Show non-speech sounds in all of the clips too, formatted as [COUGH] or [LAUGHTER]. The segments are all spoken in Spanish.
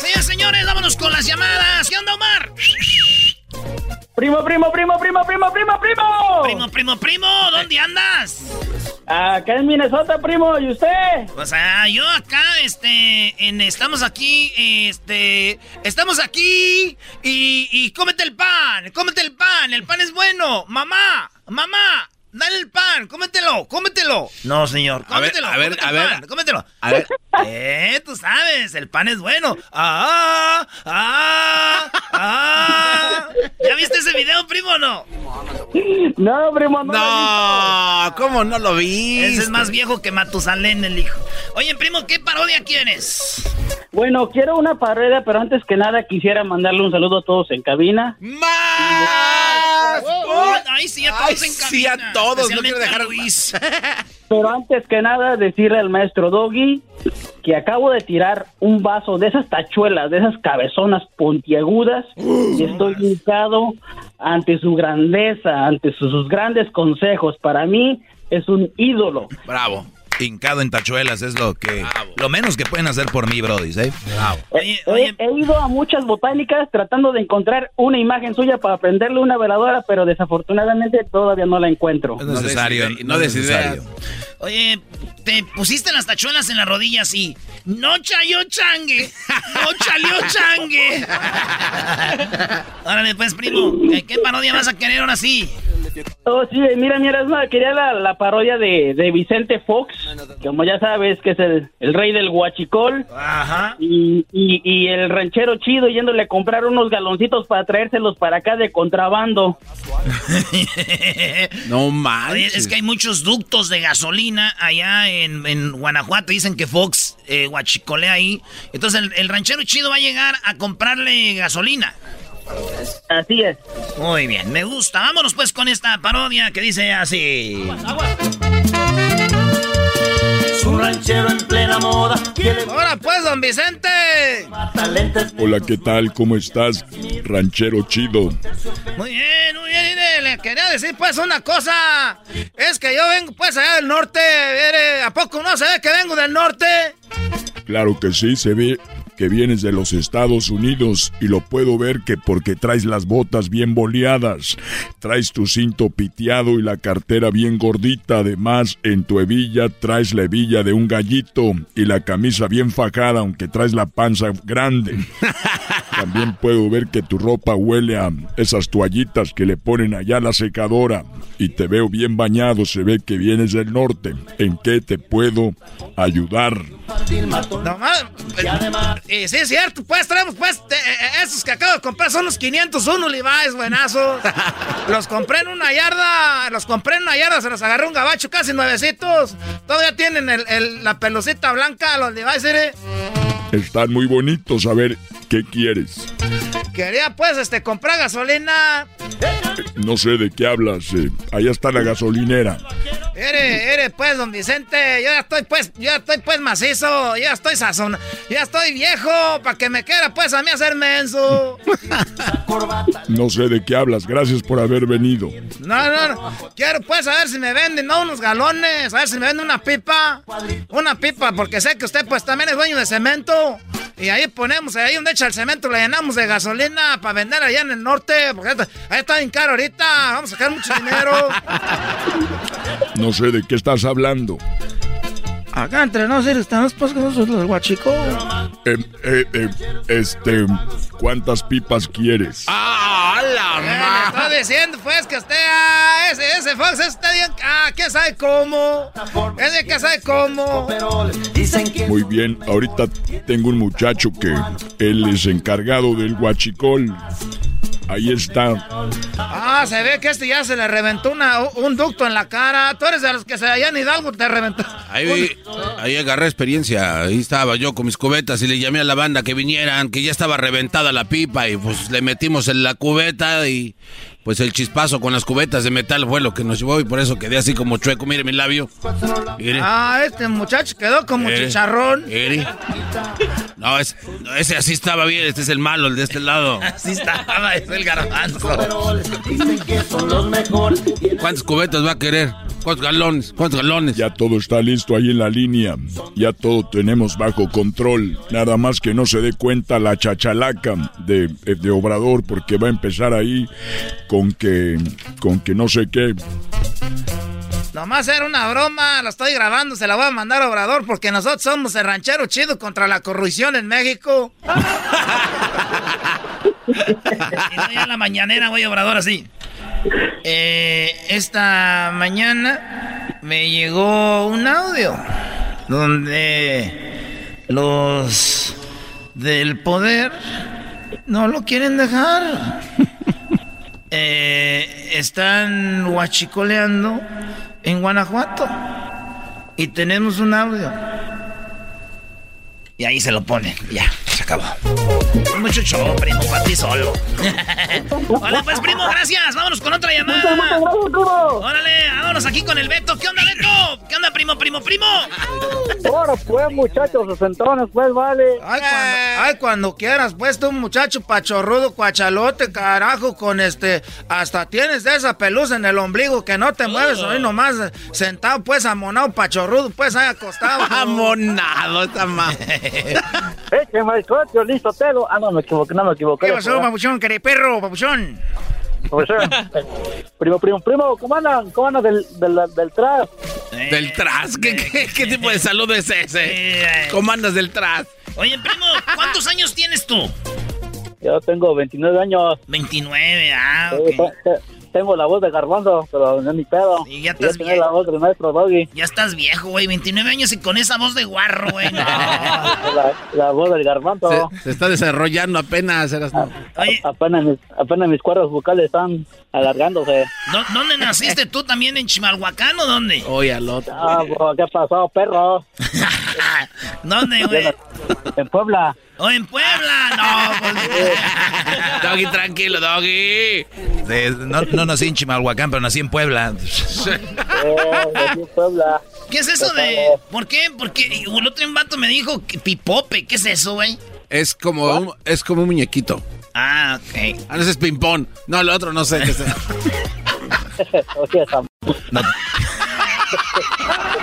Señores, señores, vámonos con las llamadas. ¿Qué onda, Omar? Primo, primo, primo, primo, primo, primo, primo. Primo, primo, primo, ¿dónde andas? Acá en Minnesota, primo, ¿y usted? Pues ah, yo acá, este, en, estamos aquí, este, estamos aquí y, y cómete el pan, cómete el pan, el pan es bueno. Mamá, mamá, dale el pan, cómetelo, cómetelo. No, señor, A ver, cómetelo, a ver, a ver. cómetelo. A ver. [LAUGHS] Eh, tú sabes, el pan es bueno. Ah, ah, ah. ¿Ya viste ese video, primo o no? No, primo, no. No, ¿cómo no lo vi? Ese es más viejo que Matusalén, el hijo. Oye, primo, ¿qué parodia quieres? Bueno, quiero una parodia, pero antes que nada quisiera mandarle un saludo a todos en cabina. ¡Más! Ay, sí, a Ay, todos sí, a todos, no quiero dejar- a Luis. [LAUGHS] Pero antes que nada decirle al maestro Doggy que acabo de tirar un vaso de esas tachuelas, de esas cabezonas puntiagudas y estoy hincado ante su grandeza, ante sus, sus grandes consejos. Para mí es un ídolo. Bravo. Hincado en tachuelas es lo que lo menos que pueden hacer por mí, Brody, ¿eh? Bravo. Oye, He, ido a muchas botánicas tratando de encontrar una imagen suya para prenderle una veladora, pero desafortunadamente todavía no la encuentro. No es necesario, no, no necesario. Oye, te pusiste las tachuelas en las rodillas y no chayó changue, no chalió changue. [LAUGHS] Órale, pues, primo, ¿qué- ¿qué parodia vas a querer ahora sí? Oh, sí, mira, mira, es más, quería la, la parodia de, de Vicente Fox, como ya sabes que es el, el rey del guachicol, Ajá. y, y, y el ranchero chido yéndole a comprar unos galoncitos para traérselos para acá de contrabando. [LAUGHS] No manches. es que hay muchos ductos de gasolina allá en, en Guanajuato. Dicen que Fox eh, guachicolea ahí. Entonces el, el ranchero chido va a llegar a comprarle gasolina. Así es. Muy bien, me gusta. Vámonos pues con esta parodia que dice así. Un ranchero en plena moda. Ahora pues, don Vicente. Hola, ¿qué tal? ¿Cómo estás? Ranchero chido. Muy bien, muy bien. Quería decir pues una cosa. Es que yo vengo pues allá del norte. ¿A poco no se ve que vengo del norte? Claro que sí, se ve que vienes de los Estados Unidos y lo puedo ver que porque traes las botas bien boleadas, traes tu cinto piteado y la cartera bien gordita, además en tu hebilla traes la hebilla de un gallito y la camisa bien fajada aunque traes la panza grande. [LAUGHS] También puedo ver que tu ropa huele a esas toallitas que le ponen allá a la secadora y te veo bien bañado, se ve que vienes del norte. ¿En qué te puedo ayudar? No. Y sí, es cierto, pues traemos pues te- eh, esos que acabo de comprar son los 501 Levi's, buenazos. Los compré en una yarda, los compré en una yarda, se los agarré un gabacho casi nuevecitos. Todavía tienen la pelucita blanca, los Levi's, ¿eh? Están muy bonitos, a ver, ¿qué quieres? Quería pues este comprar gasolina. No sé de qué hablas, eh, allá está la gasolinera. Eres, eres pues, don Vicente, yo ya estoy pues, yo ya estoy pues macizo, ya estoy sazón, ya estoy viejo, para que me quiera pues a mí hacer menso. [LAUGHS] No sé de qué hablas, gracias por haber venido. No, no, no, quiero pues a ver si me venden, no, unos galones, a ver si me venden una pipa, una pipa, porque sé que usted pues también es dueño de cemento. Y ahí ponemos, ahí donde echa el cemento, le llenamos de gasolina para vender allá en el norte, porque ahí está bien caro ahorita, vamos a sacar mucho dinero. No sé de qué estás hablando. Acá entre nosotros estamos pues con los guachico. Eh, eh, eh, este, ¿cuántas pipas quieres? ¡Ah, la madre! Estoy diciendo pues que usted, ah, ese, ese Fox está bien, ah, ¿qué sabe cómo? Ese que sabe cómo. Muy bien, ahorita tengo un muchacho que él es encargado del guachicol. Ahí está. Ah, se ve que este ya se le reventó una, un ducto en la cara. Tú eres de los que se allá en Hidalgo te reventó. Ahí, ahí agarré experiencia. Ahí estaba yo con mis cubetas y le llamé a la banda que vinieran, que ya estaba reventada la pipa y pues le metimos en la cubeta y pues el chispazo con las cubetas de metal fue lo que nos llevó y por eso quedé así como chueco. Mire mi labio. Ah, este muchacho quedó como chicharrón. No, ese así estaba bien. Este es el malo, el de este lado. [LAUGHS] Así estaba, es el garbanzo. ¿Cuántas cubetas va a querer? ¿Cuántos galones? ¿Cuántos galones? Ya todo está listo ahí en la línea. Ya todo tenemos bajo control. Nada más que no se dé cuenta la chachalaca de, de Obrador porque va a empezar ahí con que, con que no sé qué. Nomás era una broma, la estoy grabando, se la voy a mandar a Obrador porque nosotros somos el ranchero chido contra la corrupción en México. [LAUGHS] y no, ya la mañanera voy a Obrador así. Eh, esta mañana me llegó un audio donde los del poder no lo quieren dejar. Eh, están huachicoleando en Guanajuato y tenemos un audio. Y ahí se lo pone. Ya, se acabó. Mucho show, primo, para ti solo. [LAUGHS] Hola, pues, primo, gracias. Vámonos con otra llamada. Órale, vámonos aquí con el Beto. ¿Qué onda, Beto? ¿Qué onda, primo, primo, primo? Ahora, pues, muchachos, sesentones, pues, vale. Ay cuando, ay, cuando quieras, pues, tú, muchacho pachorrudo, cuachalote, carajo, con este... Hasta tienes de esa pelusa en el ombligo que no te mueves, hoy nomás sentado, pues, amonado, pachorrudo, pues, ahí acostado. [LAUGHS] amonado, está mal. Écheme el coche, listo, Telo. Ah, no, me equivoqué, no me equivoqué. ¿Qué pasó, papuchón, perro, papuchón? primo, primo, primo, ¿cómo andan? ¿Cómo andan del, del, del tras? ¿Del tras? ¿Qué, qué, qué tipo de salud es ese? ¿Cómo andas del tras? Oye, primo, ¿cuántos años tienes tú? Yo tengo 29 años. 29, ah, ok tengo la voz de garbanzo, pero no es mi pedo. Y ya estás viejo. la voz del maestro Doggy. Ya estás viejo, güey. 29 años y con esa voz de guarro, güey. [LAUGHS] la, voz del garbanzo. Se, está desarrollando apenas. apenas, mis, apenas mis cuerdas vocales están alargándose. ¿Dónde naciste tú también? ¿En Chimalhuacán o dónde? Oye, al otro. Ah, ¿qué pasó, perro? [LAUGHS] ¿Dónde, güey? En Puebla. ¡Oh, en Puebla! No, pues... [LAUGHS] Doggy, tranquilo, Doggy. no, no nací en Chimalhuacán, pero nací en Puebla. nací en Puebla. ¿Qué es eso de...? ¿Por qué? Porque el otro vato me dijo que pipope. ¿Qué es eso, güey? Es como, un, es como un muñequito. Ah, ok. Ah, no, ese es ping-pong. No, el otro no sé qué es. [LAUGHS] no. [LAUGHS]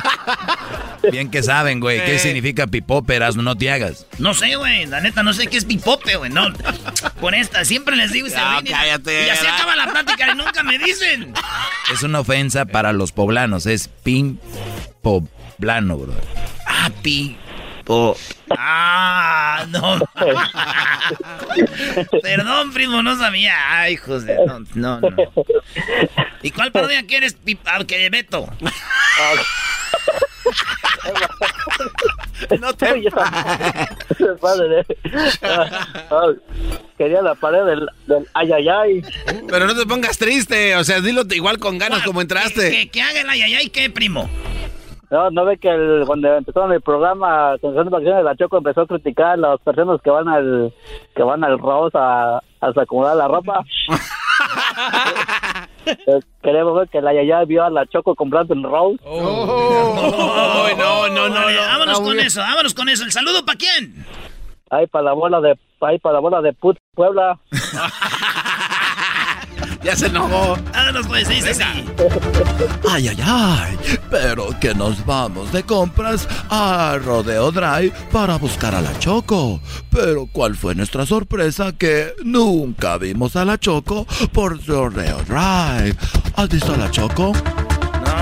[LAUGHS] Bien que saben, güey. ¿Qué significa pipóperas? No te hagas. No sé, güey. La neta, no sé qué es pipope, güey. No. Con esta, siempre les digo y se no, cállate, Y así acaba la plática y nunca me dicen. Es una ofensa para los poblanos. Es pin poblano, bro. Ah, pi. Po. Ah, no. [LAUGHS] Perdón, primo, no sabía. Ay, hijos de. No, no, no. ¿Y cuál parodia quieres, ah, que Beto? [LAUGHS] no te [LAUGHS] padre. [LAUGHS] Quería la pared del, del ay, Pero no te pongas triste, o sea, dilo igual con ganas como entraste. ¿Qué, qué, haga el ay, qué, primo? No, no ve que el, cuando empezaron el programa Atención de Vacaciones la Choco empezó a criticar a las personas que van al que van al Rose a, a acomodar la ropa. Queremos ver que la Yaya vio a la Choco comprando el Rose. Oh, no, no, no, no. vámonos No, con eso, vámonos con eso. ¿El saludo para quién? Ahí para la bola de, ahí para la bola de Put Puebla. [LAUGHS] Ya se enojó. Vámonos pues, dice así. Ay, ay, ay, pero que nos vamos de compras a Rodeo Drive para buscar a la Choco. Pero ¿cuál fue nuestra sorpresa? Que nunca vimos a la Choco por Rodeo Drive. ¿Has visto a la Choco? No,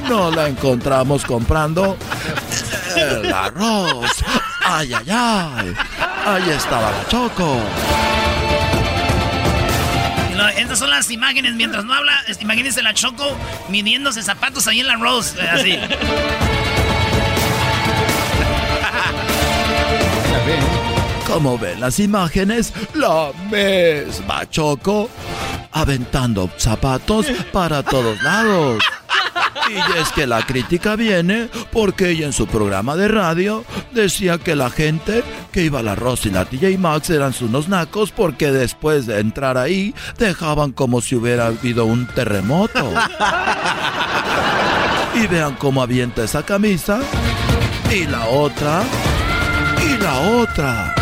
no la encontramos comprando el arroz. Ay, ay, ay. Ahí estaba la Choco. Estas son las imágenes. Mientras no habla, imagínense la Choco midiéndose zapatos ahí en la Rose. eh, Así. [LAUGHS] Como ven las imágenes, la misma Choco aventando zapatos para todos lados. Y es que la crítica viene porque ella en su programa de radio decía que la gente que iba a la Ross y la TJ Maxx eran unos nacos porque después de entrar ahí dejaban como si hubiera habido un terremoto. Y vean cómo avienta esa camisa. Y la otra. Y la otra.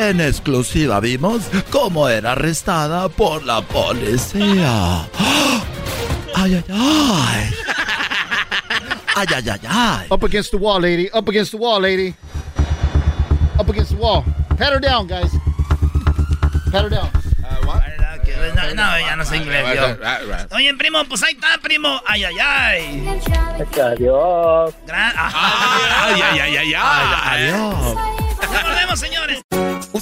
En exclusiva vimos cómo era arrestada por la policía. Ay, ay, ay. Ay, ay, ay, ay. Up against the wall, lady. Up against the wall, lady. Up against the wall. Pat her down, guys. Pat her down. No, no, ya no sé inglés yo. Oye, primo, pues ahí está, primo. Ay, ay, ay. Adiós. Gran- Ajá. Ay, ay, ay, ay, ay. Adiós. Volvemos, señores.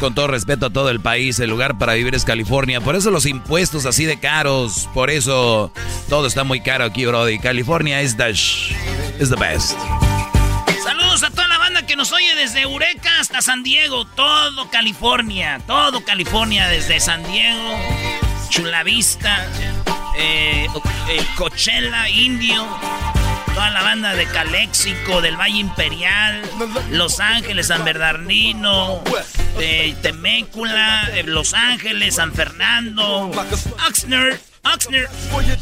Con todo respeto a todo el país, el lugar para vivir es California. Por eso los impuestos así de caros. Por eso todo está muy caro aquí, Brody. California es the, is the best. Saludos a toda la banda que nos oye desde Eureka hasta San Diego, todo California, todo California, desde San Diego, Chula Vista, eh, eh, Coachella, Indio, toda la banda de Calexico, del Valle Imperial, Los Ángeles, San Bernardino, eh, Temécula, Los Ángeles, San Fernando, Oxnard. Oxnard,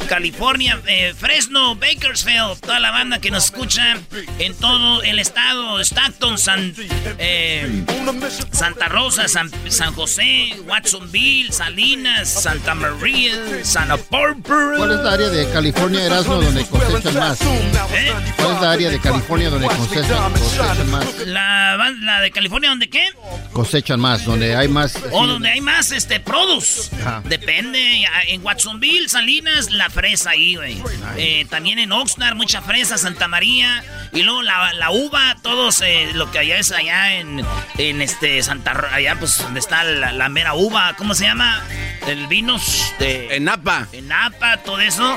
California, eh, Fresno, Bakersfield, toda la banda que nos escucha en todo el estado, Stockton, San, eh, Santa Rosa, San, San José, Watsonville, Salinas, Santa María, Santa Barbara. ¿Cuál es la área de California, Erasmo, donde cosechan más? ¿Cuál es la área de California donde cosechan, cosechan más? La, la de California, ¿dónde qué? Cosechan más, donde hay más... O donde hay más este produce. Ajá. Depende. En Watsonville, Salinas, la fresa ahí, güey. Eh, también en Oxnard, mucha fresa, Santa María. Y luego la, la uva, todos eh, lo que allá es allá en, en este Santa allá pues donde está la, la mera uva, ¿cómo se llama? El vinos de. En Napa. En Napa, todo eso.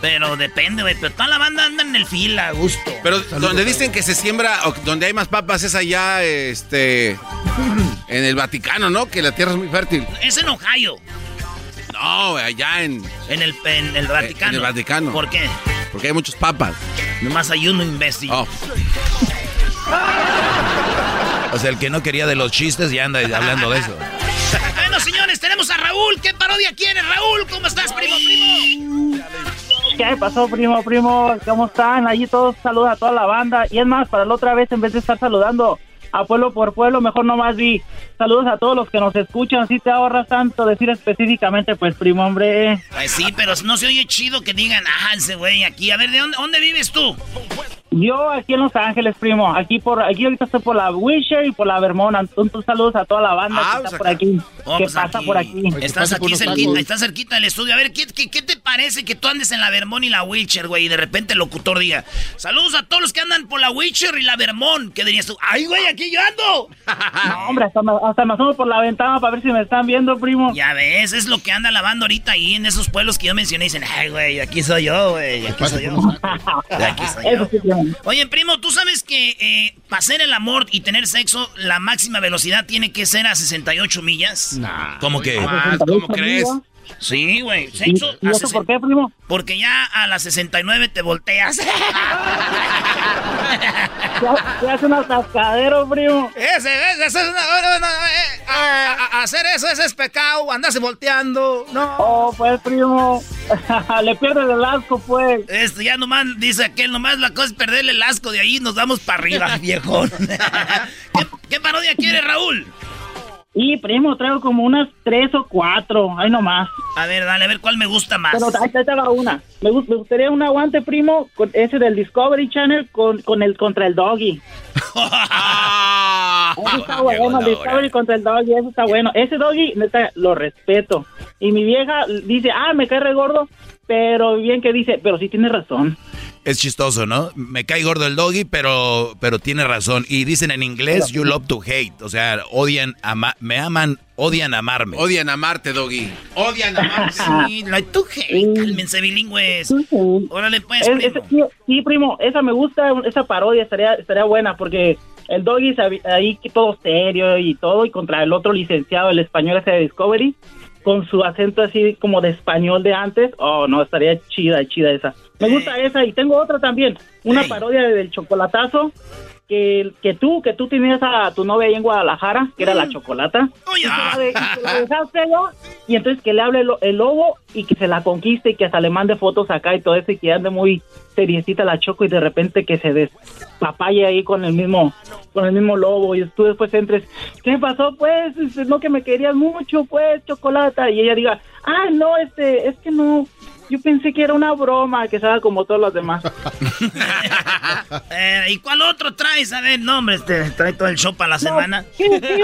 Pero depende, güey. Pero toda la banda anda en el fil a gusto. Pero donde dicen que se siembra, o donde hay más papas es allá, este, en el Vaticano, ¿no? Que la tierra es muy fértil. Es en Ohio. No, allá en... En el, en el Vaticano. En el Vaticano. ¿Por qué? Porque hay muchos papas. Nomás hay uno imbécil. Oh. O sea, el que no quería de los chistes ya anda hablando de eso. [LAUGHS] Bueno, señores, tenemos a Raúl. ¿Qué parodia quieres, Raúl? ¿Cómo estás, primo, primo? ¿Qué pasó, primo, primo? ¿Cómo están? Allí todos saludan a toda la banda. Y es más, para la otra vez, en vez de estar saludando a pueblo por pueblo, mejor nomás vi saludos a todos los que nos escuchan. Si te ahorras tanto decir específicamente, pues, primo, hombre. Pues sí, pero no se oye chido que digan, ah, ese güey aquí. A ver, ¿de dónde, dónde vives tú? Yo aquí en Los Ángeles, primo. Aquí por aquí ahorita estoy por la Wisher y por la Vermont. Entonces, saludos a toda la banda que está por aquí. Oh, que pues pasa aquí. por aquí. Estás aquí cerquita, estás cerquita del estudio. A ver, ¿qué, qué, qué te parece que tú andes en la Vermont y la Wheelchair, güey? Y de repente el locutor diga, saludos a todos los que andan por la Wheelchair y la Vermont. ¿Qué dirías tú? ¡Ay, güey, aquí yo ando! [LAUGHS] No, hombre, hasta me, hasta me asomo por la ventana para ver si me están viendo, primo. Ya ves, es lo que anda lavando ahorita ahí en esos pueblos que yo mencioné. Dicen, ay, güey, aquí soy yo, güey, aquí soy yo. [LAUGHS] Aquí soy yo. Oye, primo, ¿tú sabes que eh, para hacer el amor y tener sexo, la máxima velocidad tiene que ser a 68 millas? ¿Cómo que? Ah, ¿Cómo crees? Sí, güey. Sexo ¿Y eso por 60 qué, primo? Porque ya a las 69 te volteas. [LAUGHS] ¿Qué hace un atascadero, primo? Ese, ese, ese es una- no, eh, a- a- a- hacer eso ese es pecado, andarse volteando. No. Oh, pues, primo. [LAUGHS] Le pierdes el asco, pues. Esto ya nomás, dice aquel, nomás la cosa es perderle el asco de ahí nos vamos para arriba, [LAUGHS] viejón. ¿Qué, qué parodia quiere, Raúl? Y, primo, traigo como unas tres o cuatro. Ahí nomás. A ver, dale, a ver cuál me gusta más. Pero ahí va una. Me, me gustaría un aguante, primo, con ese del Discovery Channel con, con el contra el Doggy. [LAUGHS] Eso está bueno, el Discovery contra el Doggy, eso está bueno. Ese Doggy, neta, lo respeto. Y mi vieja dice, ah, me cae re gordo, pero bien que dice, pero sí tiene razón. Es chistoso, ¿no? Me cae gordo el doggy, pero, pero tiene razón. Y dicen en inglés, you love to hate. O sea, odian, ama- me aman, odian amarme. Odian amarte, Doggy. Odian amarte. [LAUGHS] Sí, like to hate. Cálmense bilingües. Órale, pues, Es- primo. ese- sí, sí, primo, esa me gusta, esa parodia estaría, estaría buena porque el Doggy ahí todo serio y todo y contra el otro licenciado, el español ese de Discovery, con su acento así como de español de antes. Oh, no, estaría chida, chida esa. Me gusta esa y tengo otra también, una parodia del chocolatazo que, que tú, que tú tenías a tu novia ahí en Guadalajara, que era la chocolata. Oye, y, que la de- y que la dejaste, ¿no? Y entonces que le hable el, el lobo y que se la conquiste y que hasta le mande fotos acá y todo eso y que ande muy seriecita la choco y de repente que se despapalle ahí con el mismo con el mismo lobo y tú después entres ¿qué pasó pues? Este, no que me querías mucho pues chocolata y ella diga ah no este es que no yo pensé que era una broma que haga como todos los demás [LAUGHS] Eh, ¿Y cuál otro traes? A ver, no, hombre, este, trae todo el show para la semana.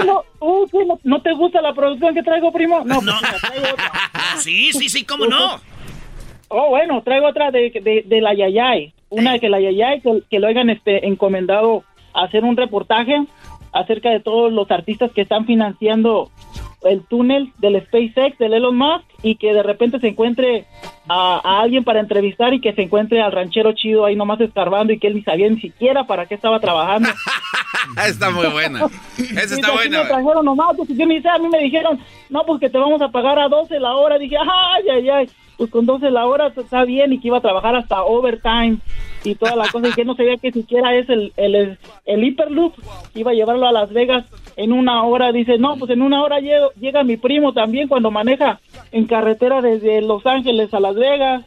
No, uh, no, ¿no te gusta la producción que traigo, primo? No, pues, mira, traigo otra. [LAUGHS] Sí, sí, sí, cómo no. Oh, bueno, traigo otra de, de, de la Yayay. Una de que la Yayay, que, que lo hayan este, encomendado a hacer un reportaje acerca de todos los artistas que están financiando el túnel del SpaceX, del Elon Musk, y que de repente se encuentre a, a alguien para entrevistar y que se encuentre al ranchero chido ahí nomás escarbando y que él ni sabía ni siquiera para qué estaba trabajando. [LAUGHS] está muy buena. Esa está buena. Me trajeron nomás, porque yo ni sé, a mí me dijeron, no, pues que te vamos a pagar a 12 la hora. Dije, ay, ay, ay, pues con 12 la hora está bien y que iba a trabajar hasta overtime y toda la cosa. Y que no sabía que siquiera es el, el, el Hyperloop, que iba a llevarlo a Las Vegas en una hora. Dice, no, pues en una hora llego- llega mi primo también cuando maneja en carretera desde Los Ángeles a Las Vegas.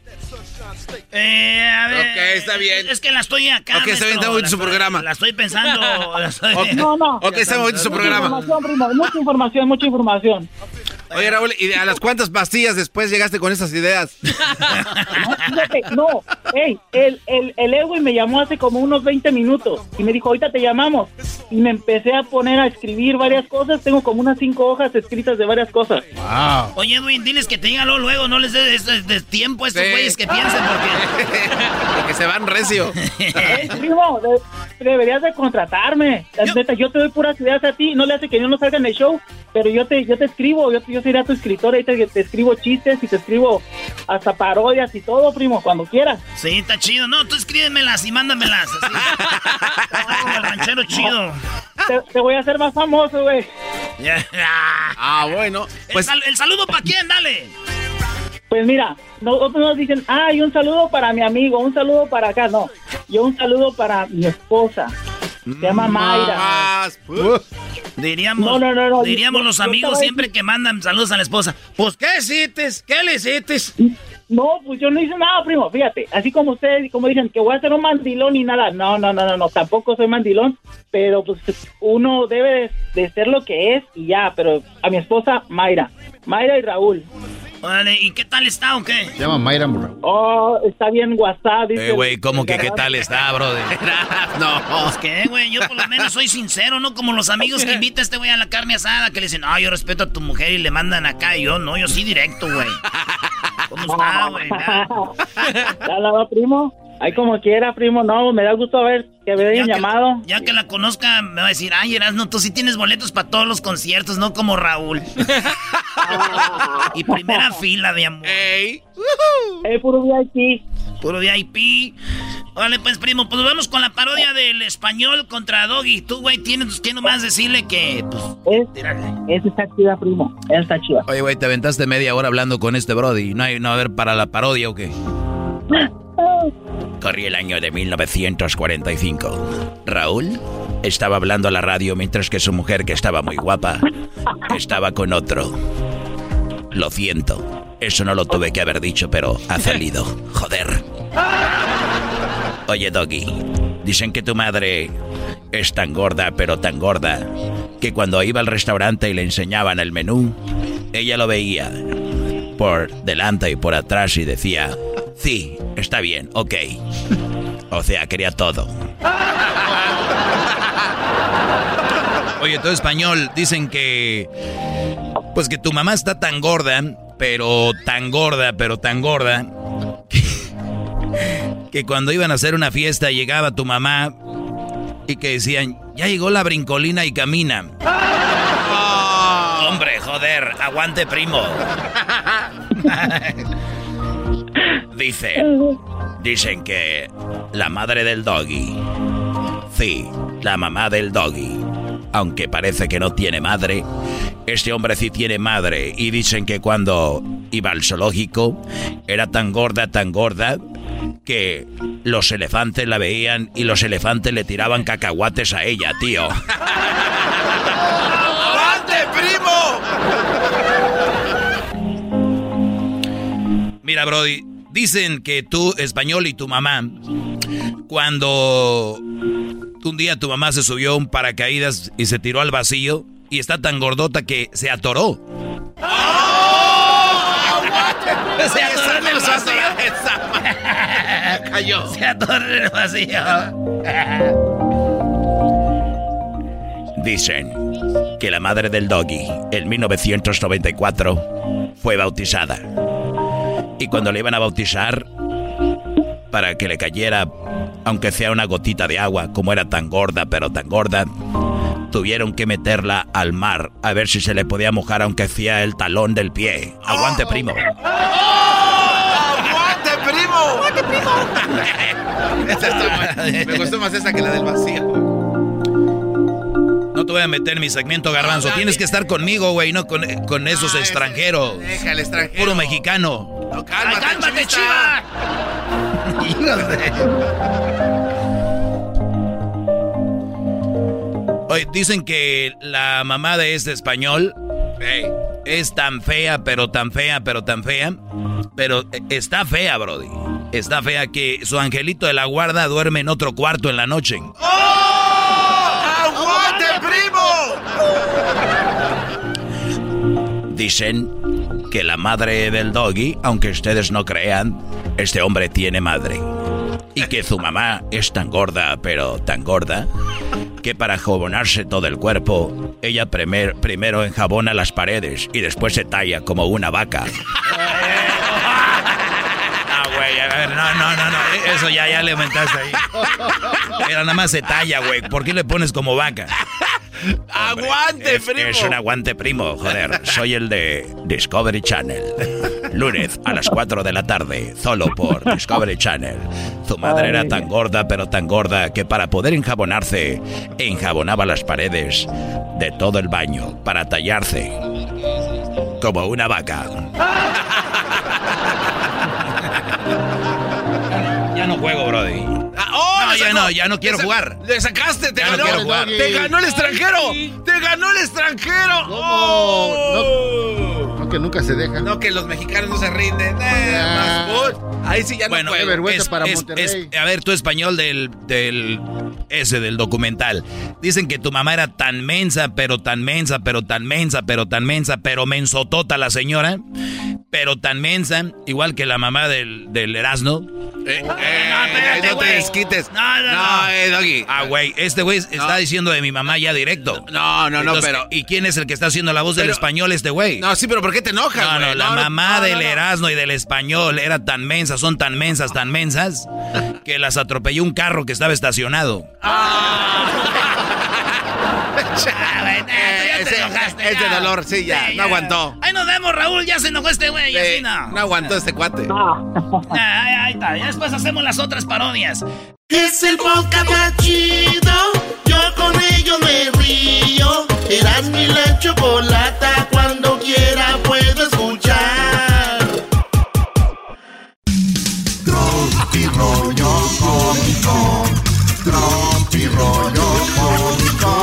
Eh, a ver. Ok, está bien. Es que la estoy acá. Ok, está bien, está bonito su programa. La estoy pensando. la estoy- No, no. Ok, está bonito su Mucha programa. información, primo, mucha información, mucha información. Oye, Raúl, ¿y a las cuántas pastillas después llegaste con esas ideas? [LAUGHS] No, fíjate, no, hey, el, el, el Edwin me llamó hace como unos 20 minutos y me dijo, ahorita te llamamos. Y me empecé a poner a escribir varias cosas, tengo como unas cinco hojas escritas de varias cosas. Oye, Edwin, diles que te digan luego, no les des des tiempo a estos Sí. güeyes que piensen porque... [LAUGHS] que se van recio. [LAUGHS] Primo, de- deberías de contratarme. La neta, yo te doy puras ideas a ti, no le hace que yo no salga en el show, pero yo te, yo te escribo, yo, yo sería tu escritor, ahí te, te escribo chistes y te escribo hasta parodias y todo, primo, cuando quieras. Sí, está chido. No, tú escríbemelas y mándamelas. Así. [LAUGHS] Como el ranchero chido. Te, te voy a hacer más famoso, güey. [LAUGHS] Ah, bueno. Pues... El, sal- el saludo para quién, dale. Pues mira, nosotros nos dicen, ay, un saludo para mi amigo, un saludo para acá. No, yo un saludo para mi esposa. Se llama Mayra. Diríamos, No, no, no, no. diríamos Yo- los amigos siempre que mandan saludos a la esposa. Pues, ¿qué hiciste? ¿Qué le hiciste? No, pues yo no hice nada, primo. Fíjate, así como ustedes, como dicen que voy a ser un mandilón y nada. No, no, no, no, no. Tampoco soy mandilón. Pero pues uno debe de, de ser lo que es y ya. Pero a mi esposa, Mayra. Mayra y Raúl. Órale, ¿y qué tal está o qué? Se llama Mayra Morro. Oh, está bien WhatsApp. dice Eh, güey, ¿cómo que qué tal está, brother? [LAUGHS] [LAUGHS] no. Pues qué, güey, yo por lo menos soy sincero, ¿no? Como los amigos que invita a este güey a la carne asada, que le dicen, no, yo respeto a tu mujer y le mandan acá. Y yo, no, yo sí directo, güey. ¿Cómo está, güey? [LAUGHS] Ya la va, primo. Ahí como quiera, primo. No, me da gusto ver que me hayan llamado. Ya que la conozca, me va a decir, ay, Erasno, tú sí tienes boletos para todos los conciertos, no como Raúl. [LAUGHS] y primera fila, de amor. ¡Ey! Puro VIP. Puro VIP. Vale, pues, primo, pues vamos con la parodia del español contra Doggy. Tú, güey, tienes que nomás decirle que, pues, Esa está chida, primo. Esa está chida. Oye, güey, te aventaste media hora hablando con este brody. ¿No hay, no a haber para la parodia o qué? [LAUGHS] Corría el año de 1945. Raúl estaba hablando a la radio mientras que su mujer, que estaba muy guapa, estaba con otro. Lo siento. Eso no lo tuve que haber dicho, pero ha salido. Joder. Oye, Doggy, dicen que tu madre es tan gorda, pero tan gorda, que cuando iba al restaurante y le enseñaban el menú, ella lo veía por delante y por atrás y decía, sí, está bien, ok. O sea, quería todo. Oye, todo español, dicen que... Pues que tu mamá está tan gorda, pero tan gorda, pero tan gorda, que cuando iban a hacer una fiesta llegaba tu mamá y que decían, ya llegó la brincolina y camina. Hombre, joder, aguante primo. [LAUGHS] Dicen, dicen que la madre del doggy, sí, la mamá del doggy, aunque parece que no tiene madre, este hombre sí tiene madre y dicen que cuando iba al zoológico era tan gorda, tan gorda, que los elefantes la veían y los elefantes le tiraban cacahuates a ella, tío. ¡Avante, primo! Mira, Brody, dicen que tú, español, y tu mamá, cuando un día tu mamá se subió un paracaídas y se tiró al vacío y está tan gordota que se atoró. Se atoró en el vacío. Cayó. Se atoró en el vacío. Dicen que la madre del doggy, en 1994, fue bautizada. Y cuando le iban a bautizar, para que le cayera, aunque sea una gotita de agua, como era tan gorda, pero tan gorda, tuvieron que meterla al mar a ver si se le podía mojar, aunque sea el talón del pie. Aguante, primo. ¡Aguante, primo! ¡Aguante, primo! [LAUGHS] está. Me gustó más esa que la del vacío. No te voy a meter en mi segmento, garbanzo. Tienes que estar conmigo, güey, no con, con esos extranjeros. Deja el extranjero. Puro mexicano. No, cálmate, Ay, cálmate, chivista. [LAUGHS] Oye, dicen que la mamá de este español es tan fea, pero tan fea, pero tan fea. Pero eh, está fea, Brody. Está fea que su angelito de la guarda duerme en otro cuarto en la noche. ¡Aguante, primo! Dicen que la madre del doggy, aunque ustedes no crean, este hombre tiene madre. Y que su mamá es tan gorda, pero tan gorda, que para jabonarse todo el cuerpo, ella primer- primero enjabona las paredes y después se talla como una vaca. Ah, güey, a ver, no, no, no, no, eso ya, ya le aumentaste ahí. Mira, nada más se talla, güey. ¿Por qué le pones como vaca? ¡Aguante, Es, primo! es un aguante primo, joder. Soy el de Discovery Channel. Lunes a las 4 de la tarde, solo por Discovery Channel. Su madre era tan gorda, pero tan gorda, que para poder enjabonarse, enjabonaba las paredes de todo el baño para tallarse. Como una vaca. Ya no juego, Brody. Ah, ¡Oh, No, no, ya no quiero Le jugar. Le sacaste, te Ya no ganó. quiero jugar. te ganó el extranjero. Te ganó el extranjero. ¡Oh! No, que nunca se deja. No, que los mexicanos no se rinden. Eh, Ah. más. Ahí sí ya Bueno, no Qué vergüenza es- para es- Monterrey. es- a ver, tu español del, del. Ese del documental. Dicen que tu mamá era tan mensa, pero tan mensa, pero tan mensa, pero tan mensa, pero mensotota la señora. Pero tan mensa, igual que la mamá del, del Erasmo. Eh, eh, espérate, no te desquites. No, no, no. eh, Doggy. Ah, güey, este güey está diciendo de mi mamá ya directo. No, no, no, Entonces, pero. ¿Y quién es el que está haciendo la voz del español, este güey? No, sí, pero ¿por qué te enojas, No, no, la no, mamá no, del no, no. Erasmo y del español era tan mensa, son tan mensas, tan mensas, que las atropelló un carro que estaba estacionado. Ah, [LAUGHS] ya te Ese- enojaste, ese dolor, sí, ya, no aguantó. Ahí nos vemos, Raúl. Ya se enojó este güey. Eh, así no. no aguantó este cuate. [LAUGHS] Ah, ahí, ahí está. Ya después hacemos las otras parodias. Es el podcast más chido. Yo con ello me río. Eras mi la chocolata. Rollo cómico. Tropi rollo cómico.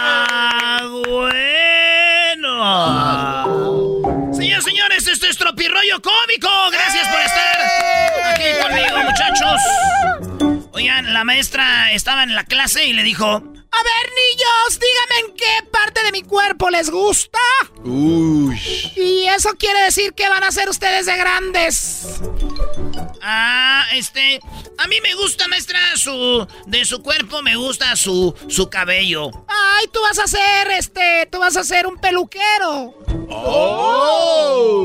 Ah, bueno. Señores, señores, esto es Tropirroyo Cómico. Gracias por estar aquí conmigo, muchachos. Oigan, la maestra estaba en la clase y le dijo: A ver, niños, díganme en qué parte de mi cuerpo les gusta. Uy. Y eso quiere decir que van a ser ustedes de grandes. Ah, este. A mí me gusta, maestra, su. De su cuerpo me gusta su. su cabello. Ay, tú vas a ser, este. Tú vas a ser un peluquero. ¡Oh!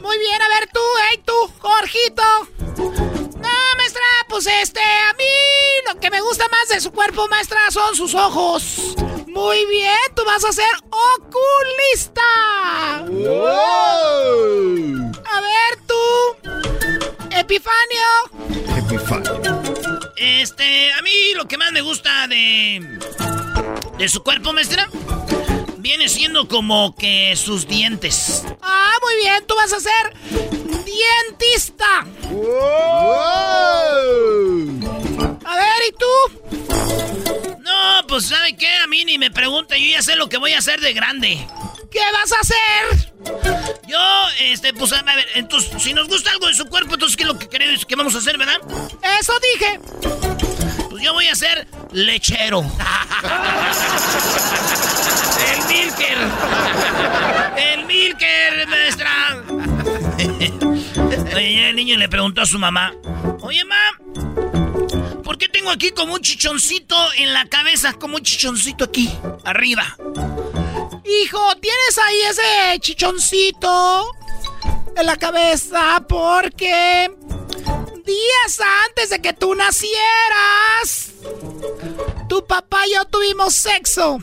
Muy bien, a ver tú, hey tú, Jorgito. No, maestra, pues este, a mí lo que me gusta más de su cuerpo, maestra, son sus ojos. Muy bien, tú vas a ser oculista. A ver tú, Epifanio. Epifanio. Este, a mí lo que más me gusta de. de su cuerpo, maestra. Viene siendo como que sus dientes. Ah, muy bien, tú vas a ser dientista. A ver, ¿y tú? No, pues ¿sabe qué? A mí ni me pregunta, yo ya sé lo que voy a hacer de grande. ¿Qué vas a hacer? Yo, este, pues a ver, entonces, si nos gusta algo de su cuerpo, entonces, ¿qué es lo que queremos que vamos a hacer, verdad? Eso dije. Pues yo voy a ser lechero. [LAUGHS] El Milker. El Milker, maestra. [LAUGHS] Oye, el niño le preguntó a su mamá. Oye, mam, ¿por qué tengo aquí como un chichoncito en la cabeza? Como un chichoncito aquí, arriba. Hijo, tienes ahí ese chichoncito en la cabeza porque días antes de que tú nacieras, tu papá y yo tuvimos sexo.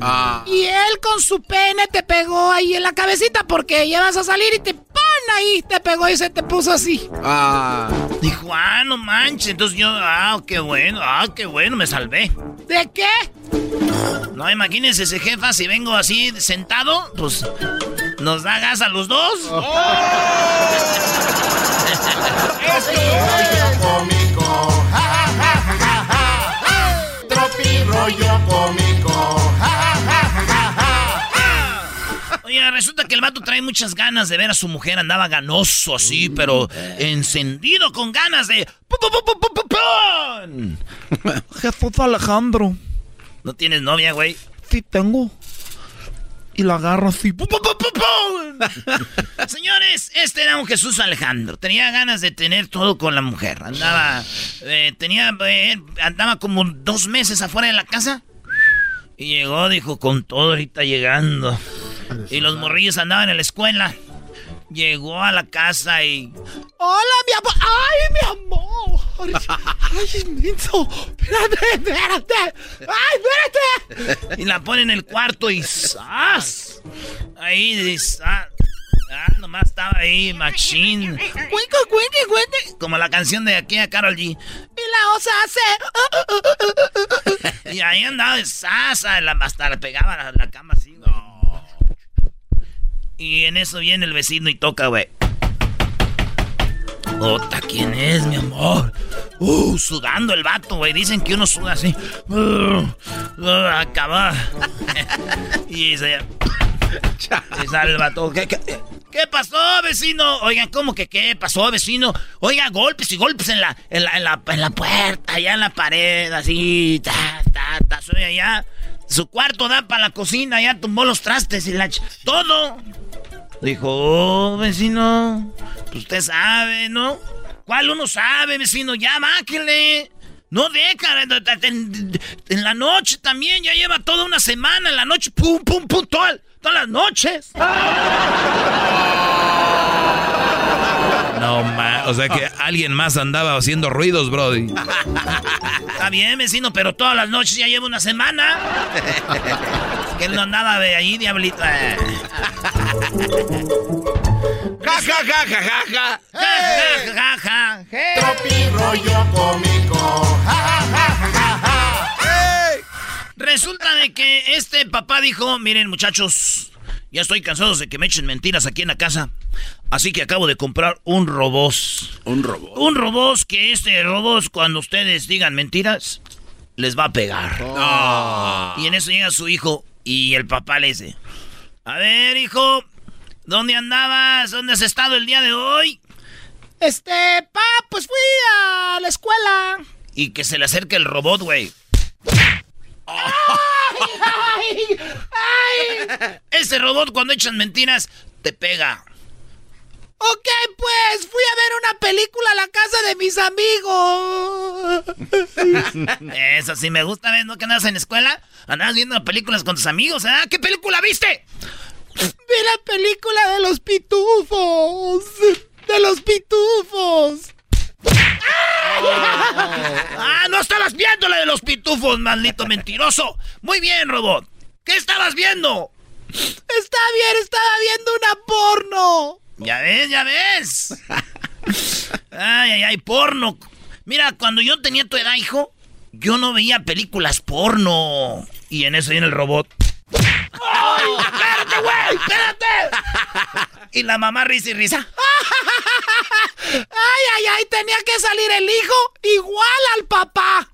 Ah. Y él con su pene te pegó ahí en la cabecita porque ya vas a salir y te pon ahí, te pegó y se te puso así. Ah. Dijo, ah, no manches. Entonces yo, ah, qué bueno, ah, qué bueno, me salvé. ¿De qué? No, imagínense ese jefa, si vengo así sentado, pues nos da gas a los dos. [LAUGHS] rollo cómico. Ja, ja, ja, ja, ja, ja. Tropi rollo cómico. Ja, ja, ja, ja, ja, ja. Oye, resulta que el vato trae muchas ganas de ver a su mujer. Andaba ganoso así, pero encendido con ganas de... [LAUGHS] Jesús Alejandro. ¿No tienes novia, güey? Sí tengo. Y la agarro así. pu- pu- pu- pun. Señores, este era un Jesús Alejandro. Tenía ganas de tener todo con la mujer. Andaba... eh, tenía... eh, andaba como dos meses afuera de la casa. Y llegó, dijo, con todo ahorita llegando. Y los morrillos andaban en la escuela. Llegó a la casa y... Hola, mi amor. ¡Ay, mi amor! ¡Ay, inmenso! ¡Espérate, espérate! ¡Ay, espérate! Y la pone en el cuarto y ¡zas! Ahí dice, ah, ah, nomás estaba ahí, machín. ¡Cuenca, cuenca, cuenca! Como la canción de aquí a Carol G. Y la osa hace... Y ahí andaba de sasa, la, hasta le pegaba la, la cama así, güey. Y en eso viene el vecino y toca, güey. Ota, ¿quién es, mi amor? Uh, sudando el vato, güey. Dicen que uno suda así. Uh, uh, acaba. [LAUGHS] y se... Y sale el vato. ¿Qué, qué, qué pasó, vecino? Oigan, ¿cómo que qué pasó, vecino? Oiga, golpes y golpes en la, en la, en la, en la puerta, allá en la pared, así, ta, ta, ta, soy allá. Su cuarto da para la cocina, ya tumbó los trastes y la... Todo. Dijo, oh, vecino, pues usted sabe, ¿no? ¿Cuál uno sabe, vecino? Ya, máquele. No deja, en, en la noche también, ya lleva toda una semana, en la noche, pum, pum, pum, toda- todas las noches. No, ma, o sea que alguien más andaba haciendo ruidos, Brody. [LAUGHS] Está bien, vecino, pero todas las noches ya lleva una semana. [LAUGHS] que él no andaba de ahí, diablito. Eh. Ja, ja, ja, ja, ja, ja. Ja, ja, ja, ja. Tropi rollo cómico. Ja, ja, ja, ja, ja, ja. Resulta de que este papá dijo, miren muchachos, ya estoy cansado de que me echen mentiras aquí en la casa. Así que acabo de comprar un robot. Un robot. Un robot que este robot cuando ustedes digan mentiras, les va a pegar. No. Y en eso llega su hijo y el papá le dice, a ver hijo, ¿dónde andabas? ¿Dónde has estado el día de hoy? Este, pa, pues fui a la escuela. Y que se le acerque el robot, güey. ¡Ay, ay! [LAUGHS] Ese robot cuando echan mentiras, te pega. Ok, pues fui a ver una película a la casa de mis amigos. Eso sí me gusta, ¿ves? ¿No que andas en la escuela? Andabas viendo películas con tus amigos, ¿ah? ¿Qué película viste? Vi la película de los pitufos. De los pitufos. ¡Ah, no estabas viendo la de los pitufos, maldito mentiroso! Muy bien, robot. ¿Qué estabas viendo? Está bien, estaba viendo una porno. Ya ves, ya ves. Ay, ay, ay, porno. Mira, cuando yo tenía tu edad, hijo, yo no veía películas porno. Y en eso viene el robot. ¡Ay, espérate, güey! ¡Espérate! Y la mamá risa y risa. ¡Ay, ay, ay! Tenía que salir el hijo igual al papá.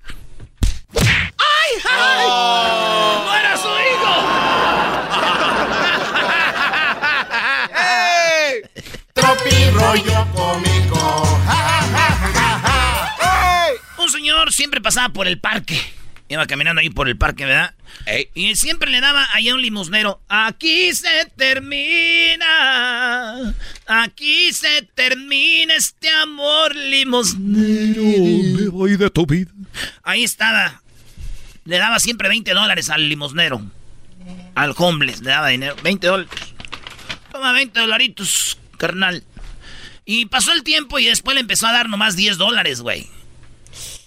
¡Ay, ay! Oh. ¡No era su hijo! ¡Ey! Tropi rollo cómico. Un señor siempre pasaba por el parque. Iba caminando ahí por el parque, ¿verdad? Y siempre le daba allá un limosnero. Aquí se termina. Aquí se termina este amor limosnero. Me voy de tu vida. Ahí estaba. Le daba siempre 20 dólares al limosnero. Al homeless le daba dinero. 20 dólares. Toma 20 dolaritos, carnal. Y pasó el tiempo y después le empezó a dar nomás 10 dólares, güey.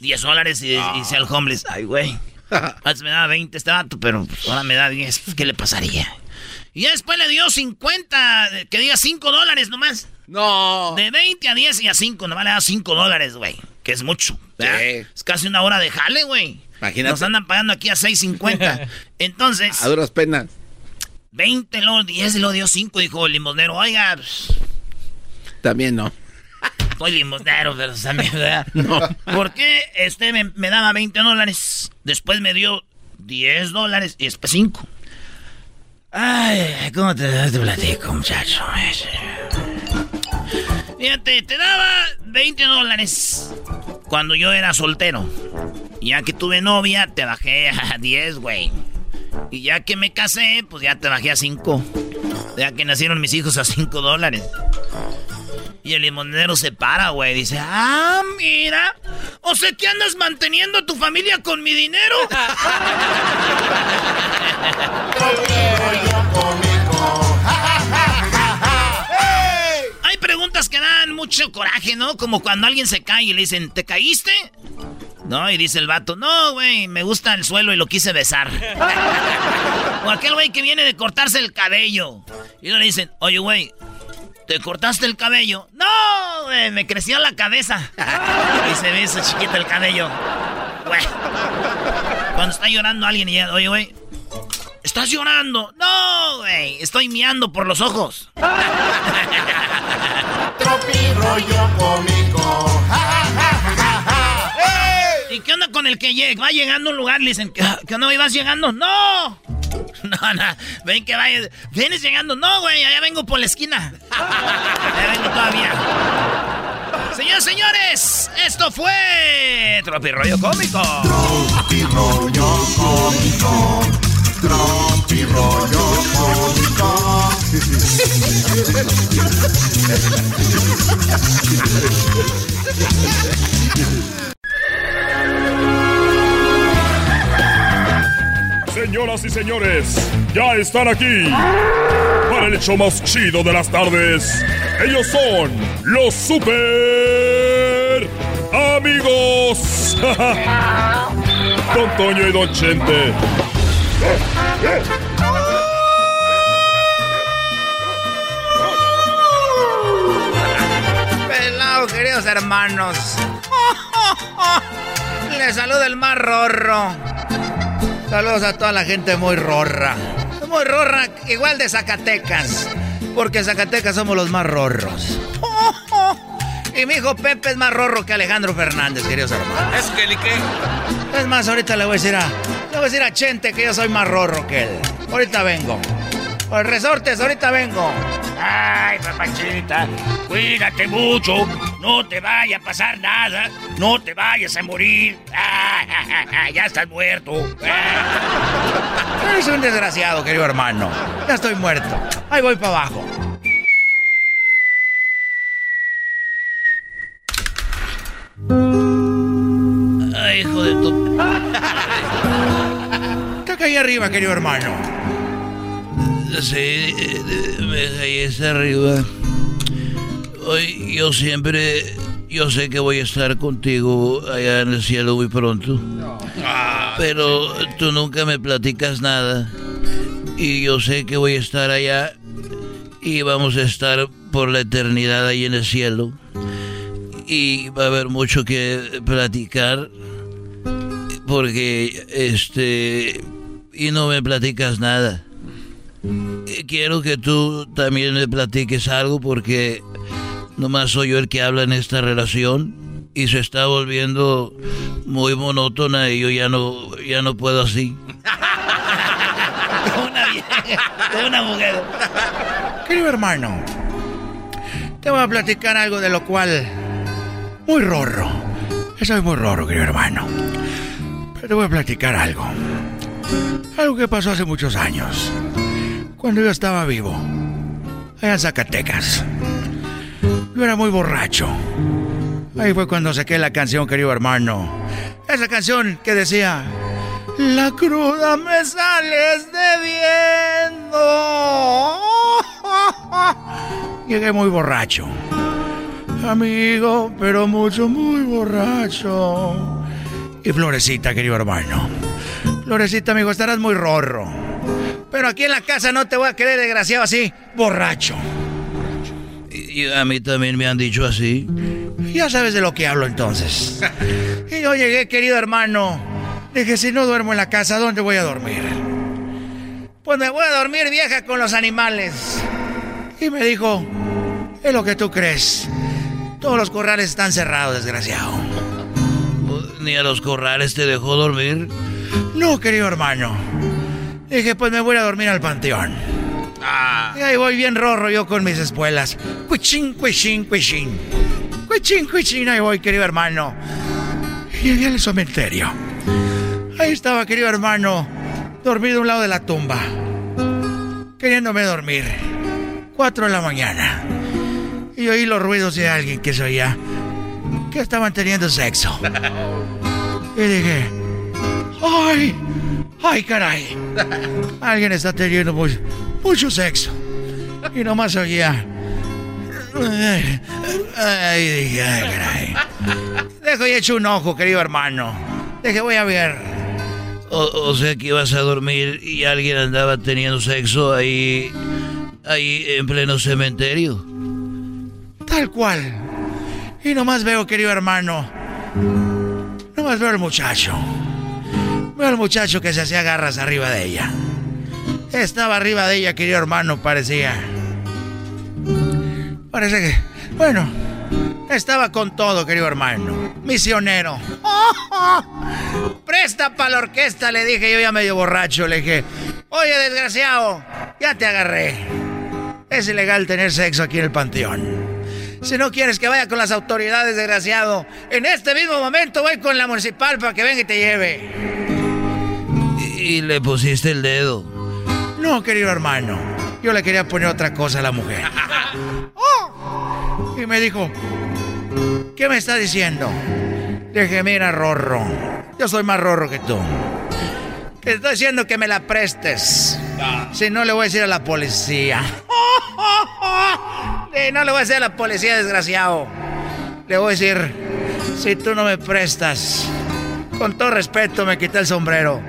10 dólares y, y dice al homeless, ay, güey. [LAUGHS] Antes me daba 20 este vato, pero ahora me da 10. pues, ¿Qué le pasaría? Y ya después le dio 50, que diga 5 dólares nomás. No. De 20 a 10 y a 5, nomás le da 5 dólares, güey. Que es mucho. ¿verdad? Es casi una hora de jale, güey. Imagínate. Nos andan pagando aquí a 6.50. [LAUGHS] Entonces, A duras penas. 20, luego 10 y luego dio 5, dijo el limosnero. Oiga, pues, También no. soy limosnero, pero también, ¿verdad? [LAUGHS] No. ¿Por qué este me, me daba 20 dólares? Después me dio 10 dólares y después 5. Ay, ¿cómo te, te platico, muchacho? Fíjate, te daba 20 dólares cuando yo era soltero. Y ya que tuve novia, te bajé a 10, güey. Y ya que me casé, pues ya te bajé a 5. Ya que nacieron mis hijos a 5 dólares. Y el limonero se para, güey. Dice, ah, mira. O sea que andas manteniendo a tu familia con mi dinero. [LAUGHS] Hay preguntas que dan mucho coraje, ¿no? Como cuando alguien se cae y le dicen, ¿te caíste? No, y dice el vato, no, güey, me gusta el suelo y lo quise besar. [LAUGHS] o aquel güey que viene de cortarse el cabello. Y le dicen, oye, güey, ¿te cortaste el cabello? No, güey, me creció la cabeza. [LAUGHS] y se ve eso chiquito el cabello. Güey. Cuando está llorando alguien y llega, oye, güey, ¿estás llorando? No, güey, estoy miando por los ojos. [LAUGHS] Tropi rollo cómico. ¿Y qué onda con el que llega? va llegando a un lugar? Le dicen, ¿qué, qué onda, ibas llegando? ¡No! [LAUGHS] No, no, ven que vayas. ¿Vienes llegando? No, güey, allá vengo por la esquina. [LAUGHS] Allá vengo todavía. Señores, señores, esto fue Tropi Rollo Cómico. Tropi rollo cómico. Tropi rollo cómico. [LAUGHS] Señoras y señores, ya están aquí para el hecho más chido de las tardes. Ellos son los super amigos. [LAUGHS] Don Toño y Don Chente. Pelado, queridos hermanos. [LAUGHS] Les saluda el más rorro. Saludos a toda la gente muy rorra. Muy rorra, igual de Zacatecas. Porque Zacatecas somos los más rorros. [LAUGHS] Y mi hijo Pepe es más rorro que Alejandro Fernández, queridos hermanos. Es que ni qué. Es más, ahorita le voy a decir a. Le voy a decir a Chente que yo soy más rorro que él. Ahorita vengo. Por resortes, ahorita vengo. Ay, papachita, cuídate mucho. No te vaya a pasar nada. No te vayas a morir. [LAUGHS] Ya estás muerto. Eres un desgraciado, querido hermano. Ya estoy muerto. Ahí voy para abajo. Ay, hijo de tu. [LAUGHS] ¿Qué caí arriba, querido hermano? Sí, eh, me caí hasta arriba. Hoy yo siempre, yo sé que voy a estar contigo allá en el cielo muy pronto. Pero tú nunca me platicas nada. Y yo sé que voy a estar allá y vamos a estar por la eternidad ahí en el cielo. y va a haber mucho que platicar porque este y no me platicas nada. Quiero que tú también me platiques algo porque nomás soy yo el que habla en esta relación y se está volviendo muy monótona y yo ya no ya no puedo así. [LAUGHS] una vieja, una mujer. Querido hermano, te voy a platicar algo de lo cual muy rorro. Eso es muy rorro, querido hermano. Pero te voy a platicar algo. Algo que pasó hace muchos años. Cuando yo estaba vivo. Allá en Zacatecas. Yo era muy borracho. Ahí fue cuando saqué la canción, querido hermano. Esa canción que decía... La cruda me sales debiendo. [LAUGHS] Llegué muy borracho. Amigo, pero mucho, muy borracho. Y Florecita, querido hermano. Florecita, amigo, estarás muy rorro. Pero aquí en la casa no te voy a querer desgraciado así, borracho. Y a mí también me han dicho así. Ya sabes de lo que hablo entonces. [LAUGHS] Y yo llegué, querido hermano. Dije, si no duermo en la casa, ¿dónde voy a dormir? Pues me voy a dormir vieja con los animales. Y me dijo, es lo que tú crees. Todos los corrales están cerrados, desgraciado. ¿Ni a los corrales te dejó dormir? No, querido hermano. Dije, pues me voy a dormir al panteón. Y ahí voy bien rorro yo con mis espuelas. Cuichín, cuichín, cuichín. Cuichín, cuichín, ahí voy, querido hermano. Y llegué al cementerio. Ahí estaba, querido hermano, dormido a un lado de la tumba. Queriéndome dormir. Cuatro de la mañana. Y oí los ruidos de alguien que se oía. Que estaban teniendo sexo. [LAUGHS] Y dije, ¡ay! ¡Ay, caray! Alguien está teniendo mucho, mucho sexo. Y nomás oía. Ay, dije, ay, caray. Dejo y echo un ojo, querido hermano. Deje, voy a ver. O, o, sea que ibas a dormir y alguien andaba teniendo sexo ahí. ahí en pleno cementerio. Tal cual. Y nomás veo, querido hermano. Nomás veo al muchacho. Veo al muchacho que se hacía garras arriba de ella. Estaba arriba de ella, querido hermano, parecía. Parece que. Bueno. Estaba con todo, querido hermano. Misionero. [LAUGHS] Presta para la orquesta, le dije yo ya medio borracho. Le dije, oye, desgraciado, ya te agarré. Es ilegal tener sexo aquí en el panteón. Si no quieres que vaya con las autoridades, desgraciado, en este mismo momento voy con la municipal para que venga y te lleve. Y le pusiste el dedo. No, querido hermano. Yo le quería poner otra cosa a la mujer. [LAUGHS] Y me dijo, ¿qué me está diciendo? Dije, mira, Rorro, yo soy más Rorro que tú. Te estoy diciendo que me la prestes. Si no, le voy a decir a la policía. [LAUGHS] Eh, no le voy a decir a la policía, desgraciado. Le voy a decir, si tú no me prestas, con todo respeto me quité el sombrero.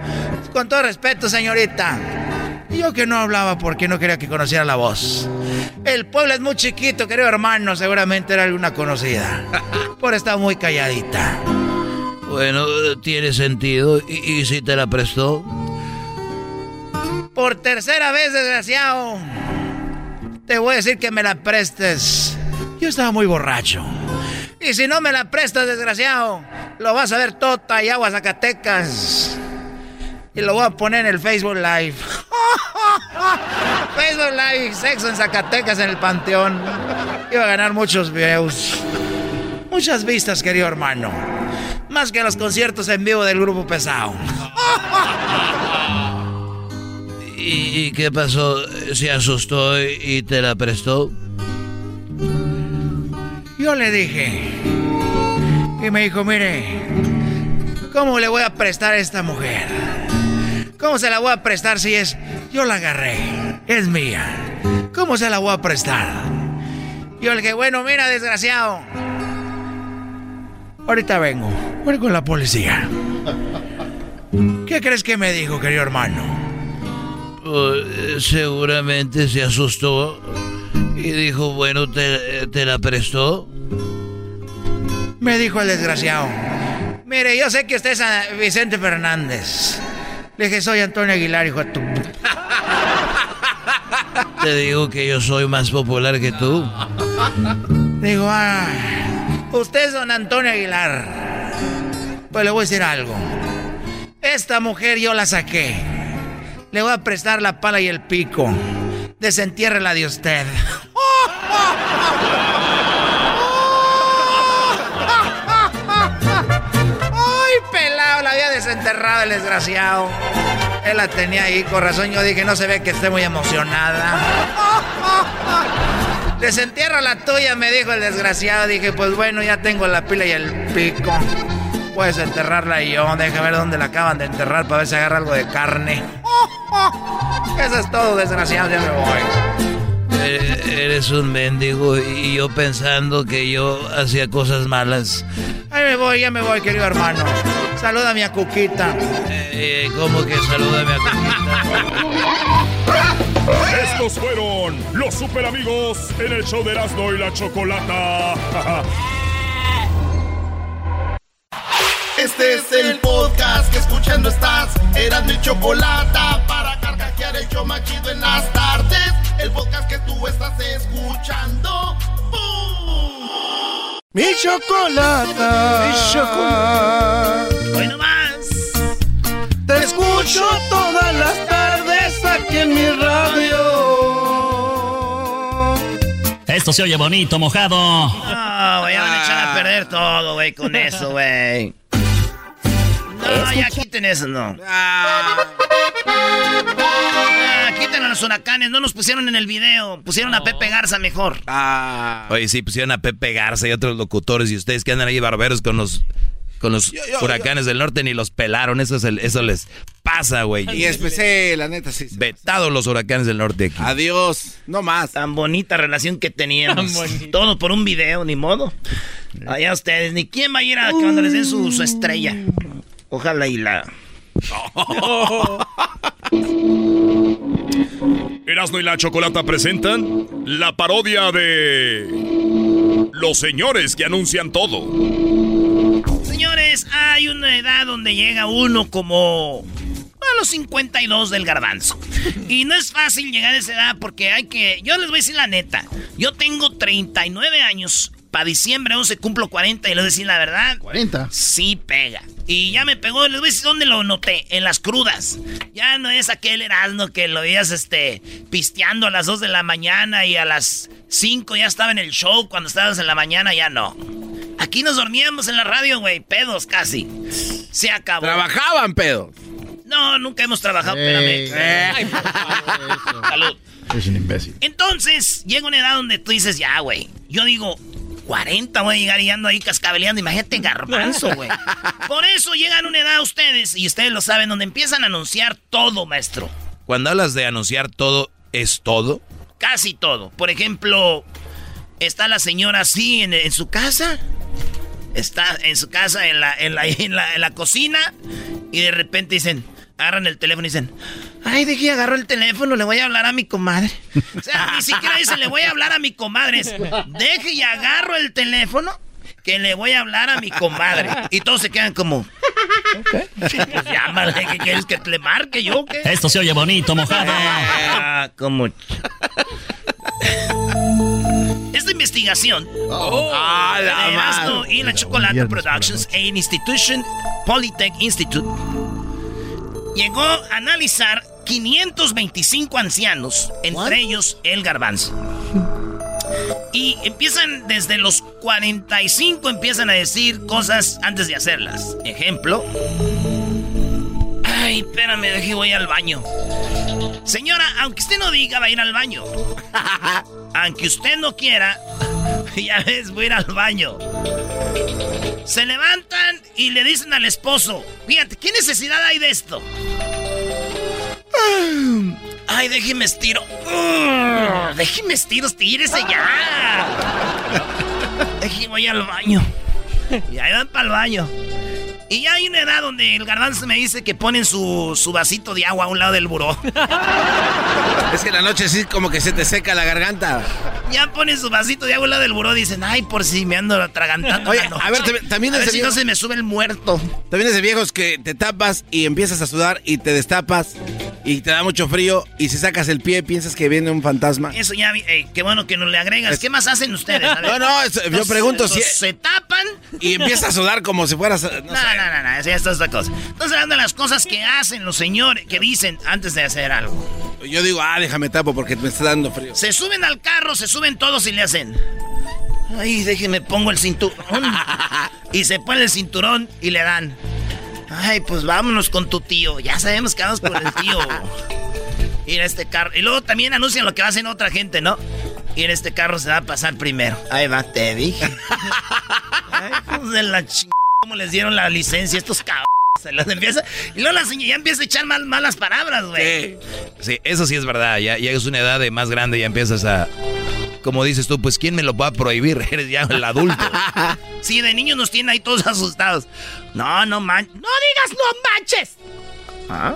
Con todo respeto, señorita. Yo que no hablaba porque no quería que conociera la voz. El pueblo es muy chiquito, querido hermano. Seguramente era alguna conocida. [LAUGHS] Por estar muy calladita. Bueno, tiene sentido. ¿Y, ¿Y, si te la prestó? Por tercera vez, desgraciado. Te voy a decir que me la prestes. Yo estaba muy borracho. Y si no me la prestas, desgraciado, lo vas a ver tota y agua Zacatecas. Y lo voy a poner en el Facebook Live. [LAUGHS] Facebook Live, sexo en Zacatecas en el Panteón. Iba a ganar muchos views. Muchas vistas, querido hermano. Más que los conciertos en vivo del grupo pesado. [LAUGHS] ¿Y, ¿Y, qué pasó? ¿Se asustó y te la prestó? Yo le dije. Y me dijo, mire, ¿cómo le voy a prestar a esta mujer? ¿Cómo se la voy a prestar si es... Yo la agarré. Es mía. ¿Cómo se la voy a prestar? Yo le dije, bueno, mira, desgraciado. Ahorita vengo. Voy con la policía. ¿Qué crees que me dijo, querido hermano? Uh, seguramente se asustó y dijo, bueno, ¿te, te la prestó? Me dijo el desgraciado. Mire, yo sé que usted es Vicente Fernández. Le dije, soy Antonio Aguilar, hijo de tu... [LAUGHS] Te digo que yo soy más popular que tú. Digo, ah, usted es don Antonio Aguilar. Pues le voy a decir algo. Esta mujer yo la saqué. Le voy a prestar la pala y el pico. Desentiérrela de usted. [LAUGHS] Desenterrado el desgraciado. Él la tenía ahí, con razón yo dije, no se ve que esté muy emocionada. [LAUGHS] Desentierra la tuya, me dijo el desgraciado. Dije, pues bueno, ya tengo la pila y el pico. Puedes enterrarla y yo. Deja ver dónde la acaban de enterrar para ver si agarra algo de carne. [LAUGHS] Eso es todo, desgraciado, ya me voy. Eh, Eres un mendigo y yo pensando que yo hacía cosas malas. Ahí me voy, ya me voy, querido hermano. Saluda a mi Cuquita. Eh, ¿Cómo que salúdame a Cuquita? [LAUGHS] Estos fueron los super amigos en el show de Erasmo y la Chocolata. [LAUGHS] Este es el podcast que escuchando estás. Eran mi chocolata para carcajear el show más chido en las tardes. El podcast que tú estás escuchando. ¡Bum! Mi chocolata. Mi chocolata. Hoy nomás. Te escucho todas las tardes aquí en mi radio. Esto se oye bonito, mojado. No, güey, ya van a echar a perder todo, güey, con [LAUGHS] eso, güey. No, ya quiten eso, no. Ah, quiten a los huracanes, no nos pusieron en el video. Pusieron a Pepe Garza mejor. Oye, sí, pusieron a Pepe Garza y otros locutores y ustedes que andan ahí barberos con los con los huracanes del norte ni los pelaron. Eso, es el- eso les pasa, güey. Y especial, la neta, sí. Vetados los huracanes del norte aquí. Adiós, no más. Tan bonita relación que teníamos. Todo por un video, ni modo. Allá ustedes, ni quién va a ir a cuando les den su, su estrella. Ojalá y la. [LAUGHS] Erasmo y la Chocolata presentan la parodia de Los señores que anuncian todo. Señores, hay una edad donde llega uno como a los 52 del garbanzo. Y no es fácil llegar a esa edad porque hay que... Yo les voy a decir la neta. Yo tengo 39 años. Para diciembre 11 cumplo 40 y les voy a decir la verdad. ¿40? Sí pega. Y ya me pegó, les voy a decir dónde lo noté. En las crudas. Ya no es aquel Erasmo que lo veías este, pisteando a las 2 de la mañana y a las 5 ya estaba en el show. Cuando estabas en la mañana ya no. Aquí nos dormíamos en la radio, güey. Pedos casi. Se acabó. Trabajaban, pedo. No, nunca hemos trabajado, Ey. espérame. Ay, por favor, Salud. Es un imbécil. Entonces, llega una edad donde tú dices, ya, güey. Yo digo, 40 voy a llegar y ando ahí cascabeleando. Imagínate [LAUGHS] garbanzo, güey. Por eso llegan a una edad ustedes, y ustedes lo saben, donde empiezan a anunciar todo, maestro. Cuando hablas de anunciar todo, ¿es todo? Casi todo. Por ejemplo, está la señora así en, en su casa. Está en su casa, en la, en, la, en, la, en la cocina. Y de repente dicen, agarran el teléfono y dicen, ay, dejé, agarro el teléfono, le voy a hablar a mi comadre. O sea, ni siquiera dicen, le voy a hablar a mi comadre. Es, Deje y agarro el teléfono que le voy a hablar a mi comadre. Y todos se quedan como, pues llámale, ¿qué quieres que te le marque yo qué? Esto se oye bonito, mojado. Ah, como... Esta investigación Ah, la de Erasmo y la Chocolate Productions e Institution Polytech Institute llegó a analizar 525 ancianos, entre ellos el garbanzo. Y empiezan desde los 45, empiezan a decir cosas antes de hacerlas. Ejemplo. Ay, espérame, dejé, voy al baño. Señora, aunque usted no diga, va a ir al baño. [LAUGHS] aunque usted no quiera, [LAUGHS] ya ves, voy a ir al baño. Se levantan y le dicen al esposo, fíjate, ¿qué necesidad hay de esto? Ay, déjeme estiro. Mm, Déjeme estiro, estírese ya. [LAUGHS] Déjeme voy al baño. Y ahí van para el baño. Y ya hay una edad donde el garbanzo me dice que ponen su, su vasito de agua a un lado del buró. [LAUGHS] Es que la noche sí como que se te seca la garganta. Ya ponen su vasito de agua al lado del buró. Dicen, ay, por si me ando atragantando. Oye, la noche. a ver, también- a es ver si viejo- no se me sube el muerto. También es de viejos que te tapas y empiezas a sudar y te destapas y te da mucho frío y si sacas el pie piensas que viene un fantasma. Eso ya, vi- eh, qué bueno que nos le agregas. ¿Qué más hacen ustedes? A ver. No, no, eso- yo pregunto si- Se tapan. Y empiezas a sudar como si fueras... No, No, no, no, no, esa es otra cosa. Entonces hablando de las cosas que hacen los señores, que dicen antes de hacer algo. Yo digo, ah, déjame tapo porque me está dando frío. Se suben al carro, se suben todos y le hacen. Ay, déjeme pongo el cinturón. [LAUGHS] y se pone el cinturón y le dan. Ay, pues vámonos con tu tío. Ya sabemos que vamos por el tío. [LAUGHS] Y en este carro. Y luego también anuncian lo que va a hacer otra gente, ¿no? Y en este carro se va a pasar primero. Ahí va, te dije. [LAUGHS] Ay, hijos de la ching... ¿Cómo les dieron la licencia a estos cabrones? Se las empieza... Y luego la señora ya empieza a echar mal, malas palabras, güey. Sí, eso sí es verdad. Ya, ya es una edad de más grande y ya empiezas a. Como dices tú, pues ¿quién me lo va a prohibir? [LAUGHS] Eres ya el adulto. [LAUGHS] Sí, de niños nos tienen ahí todos asustados. No, no manches. No digas no manches. ¿Ah?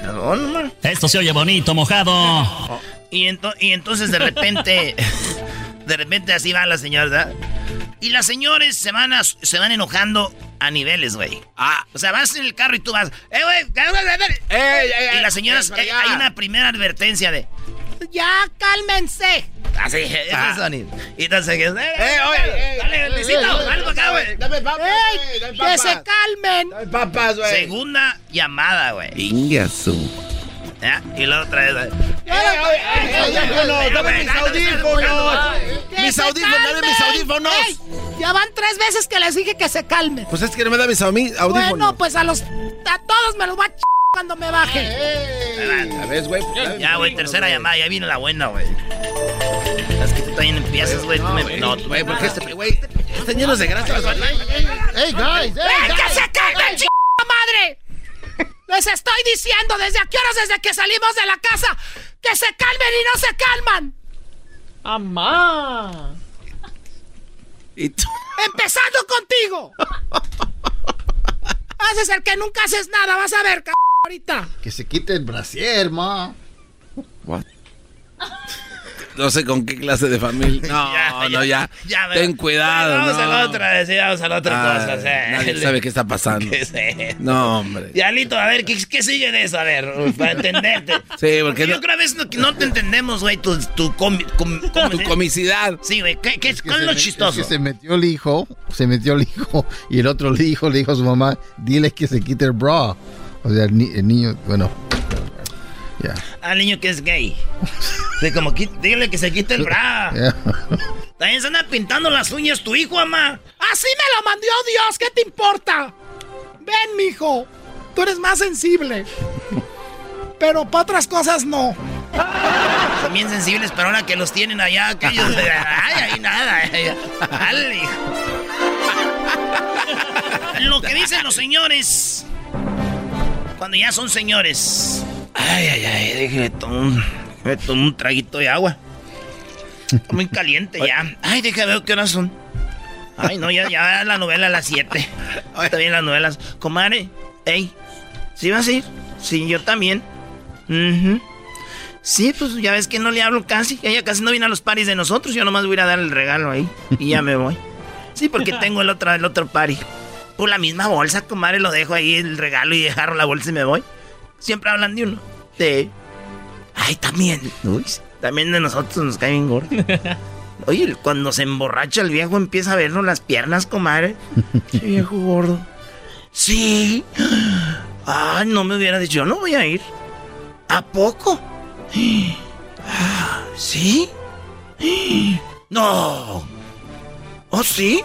Perdón, man. Esto se oye bonito, mojado. Y, ento- y entonces de repente, [LAUGHS] de repente así van las señoras, ¿verdad? Y las señores se van, a- se van enojando a niveles, güey. Ah. O sea, vas en el carro y tú vas, eh, güey, y las señoras, eh, hay una primera advertencia de, ya, cálmense. Así, ese Ah. sonido. Y entonces, eh, Eh, oye, eh, dale, eh, Luisito, eh, eh, algo acá, güey. dame papas, Ey, que se calmen. Dame papas, güey. Segunda llamada, güey. Ingasu. ¿Ya? Y luego otra vez. güey. audífonos, dame mis audífonos. Mis audífonos, dame mis audífonos. Ya van tres veces que les dije que se calmen. Pues es que no me da mis audífonos. Bueno, pues a los a todos me los va a ch cuando me baje. A ver, güey. Ya, güey, tercera llamada, ya viene la buena, güey. Es que tú también empiezas, güey. tú me- No, Güey, porque este, güey, están llenos de grasa. Hey, guys, ¡Eh, que se calmen, ch madre! Les estoy diciendo desde a qué horas desde que salimos de la casa que se calmen y no se calman. Amá. ¿Y tú? Empezando contigo. [LAUGHS] Haces el que nunca haces nada, vas a ver, c ahorita. Que se quite el brasier, ma. No sé con qué clase de familia. [LAUGHS] No, Ya, no, ya. ya, Ten pero- cuidado. Vamos no. a la otra, sí, vamos a la otra Ah, cosa. sí. Nadie sabe qué está pasando. [LAUGHS] ¿Qué es eso? No, hombre. Ya, Lito, a ver, ¿qué, qué sigue de eso? A ver, para entenderte. [LAUGHS] Sí, porque yo no- creo a veces no, que no te entendemos, güey, tu, tu, comi- com- ¿cómo Tu comicidad. Sí, güey, ¿qué, qué, que ¿cuál es se lo me- chistoso? es que se metió el hijo, se metió el hijo, y el otro le dijo, le dijo a su mamá, dile que se quite el bra. O sea, el, ni- el niño, bueno, ya. Al niño que es gay. Sí, como, dígale que se quite el bra. [LAUGHS] También se anda pintando las uñas tu hijo, mamá. Así me lo mandó Dios, ¿qué te importa? Ven, mijo, tú eres más sensible. Pero para otras cosas no. Son bien sensibles, pero ahora que los tienen allá, aquellos. Ay, ahí nada. ay, Dale, hijo. Lo que dicen los señores. Cuando ya son señores. Ay, ay, ay, déjeme tomar un, déjeme tomar un traguito de agua. Está muy caliente ya. [LAUGHS] Ay, déjame ver qué horas son. Ay, no, ya, ya la novela a las 7. Está bien las novelas. Comadre, ey, ¿sí vas a ir? Sí, yo también. Ujú. Sí, pues ya ves que no le hablo casi. Ella casi no viene a los paris de nosotros. Yo nomás voy a ir a dar el regalo ahí. Y ya me voy. Sí, porque [LAUGHS] tengo el otro, el otro party. Por la misma bolsa, comadre, lo dejo ahí el regalo y dejaro la bolsa y me voy. Siempre hablan de uno. Sí. Ay, también. Uy, sí, también de nosotros nos cae bien gordo. [LAUGHS] Oye, cuando se emborracha el viejo empieza a vernos las piernas, comadre. [LAUGHS] Qué viejo gordo. Sí. Ay, no me hubiera dicho, yo no voy a ir. ¿A poco? Ah, ¿Sí? [GASPS] No. ¿Oh, sí?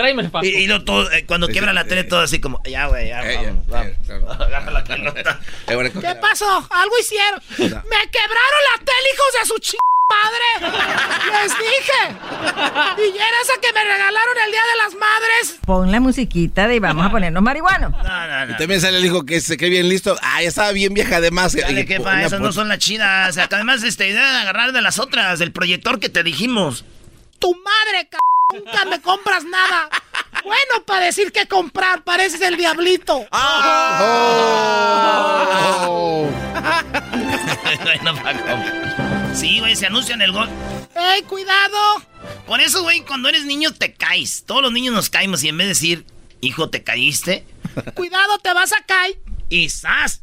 Tráeme el pasto. Y, y lo todo, eh, cuando quiebra la tele, todo así como, ya, güey, ya, vamos, vamos. [LAUGHS] Agarra la pelota. ¿Qué pasó? Algo hicieron. Me quebraron la tele, hijos de su ch... madre. Les dije. Y era esa que me regalaron el Día de las Madres. Pon la musiquita de vamos a ponernos marihuanos. Y también sale el hijo que se que bien listo. Ah, ya estaba bien vieja además. Dale, Y que pa, esas no son las chidas. O sea, que además, este, idea de agarrar de las otras, del proyector que te dijimos. Tu madre, c... Nunca me compras nada. Bueno, para decir que comprar, pareces el diablito. [LAUGHS] Bueno, Paco. Sí, güey, se anuncia en el gol. ¡Ey, cuidado! Por eso, güey, cuando eres niño te caes. Todos los niños nos caemos y en vez de decir, hijo, te caíste, Cuidado, te vas a caer. y ¡zas!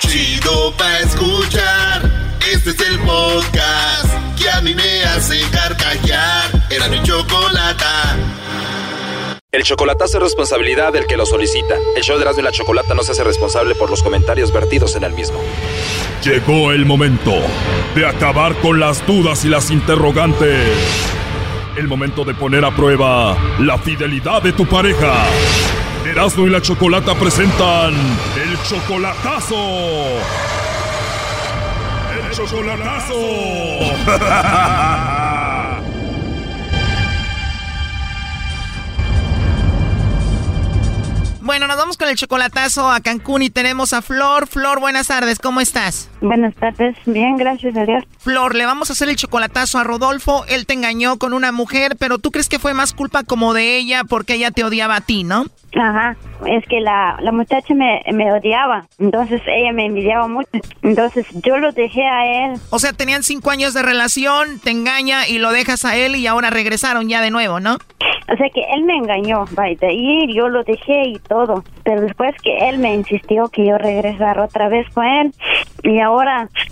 Chido pa' escuchar. Este es el podcast que a mí me hace carcajear. Era mi chocolata. El chocolatazo es responsabilidad del que lo solicita. El show de Erasmo y la Chocolata no se hace responsable por los comentarios vertidos en el mismo. Llegó el momento de acabar con las dudas y las interrogantes. El momento de poner a prueba la fidelidad de tu pareja. Erasmo y la Chocolata presentan el chocolatazo. El chocolatazo. Bueno, nos vamos con el chocolatazo a Cancún y tenemos a Flor. Flor, buenas tardes, ¿cómo estás? Buenas tardes, bien, gracias a Dios. Flor, le vamos a hacer el chocolatazo a Rodolfo. Él te engañó con una mujer, pero tú crees que fue más culpa como de ella porque ella te odiaba a ti, ¿no? Ajá, es que la, la muchacha me, me odiaba, entonces ella me envidiaba mucho, entonces yo lo dejé a él. O sea, tenían cinco años de relación, te engaña y lo dejas a él y ahora regresaron ya de nuevo, ¿no? O sea que él me engañó, vaya, ahí yo lo dejé y todo, pero después que él me insistió que yo regresara otra vez con él y ahora ahora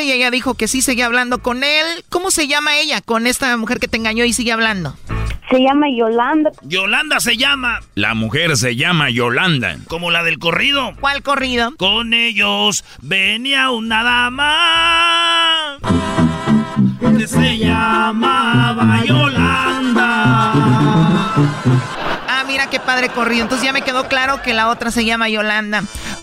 y ella dijo que sí seguía hablando con él. ¿Cómo se llama ella con esta mujer que te engañó y sigue hablando? Se llama Yolanda. Yolanda se llama. La mujer se llama Yolanda. Como la del corrido. ¿Cuál corrido? Con ellos venía una dama que se llamaba Yolanda. Ah, mira qué padre corrido. Entonces ya me quedó claro que la otra se llama Yolanda.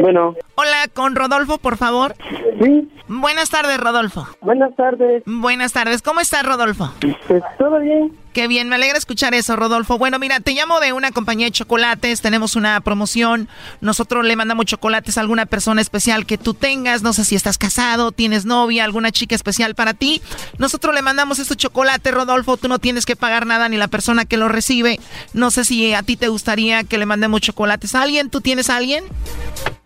Bueno. Hola, con Rodolfo, por favor. Sí. Buenas tardes, Rodolfo. Buenas tardes. Buenas tardes. ¿Cómo estás, Rodolfo? Pues todo bien. Qué bien, me alegra escuchar eso, Rodolfo. Bueno, mira, te llamo de una compañía de chocolates, tenemos una promoción, nosotros le mandamos chocolates a alguna persona especial que tú tengas, no sé si estás casado, tienes novia, alguna chica especial para ti. Nosotros le mandamos estos chocolates, Rodolfo, tú no tienes que pagar nada ni la persona que lo recibe. No sé si a ti te gustaría que le mandemos chocolates a alguien, ¿tú tienes a alguien?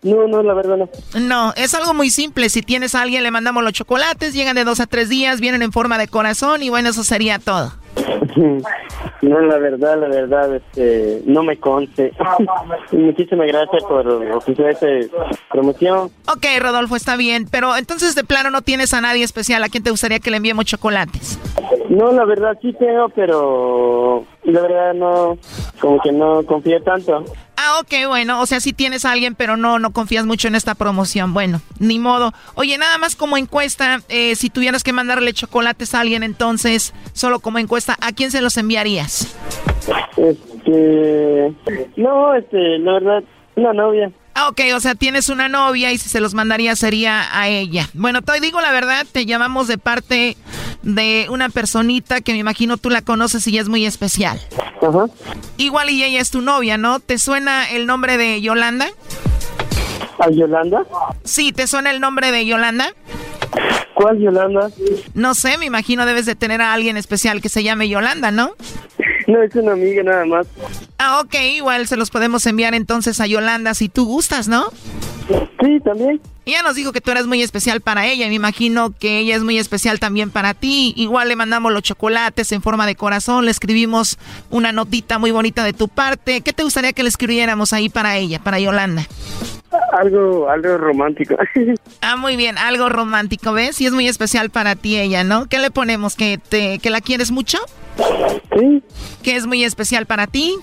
No, no, la verdad no. No, es algo muy simple. Si tienes a alguien, le mandamos los chocolates, llegan de dos a tres días, vienen en forma de corazón y bueno, eso sería todo. [LAUGHS] No, la verdad, la verdad, este, no me conste. [LAUGHS] Muchísimas gracias por ofrecer esta promoción. Ok, Rodolfo, está bien, pero entonces de plano no tienes a nadie especial a quien te gustaría que le enviemos chocolates. No, la verdad sí tengo, pero la verdad no, como que no confío tanto. Ah, Ok, bueno, o sea, sí tienes a alguien, pero no, no confías mucho en esta promoción. Bueno, ni modo. Oye, nada más como encuesta, eh, si tuvieras que mandarle chocolates a alguien, entonces, solo como encuesta, ¿a quién se los enviarías? Este, no, este, la verdad, una novia. Ah, ok, o sea, tienes una novia y si se los mandaría sería a ella. Bueno, te digo la verdad, te llamamos de parte de una personita que me imagino tú la conoces y es muy especial. Ajá. Igual y ella es tu novia, ¿no? ¿Te suena el nombre de Yolanda? ¿A Yolanda? Sí, ¿te suena el nombre de Yolanda? ¿Cuál Yolanda? No sé, me imagino debes de tener a alguien especial que se llame Yolanda, ¿no? No, es una amiga nada más. Ah, ok, igual se los podemos enviar entonces a Yolanda si tú gustas, ¿no? Sí, también. Ella nos dijo que tú eres muy especial para ella. Me imagino que ella es muy especial también para ti. Igual le mandamos los chocolates en forma de corazón. Le escribimos una notita muy bonita de tu parte. ¿Qué te gustaría que le escribiéramos ahí para ella, para Yolanda? Algo, algo romántico. [LAUGHS] ah, muy bien, algo romántico, ¿ves? Y es muy especial para ti ella, ¿no? ¿Qué le ponemos? ¿Que, te, que la quieres mucho? Sí. ¿Que es muy especial para ti?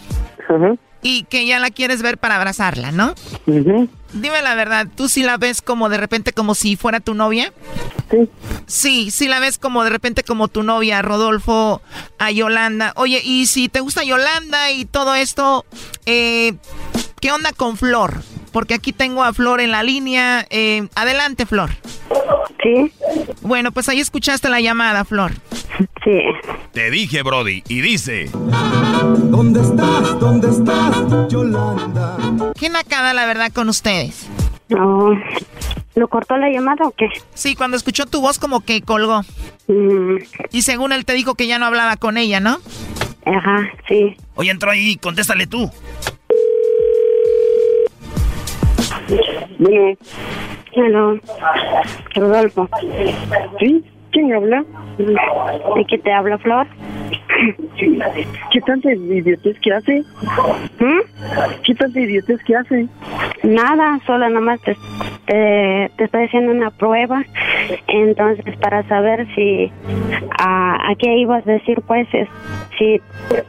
Ajá. Y que ya la quieres ver para abrazarla, ¿no? Dime la verdad, ¿tú sí la ves como de repente como si fuera tu novia? Sí. Sí, sí la ves como de repente como tu novia, Rodolfo, a Yolanda. Oye, y si te gusta Yolanda y todo esto, eh, ¿qué onda con Flor? Porque aquí tengo a Flor en la línea. Eh, adelante, Flor. Sí. Bueno, pues ahí escuchaste la llamada, Flor. Sí. Te dije, Brody, y dice... ¿Dónde estás? ¿Dónde estás, Yolanda? ¿Qué nacada, la verdad, con ustedes? No. ¿Lo cortó la llamada o qué? Sí, cuando escuchó tu voz como que colgó. Mm. Y según él te dijo que ya no hablaba con ella, ¿no? Ajá, sí. Oye, entró ahí, contéstale tú. Bueno. Hello. Rodolfo. ¿Sí? ¿Quién habla? ¿De qué te habla, Flor? [COUGHS] ¿Qué tanta idiotez que hace? ¿Mm? ¿Qué tanta idiotez que hace? Nada, solo nomás te, te, te estoy haciendo una prueba. Entonces, para saber si a, a qué ibas a decir, pues, es, si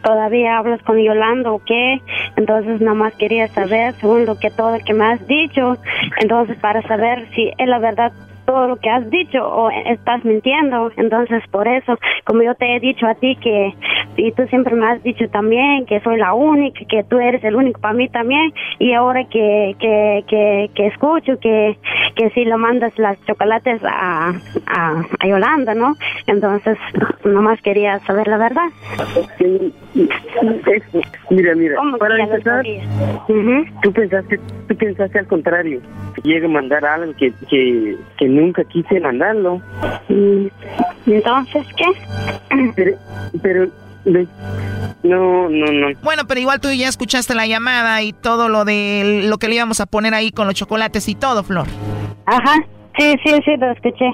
todavía hablas con Yolanda o qué. Entonces, nomás quería saber, según lo que todo lo que me has dicho. Entonces, para saber si es la verdad todo lo que has dicho o estás mintiendo. Entonces, por eso, como yo te he dicho a ti que, y tú siempre me has dicho también que soy la única, que tú eres el único para mí también, y ahora que, que, que, que escucho que, que si lo mandas las chocolates a, a, a Yolanda, ¿no? Entonces, nomás quería saber la verdad. Mira, mira, ¿Cómo que para empezar, tú pensaste, tú pensaste al contrario, que llegue a mandar algo que, que, que nunca quise mandarlo. Mm, Entonces, ¿qué? Pero, no, no, no. Bueno, pero igual tú ya escuchaste la llamada y todo lo de lo que le íbamos a poner ahí con los chocolates y todo, Flor. Ajá, sí, sí, sí, lo escuché.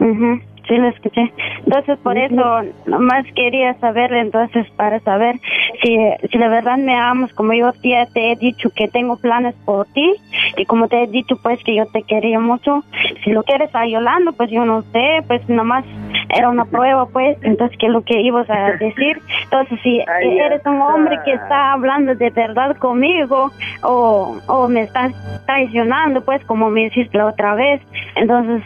Ujú, Sí, lo escuché. Entonces, por eso, nomás quería saber, entonces, para saber si, si de verdad me amas, como yo ya te he dicho que tengo planes por ti, y como te he dicho, pues, que yo te quería mucho. Si lo quieres a Yolanda, pues yo no sé, pues nomás era una [LAUGHS] prueba, pues, entonces, ¿qué es lo que ibas a [LAUGHS] decir? Entonces, si eres un hombre que está hablando de verdad conmigo, o, o me estás traicionando, pues, como me hiciste la otra vez, entonces,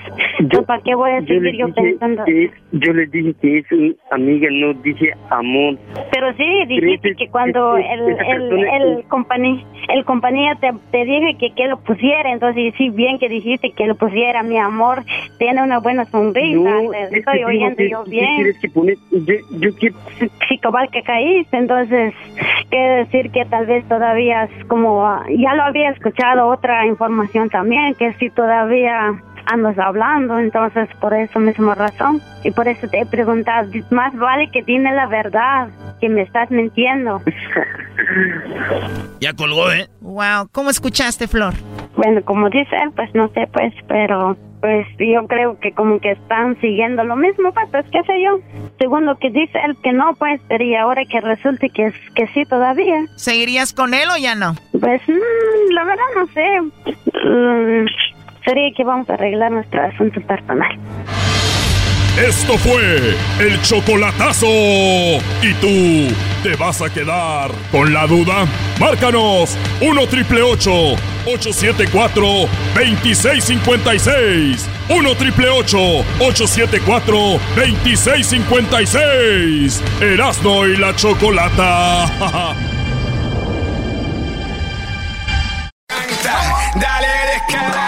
¿para qué voy a Yo seguir yo dije que es- yo le dije que es una amiga, no dije amor. Pero sí, dijiste que cuando que el, el, el, compañía, el compañía te, te dije que, que lo pusiera, entonces sí, bien que dijiste que lo pusiera, mi amor, tiene una buena sonrisa, No, te que estoy oyendo que- yo ¿qué bien. que poner? Yo, yo quiero... Sí, cabal que caíste, entonces quiere decir que tal vez todavía es como, ah, ya lo había escuchado otra información también, que si todavía andas hablando, entonces por eso misma razón, y por eso te he preguntado, más vale que dime la verdad, que me estás mintiendo. Ya colgó, ¿eh? Wow, ¿cómo escuchaste, Flor? Bueno, como dice él, pues no sé, pues, pero pues yo creo que como que están siguiendo lo mismo, pues, pues qué sé yo. Según lo que dice él, que no, pues, pero y ahora que resulte que, es- que sí todavía. ¿Seguirías con él o ya no? Pues, mm, la verdad no sé. Mm, sería que vamos a arreglar nuestro asunto personal. Esto fue el chocolatazo. ¿Y tú ¿Te vas a quedar con la duda? Márcanos 1 triple 874 2656. 1 triple 874 2656. Erasno y la chocolata. [LAUGHS] Dale descarada.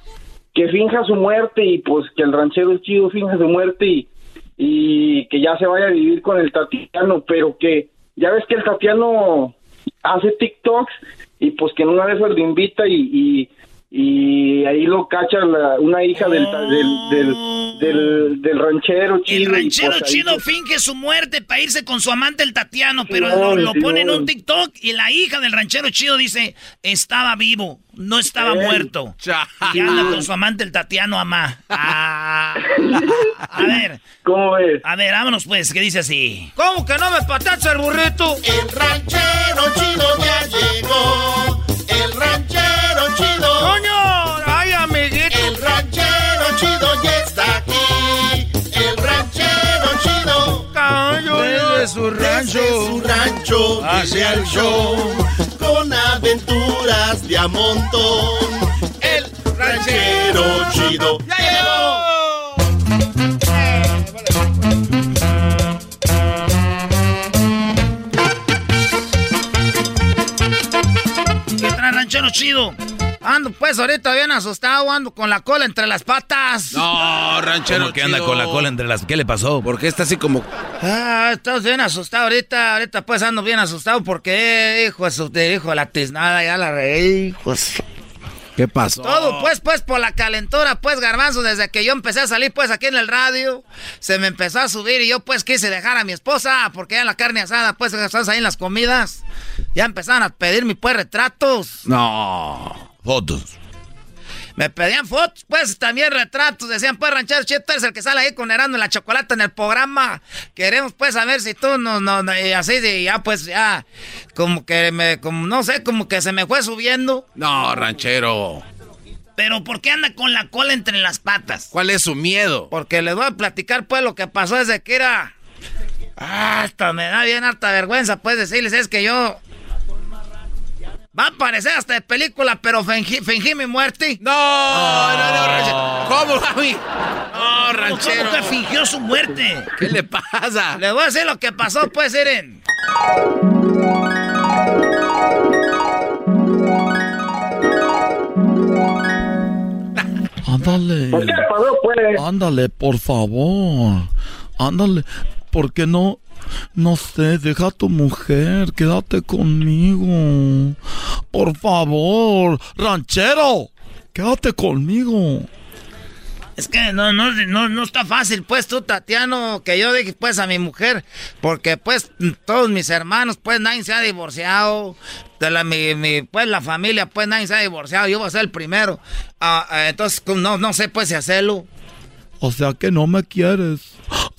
que finja su muerte y pues que el ranchero chido finja su muerte y, y que ya se vaya a vivir con el Tatiano, pero que ya ves que el Tatiano hace TikToks y pues que en una esas lo invita y, y ahí lo cacha la- una hija del, ta- del, del, del, del ranchero El chido. y, ranchero pues, se- finge su muerte para irse con su amante el Tatiano, pero lo, lo pone en un TikTok y la hija del ranchero chido dice, estaba vivo, no estaba muerto. Y anda con su amante el Tatiano Amá. Ah. A ver. ¿Cómo ves? A ver, vámonos pues, que dice así. ¿Cómo que no me patacha el burrito? El ranchero chido ya llegó. El ranchero chido. ¡Coño! ¡Ay, amiguito! El ranchero chido ya está aquí. El ranchero chido. Desde su rancho. Desde su rancho Hacia el show. Con aventuras de a montón. El ranchero chido. ¡Ya llegó! Ranchero chido? Ando pues ahorita bien asustado, ando con la cola entre las patas. No, ranchero ¿Cómo que anda chido. con la cola entre las... ¿Qué le pasó? ¿Por qué está así como...? Ah, estás bien asustado ahorita, ahorita pues ando bien asustado porque, hijo de hijo la tiznada, ya la reí, hijo ¿Qué pasó? Todo pues, pues, por la calentura, pues, garbanzo, desde que yo empecé a salir, pues, aquí en el radio, se me empezó a subir y yo, pues, quise dejar a mi esposa, porque ya la carne asada, pues, estás ahí en las comidas, ya empezaron a pedirme, pues, retratos. No. Fotos. Me pedían fotos, pues también retratos. Decían, pues, ranchero Chito, tú eres el que sale ahí con Herando en la chocolate en el programa. Queremos, pues, saber si tú no, no, no", y así, y ya, pues, ya, como que me, como, no sé, como que se me fue subiendo. No, ranchero. Pero ¿por qué anda con la cola entre las patas? ¿Cuál es su miedo? Porque les voy a platicar, pues, lo que pasó desde que era. Ah, hasta me da bien harta vergüenza, pues, decirles, es que yo. Va a parecer hasta de película, pero fingí, fingí mi muerte. No, no, no, ranchero. ¿Cómo, mami? No, ranchero. ¿Cómo que fingió su muerte? ¿Qué le pasa? Les voy a decir lo que pasó, pues, miren. Ándale. ¿Por qué pasó, pues? Ándale, por favor. Ándale. ¿Por qué no? No sé, deja a tu mujer, quédate conmigo. Por favor, ranchero, quédate conmigo. Es que no, no, no, no está fácil, pues, tú, Tatiano, que yo dije, pues, a mi mujer, porque, pues, todos mis hermanos, pues, nadie se ha divorciado, de la, mi, pues, la familia, pues, nadie se ha divorciado, yo voy a ser el primero, Ah, ah, entonces, no, no sé, pues, si hacerlo. O sea que no me quieres.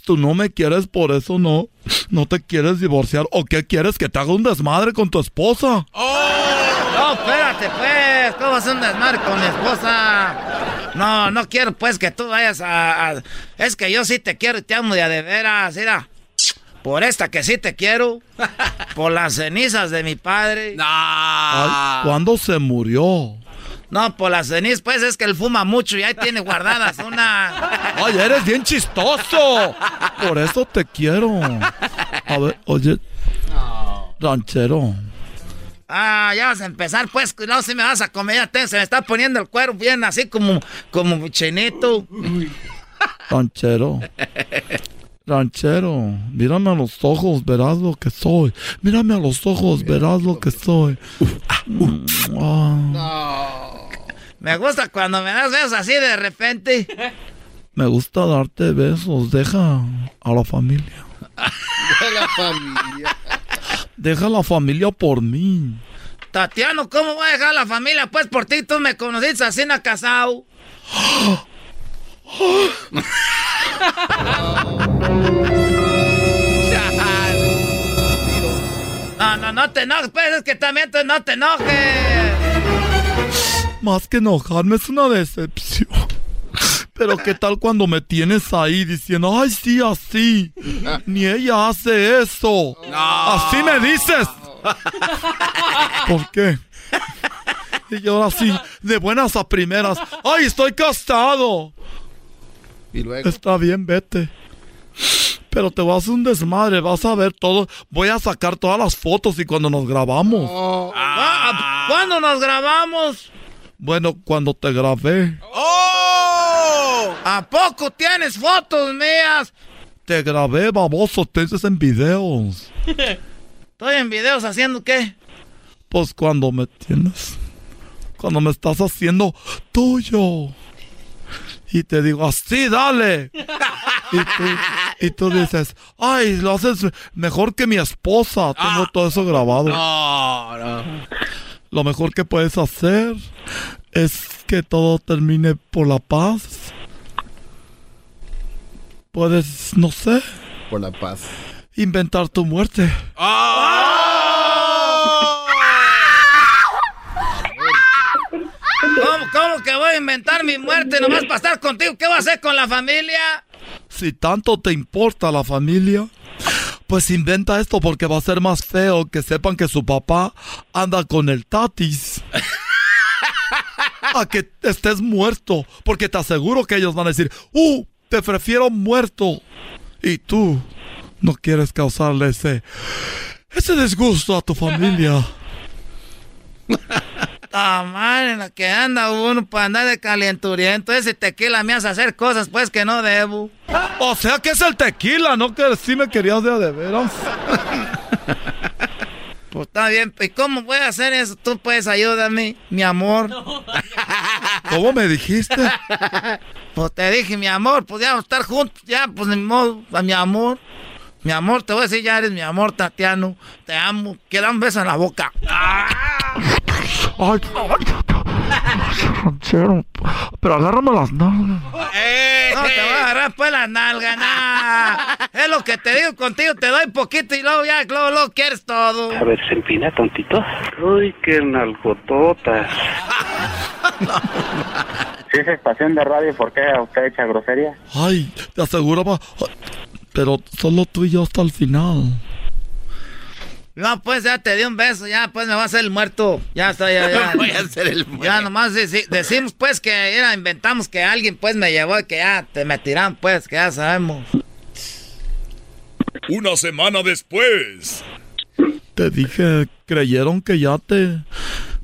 Tú no me quieres, por eso no. No te quieres divorciar. ¿O qué quieres? Que te haga un desmadre con tu esposa. No, espérate, pues, ¿cómo hacer un desmadre con mi esposa? No, no quiero, pues, que tú vayas a, a- Es que yo sí te quiero y te amo de veras, mira. Por esta que sí te quiero, por las cenizas de mi padre. Ay, ¿Cuándo se murió? No, por las cenizas, pues es que él fuma mucho y ahí tiene guardadas una... Ay, eres bien chistoso. Por eso te quiero. A ver, oye. Ranchero. Ah, ya vas a empezar, pues, no, si me vas a comer, ya te- se me está poniendo el cuero bien así como, como chinito. Ranchero. Ranchero, mírame a los ojos, verás lo que soy. Mírame a los ojos, verás lo que soy. Me gusta cuando me das besos así de repente. [LAUGHS] Me gusta darte besos. Deja a la familia. [LAUGHS] De la familia. Deja a la familia por mí. Tatiano, ¿cómo voy a dejar la familia? Pues por ti tú me conociste así en la casao. [GASPS] No, no, no te enojes, pues es que también tú no te enojes. Más que enojarme es una decepción. [LAUGHS] Pero qué tal cuando me tienes ahí diciendo, ay, sí, así. Ni ella hace eso. Así me dices. [LAUGHS] ¿Por qué? Y yo así, de buenas a primeras, ay, estoy casado. Y luego. Está bien, vete. Pero te vas a hacer un desmadre, vas a ver todo. Voy a sacar todas las fotos y cuando nos grabamos. Ah, ¿Cuándo nos grabamos? Bueno, cuando te grabé, ¡Oh! ¿A poco tienes fotos mías? te grabé, baboso, te dices en videos. [LAUGHS] Estoy en videos haciendo qué? Pues cuando me tienes, cuando me estás haciendo tuyo. Y te digo, así, dale. Y tú, y tú dices, ay, lo haces mejor que mi esposa. Tengo todo eso grabado. No, no. Lo mejor que puedes hacer es que todo termine por la paz. Puedes, no sé, Por la paz. inventar tu muerte. ¿Cómo, cómo que voy a inventar mi muerte nomás para estar contigo? ¿Qué voy a hacer con la familia? Si tanto te importa la familia, pues inventa esto porque va a ser más feo que sepan que su papá anda con el tatis. [LAUGHS] A que estés muerto, porque te aseguro que ellos van a decir, ¡uh! Te prefiero muerto. Y tú no quieres causarle ese, ese disgusto a tu familia. [LAUGHS] Ah, madre, en la que anda uno para andar de calenturiento. Ese tequila me hace hacer cosas pues que no debo. O sea que es el tequila, no que sí me querías de veras. Pues está bien, ¿y cómo voy a hacer eso? Tú puedes ayúdame, mi amor. ¿Cómo me dijiste? Pues te dije, mi amor, pues ya vamos a estar juntos, ya, pues ni modo, a mi amor. Mi amor, te voy a decir, ya eres mi amor, Tatiano. Te amo. Quiero un beso en la boca. [LAUGHS] Ay, ranchero, pero agárrame las nalgas. No te voy a agarrar pues la nalga, nah. Es lo que te digo contigo, te doy poquito y luego ya, luego, luego quieres todo. A ver, se empina, tontito. Uy, qué nalgototas. Si es estación de radio, ¿por qué usted echa grosería? Ay, te aseguro, pa- pero solo tú y yo hasta el final. No, pues ya te di un beso, ya pues me va a hacer el muerto. Ya está, ya, ya. [LAUGHS] Voy a hacer el muerto. Ya nomás deci- decimos pues que era, inventamos que alguien pues me llevó y que ya te me tiran pues, que ya sabemos. Una semana después. Te dije, creyeron que ya te...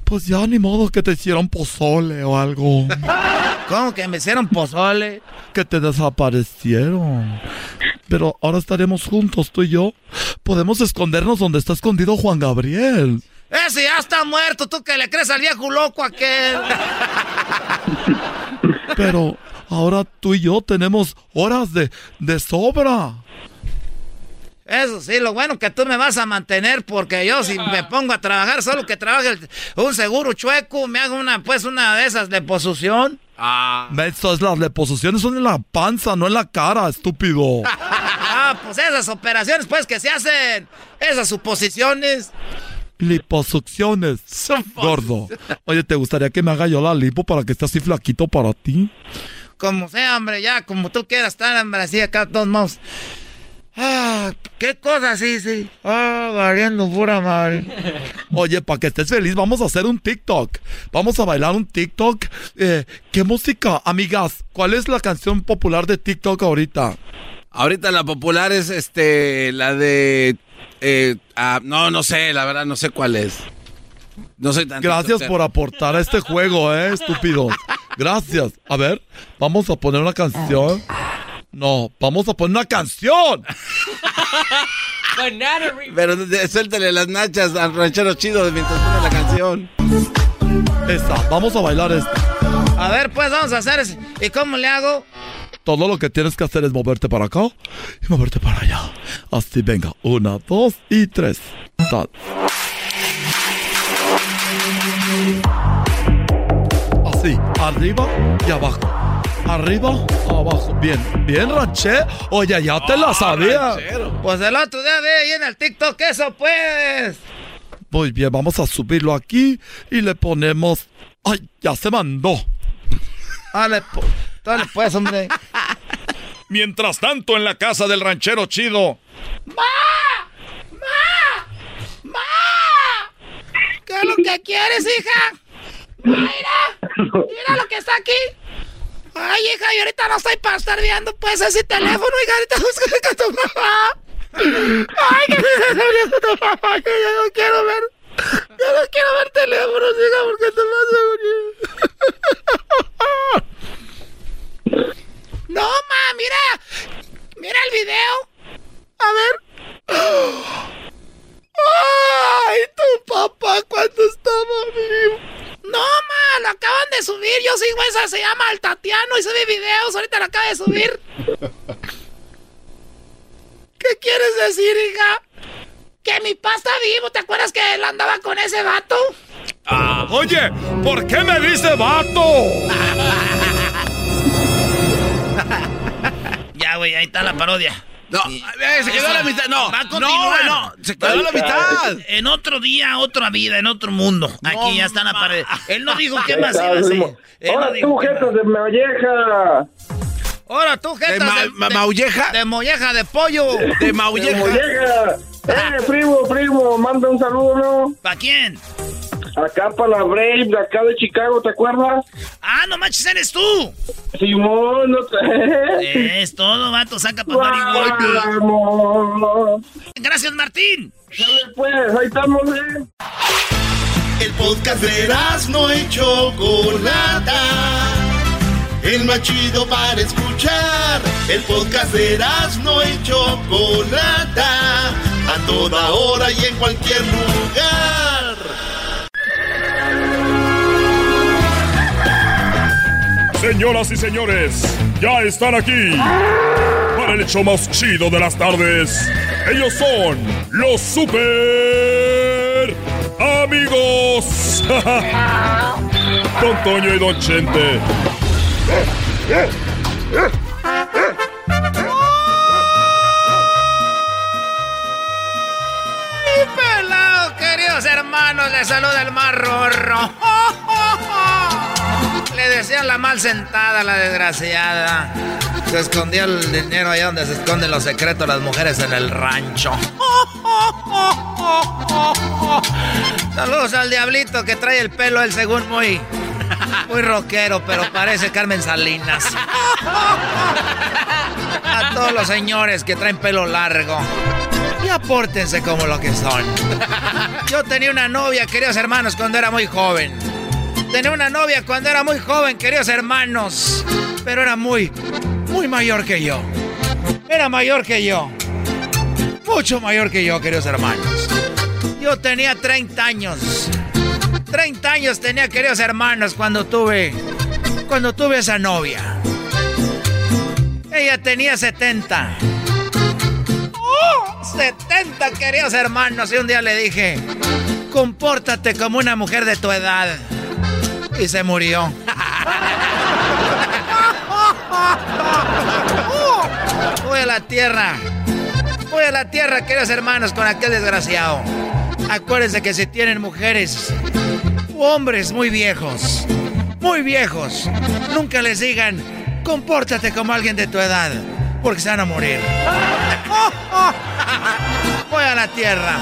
Pues ya ni modo que te hicieron pozole o algo. [LAUGHS] ¿Cómo que me hicieron pozole? Que te desaparecieron. Pero ahora estaremos juntos, tú y yo. Podemos escondernos donde está escondido Juan Gabriel. Ese ya está muerto, tú que le crees al viejo loco aquel. Pero ahora tú y yo tenemos horas de, de sobra. Eso sí, lo bueno que tú me vas a mantener porque yo si me pongo a trabajar, solo que trabaje el- un seguro chueco, me hago una pues una de esas de posición. Ah. Eso es las deposiciones son en la panza, no en la cara, estúpido. [LAUGHS] Ah, pues esas operaciones pues que se hacen, esas suposiciones. Liposucciones. Gordo. Oye, ¿te gustaría que me haga yo la lipo para que esté así flaquito para ti? Como sea, hombre, ya, como tú quieras estar, hombre, así acá todos modos. Ah, qué cosa, sí, sí. Ah, valiendo pura madre. Oye, para que estés feliz, vamos a hacer un TikTok. Vamos a bailar un TikTok. Eh, ¿Qué música? Amigas, ¿cuál es la canción popular de TikTok ahorita? Ahorita la popular es este la de eh, ah, no no sé, la verdad no sé cuál es. No soy tan Gracias por aportar a este juego, eh, estúpidos. Gracias. A ver, vamos a poner una canción. No, vamos a poner una canción. Pero suéltale las nachas al ranchero chido mientras pone la canción. Esta, vamos a bailar esta. A ver, pues vamos a hacer. ese- ¿Y cómo le hago? Todo lo que tienes que hacer es moverte para acá y moverte para allá. Así, venga. Una, dos y tres. Así, arriba y abajo. Arriba, abajo. Bien, bien, ranché. Oye, ya te la sabía. Pues el otro día vi ahí en el TikTok eso, pues. Muy bien, vamos a subirlo aquí y le ponemos. ¡Ay, ya se mandó! Dale, po- dale pues, hombre. Mientras tanto, en la casa del ranchero chido. ¿Qué es lo que quieres, hija? Mira, mira lo que está aquí. Ay, hija, yo ahorita no estoy para estar viendo pues ese teléfono, hija, ahorita busca a tu mamá. Ay, que me estás abriendo tu mamá, que yo no quiero ver. Yo no quiero ver teléfonos, hija, porque te vas a morir. No, ma, mira. Mira el video. A ver. ¡Ay, tu papá cuando estaba vivo! No, ma, lo acaban de subir. Yo sigo esa, se llama El Tatiano y sube videos. Ahorita lo acaba de subir. [LAUGHS] ¿Qué quieres decir, hija? Que mi papá está vivo. ¿Te acuerdas que él andaba con ese vato? Ah, oye, ¿por qué me dice vato? [LAUGHS] Ya, güey, ahí está la parodia. No, eh, se quedó a la mitad. No, Va a no, continuar. no, se quedó a la mitad. En otro día, otra vida, en otro mundo. Aquí ya está la pared. Él no dijo qué más iba a hacer. No Ahora tú, jetas de molleja. Ahora tú, jetas ma- de, ma- de- maulleja? De molleja de pollo. De De maulleja. molleja. [LAUGHS] Eh, primo, primo, manda un saludo, ¿no? ¿Para quién? Acá para la Brave, de acá de Chicago, ¿te acuerdas? Ah, no manches, eres tú. Simón, no te... Es todo, vato, saca para marihuana. Vamos. Gracias, Martín. Dale, pues, ahí estamos, ¿eh? El podcast de no y Chocolata. El más chido para escuchar. El podcast de no y Chocolata. A toda hora y en cualquier lugar. Señoras y señores, ya están aquí para el hecho más chido de las tardes. Ellos son los super amigos. [LAUGHS] Don Toño y Don Chente. ¡Ay, pelado, queridos hermanos! Les saluda el más rorro. [LAUGHS] Le decían la mal sentada, la desgraciada. Se escondía el dinero allá donde se esconden los secretos las mujeres en el rancho. Saludos al diablito que trae el pelo, él según muy, muy rockero, pero parece Carmen Salinas. A todos los señores que traen pelo largo. Y apórtense como lo que son. Yo tenía una novia, queridos hermanos, cuando era muy joven. Tenía una novia cuando era muy joven, queridos hermanos. Pero era muy, muy mayor que yo. Era mayor que yo. Mucho mayor que yo, queridos hermanos. Yo tenía 30 años. 30 años tenía, queridos hermanos, cuando tuve. Cuando tuve esa novia. Ella tenía 70. ¡Oh! 70, queridos hermanos. Y un día le dije: Compórtate como una mujer de tu edad. Y se murió. [LAUGHS] Voy a la tierra. Voy a la tierra, queridos hermanos, con aquel desgraciado. Acuérdense que si tienen mujeres u hombres muy viejos, muy viejos, nunca les digan, compórtate como alguien de tu edad, porque se van a morir. [LAUGHS] Voy a la tierra.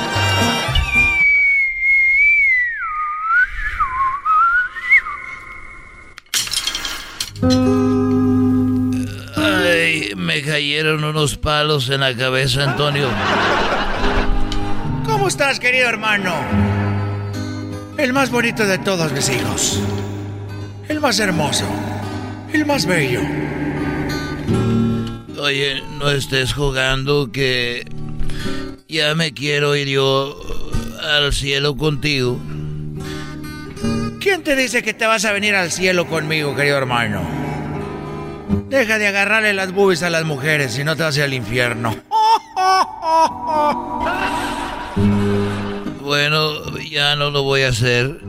Ay, me cayeron unos palos en la cabeza, Antonio. ¿Cómo estás, querido hermano? El más bonito de todos mis hijos. El más hermoso. El más bello. Oye, no estés jugando que ya me quiero ir yo al cielo contigo. ¿Quién te dice que te vas a venir al cielo conmigo, querido hermano? Deja de agarrarle las boobies a las mujeres, si no te vas al infierno. [LAUGHS] Bueno, ya no lo voy a hacer.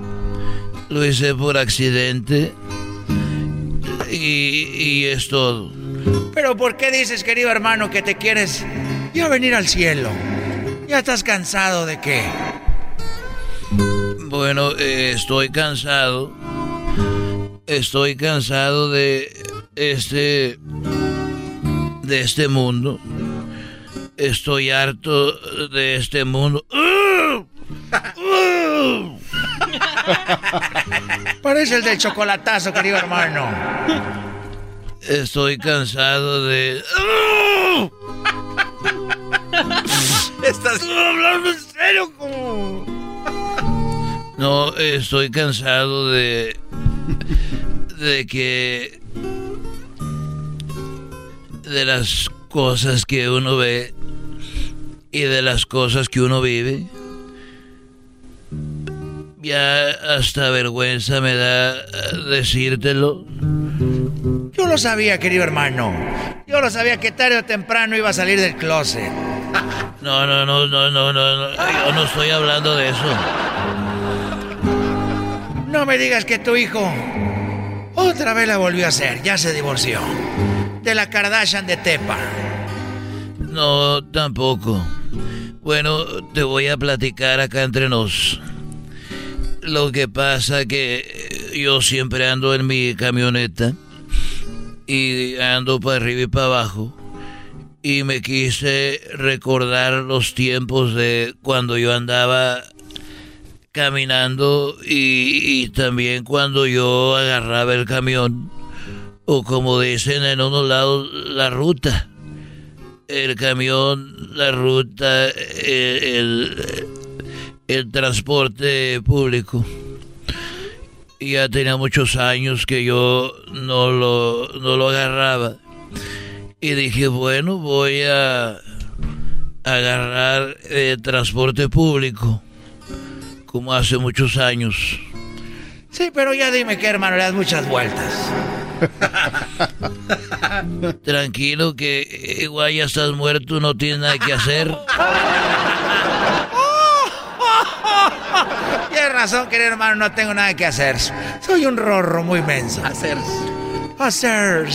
Lo hice por accidente. Y, y es todo. Pero ¿por qué dices, querido hermano, que te quieres ya venir al cielo? ¿Ya estás cansado de qué? Bueno, eh, estoy cansado. Estoy cansado de este de este mundo. Estoy harto de este mundo. [LAUGHS] Parece el del chocolatazo, querido hermano. Estoy cansado de [LAUGHS] Estás hablando en serio como... No, estoy cansado de de que de las cosas que uno ve y de las cosas que uno vive. Ya hasta vergüenza me da decírtelo. Yo lo sabía, querido hermano. Yo lo sabía que tarde o temprano iba a salir del closet. No, no, no, no, no, no, no. Yo no estoy hablando de eso. No me digas que tu hijo otra vez la volvió a hacer. Ya se divorció. De la Kardashian de Tepa. No, tampoco. Bueno, te voy a platicar acá entre nos. Lo que pasa que yo siempre ando en mi camioneta y ando para arriba y para abajo y me quise recordar los tiempos de cuando yo andaba caminando y, también cuando yo agarraba el camión o como dicen en unos lados la ruta. El camión la ruta el, transporte público. Ya tenía muchos años que yo no lo, no lo agarraba. Y dije, bueno, voy a agarrar el transporte público, como hace muchos años. Sí, pero ya dime que hermano, le das muchas vueltas. [LAUGHS] Tranquilo que igual ya estás muerto, no tienes nada que hacer. [LAUGHS] Tienes razón, querido hermano, no tengo nada que hacer. Soy un rorro muy menso. Hacer. Hacer.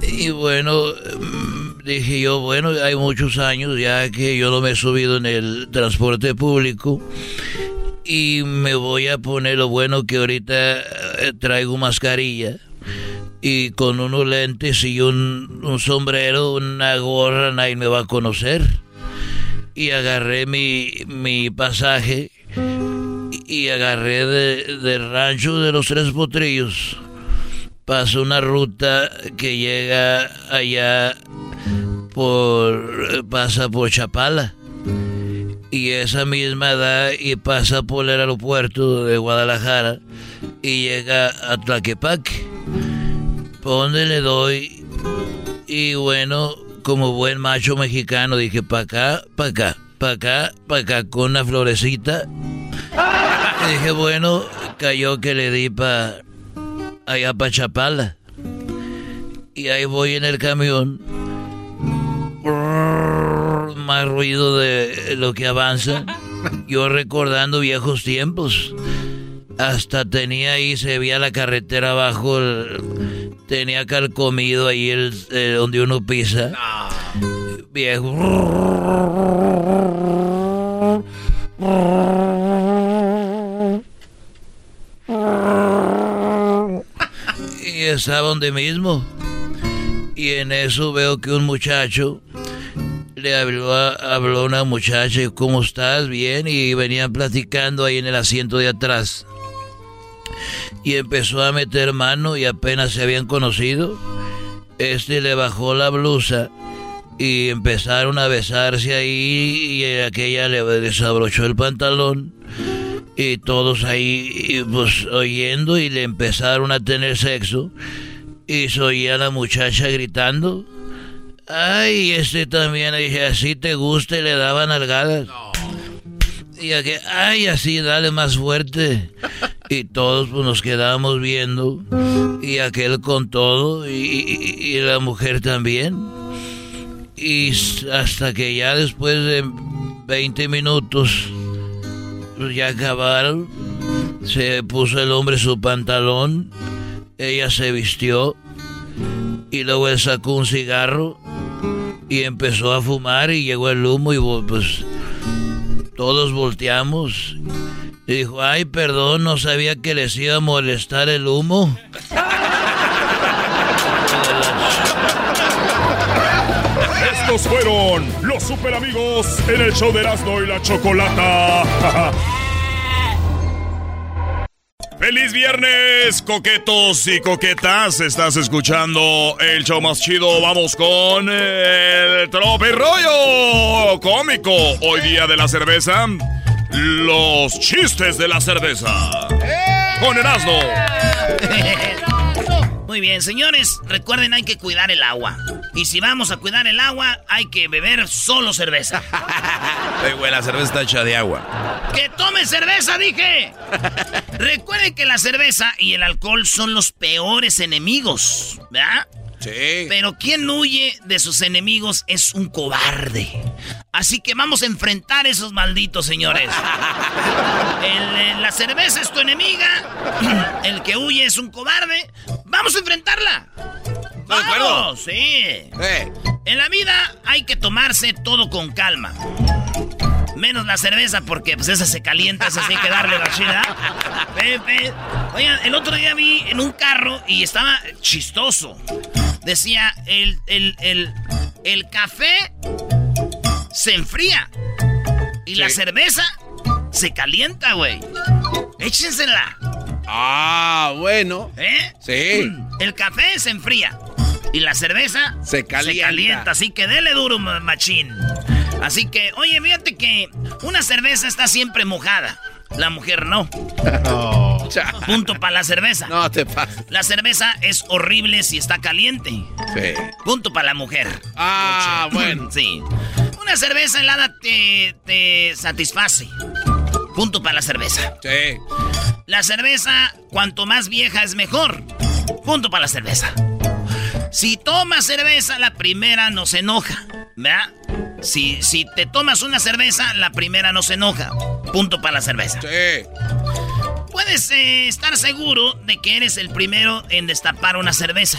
Y bueno, dije yo, bueno, hay muchos años ya que yo no me he subido en el transporte público y me voy a poner lo bueno que ahorita eh, traigo mascarilla y con unos lentes y un, un sombrero, una gorra, nadie me va a conocer. Y agarré mi, mi pasaje y agarré de, del rancho de los tres potrillos pasa una ruta que llega allá por pasa por Chapala y esa misma da y pasa por el aeropuerto de Guadalajara y llega a Tlaquepaque por donde le doy y bueno como buen macho mexicano dije pa acá pa acá pa acá pa acá con una florecita y dije bueno cayó que le di pa allá para Chapala. Y ahí voy en el camión. Más ruido de lo que avanza. [LAUGHS] Yo recordando viejos tiempos. Hasta tenía ahí, se veía la carretera abajo. el- tenía calcomido ahí el, donde uno pisa. Viejo. Y estaba donde mismo. Y en eso veo que un muchacho le habló a, habló a una muchacha, ¿cómo estás? Bien, y venían platicando ahí en el asiento de atrás. Y empezó a meter mano y apenas se habían conocido. Este le bajó la blusa y empezaron a besarse ahí y aquella le desabrochó el pantalón y todos ahí pues oyendo y le empezaron a tener sexo y se oía la muchacha gritando ay, este también, dije, así te gusta y le daban nalgadas. Y aquel, ay, así, dale más fuerte. Y todos pues, nos quedábamos viendo. Y aquel con todo. Y, la mujer también. Y hasta que ya después de 20 minutos, pues, ya acabaron. Se puso el hombre su pantalón. Ella se vistió. Y luego sacó un cigarro. Y empezó a fumar. Y llegó el humo. Y pues todos volteamos. Y dijo, ay, perdón, no sabía que les iba a molestar el humo. Estos fueron los super amigos en el show de Erasmo y la Chocolata. ¡Feliz viernes, coquetos y coquetas! Estás escuchando el show más chido. Vamos con el rollo cómico. Hoy día de la cerveza, los chistes de la cerveza. Con Erasmo. [LAUGHS] Muy bien, señores, recuerden hay que cuidar el agua. Y si vamos a cuidar el agua, hay que beber solo cerveza. [LAUGHS] Oye, güey, la cerveza está hecha de agua. ¡Que tome cerveza, dije! [LAUGHS] Recuerden que la cerveza y el alcohol son los peores enemigos, ¿verdad? Sí. Pero quien huye de sus enemigos es un cobarde. Así que vamos a enfrentar esos malditos señores. [LAUGHS] El, eh, la cerveza es tu enemiga. [CLEARS THROAT] El que huye es un cobarde. Vamos a enfrentarla. Vamos, sí. En la vida hay que tomarse todo con calma. Menos la cerveza porque pues esa se calienta, esa sí hay que darle la chida. Pepe. Oigan, el otro día vi en un carro y estaba chistoso. Decía, el, el, el, el café se enfría. Y la cerveza se calienta, güey. Échensela. Ah, bueno. ¿Eh? Sí. [CLEARS THROAT] El café se enfría. Y la cerveza Se calienta. calienta. Así que dele duro, ma- machín. Así que, oye, fíjate que una cerveza está siempre mojada. La mujer no. [LAUGHS] Punto para la cerveza. No te pases. La cerveza es horrible si está caliente. Sí. Punto para la mujer. Ah, [LAUGHS] bueno. Sí. Una cerveza helada te, te satisface. Punto para la cerveza. Sí. La cerveza, cuanto más vieja es mejor. Punto para la cerveza. Si tomas cerveza, la primera no se enoja. ¿Verdad? Si, si te tomas una cerveza, la primera no se enoja. Punto para la cerveza. Sí. Puedes eh, estar seguro de que eres el primero en destapar una cerveza.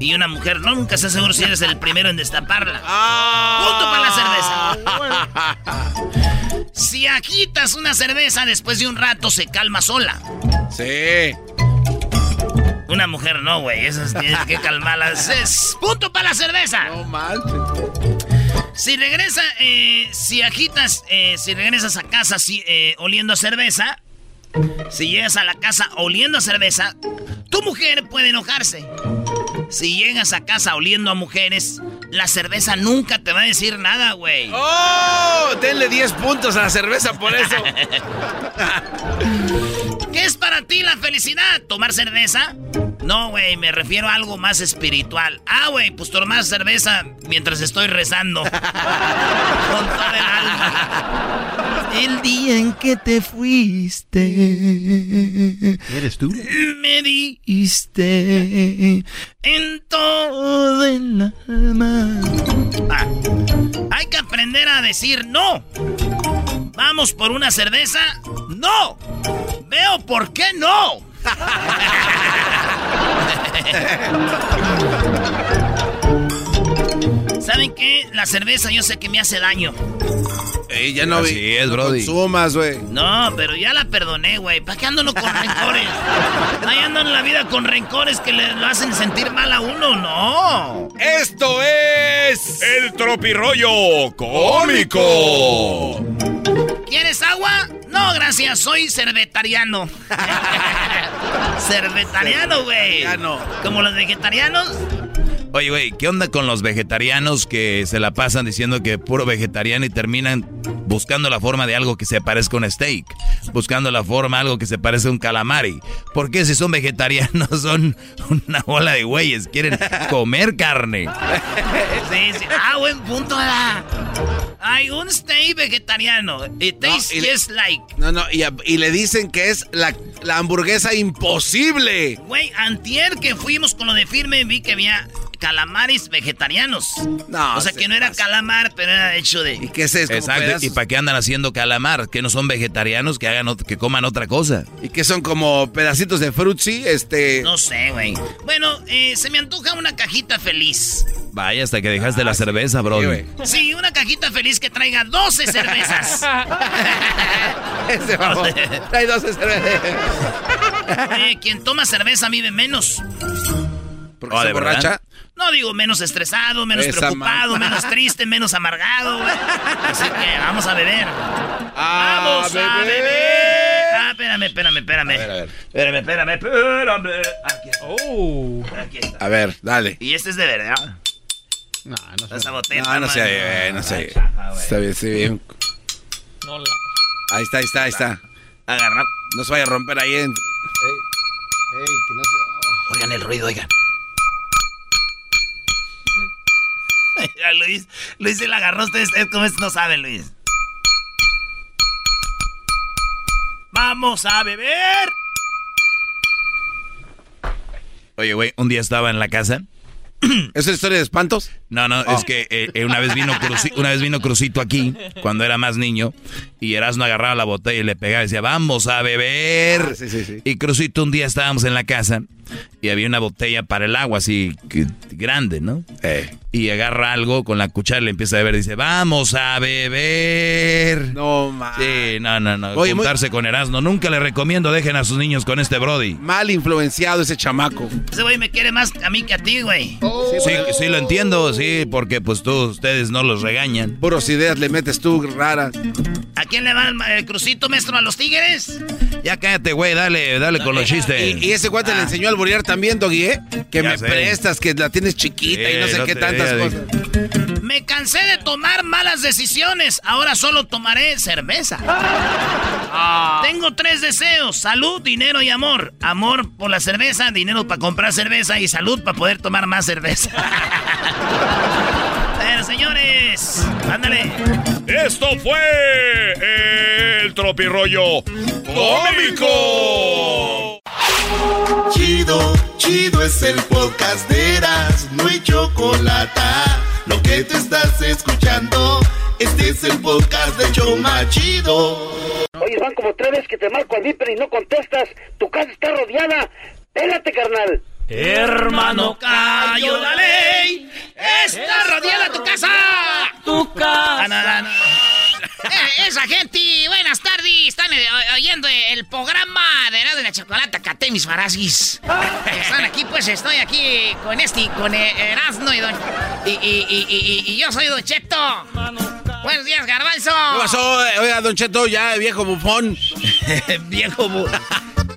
Y una mujer no nunca está seguro si eres el primero en destaparla. Punto para la cerveza. [LAUGHS] Si agitas una cerveza después de un rato se calma sola. Sí. Una mujer no, güey. Esas tienes que calmarlas. Es punto para la cerveza. No manches. Si regresa, eh, si agitas, eh, si regresas a casa si, eh, oliendo a cerveza, si llegas a la casa oliendo a cerveza, tu mujer puede enojarse. Si llegas a casa oliendo a mujeres, la cerveza nunca te va a decir nada, güey. ¡Oh! Denle 10 puntos a la cerveza por eso. [LAUGHS] ¿Qué es para ti la felicidad? ¿Tomar cerveza? No, güey, me refiero a algo más espiritual. Ah, güey, pues tomar cerveza mientras estoy rezando. [LAUGHS] Con todo el alma. El día en que te fuiste. ¿Eres tú? Me diste en todo el alma. Ah, hay que aprender a decir no. ¿Vamos por una cerveza? ¡No! Veo por qué no. Ha ha ha ha ha! ¿Saben qué? La cerveza yo sé que me hace daño. Ey, ya no Así vi. es, no Brody. Consumas, güey. No, pero ya la perdoné, güey. ¿Para qué ando uno con rencores? [LAUGHS] Ahí ando en la vida con rencores que le lo hacen sentir mal a uno, no. Esto es el tropirollo cómico. ¿Quieres agua? No, gracias, soy cervetariano. [LAUGHS] [LAUGHS] cervetariano, güey. Como los vegetarianos. Oye, güey, ¿qué onda con los vegetarianos que se la pasan diciendo que puro vegetariano y terminan buscando la forma de algo que se parezca a un steak? Buscando la forma de algo que se parezca a un calamari. ¿Por qué si son vegetarianos [LAUGHS] son una bola de güeyes? Quieren comer carne. Sí, sí. Ah, buen punto, ¿verdad? Hay un steak vegetariano. It tastes y le- just like. No, no, y le dicen que es la, la hamburguesa imposible. Güey, antier que fuimos con lo de firme vi que había calamares vegetarianos. No, o sea se que no era calamar, pero era hecho de... ¿Y qué es eso? Exacto. ¿Y para qué andan haciendo calamar? ¿Que no son vegetarianos? Que hagan que coman otra cosa. ¿Y que son como pedacitos de frutzi? Este. No sé, güey. Bueno, eh, se me antoja una cajita feliz. Vaya, hasta que dejaste la cerveza, bro. Sí, una cajita feliz que traiga 12 cervezas. [LAUGHS] Ese [LAUGHS] vamos. Trae 12 cervezas. Oye, quien toma cerveza vive menos. Porque se borracha. No digo menos estresado, menos Esa preocupado, man- menos triste, menos amargado, güey. Así que vamos a beber. Ah, ¡Vamos a beber! Ah, espérame, espérame, espérame. A ver, a ver. Espérame, espérame, espérame. Aquí está. Aquí está. A ver, dale. Y este es de verdad. No, no Esa botella. No, no está sé, eh, no sé. Está bien, está bien. Ahí está, ahí está, ahí está. Agarra. No se vaya a romper ahí en. Ey, que no se... Oigan el ruido, oigan. [LAUGHS] Luis, Luis se la agarró. Ustedes, como esto no saben, Luis. ¡Vamos a beber! Oye, güey, un día estaba en la casa. [CLEARS THROAT] ¿Es la historia de espantos? No, no, es que eh, eh, una, vez vino Cruci- una vez vino Crucito aquí, cuando era más niño, y Erasmo agarraba la botella y le pegaba y decía, vamos a beber. Ah, sí, sí, sí. Y Crucito un día estábamos en la casa y había una botella para el agua así que- grande, ¿no? Eh. Y agarra algo con la cuchara y le empieza a beber. Dice, vamos a beber. No, ma. Sí, no, no, no. Oye, muy- Juntarse con Erasmo. Nunca le recomiendo dejen a sus niños con este Brody. Mal influenciado ese chamaco. Ese güey me quiere más a mí que a ti, güey. Sí, sí, lo entiendo, sí, porque pues tú, ustedes no los regañan. Puros ideas le metes tú raras. ¿A quién le va el, el crucito, maestro? ¿A los tigres? Ya cállate, güey, dale, dale con los chistes. Y, y ese cuate le enseñó al también, Doggy, ¿eh? Que Ya me sé. prestas, que la tienes chiquita y no sé no qué tantas cosas. Me cansé de tomar malas decisiones. Ahora solo tomaré cerveza. Tengo tres deseos: salud, dinero y amor. Amor por la cerveza, dinero para comprar cerveza y salud para poder tomar más cerveza. [LAUGHS] Bueno, señores, ándale. Esto fue el tropirollo cómico. Chido, chido es el podcast de Eras, no hay chocolate. Lo que te estás escuchando, este es el podcast de Choma Chido. Oye, van como tres veces que te marco al viper y no contestas. Tu casa está rodeada. Pélate, carnal. Hermano, cayó la ley. Está rodeada tu casa. Tu casa. Esa gente, buenas tardes. Están eh, oyendo el programa de Erasmo de la Chocolata, Caté mis farasis. [LAUGHS] Están aquí, pues estoy aquí con este, con eh, Erasmo y, don, y, y, y, y- y yo soy Don Cheto. Buenos días, Garbanzo. ¿Qué pasó? Oiga, Don Cheto, ya, viejo bufón. [LAUGHS] viejo bufón.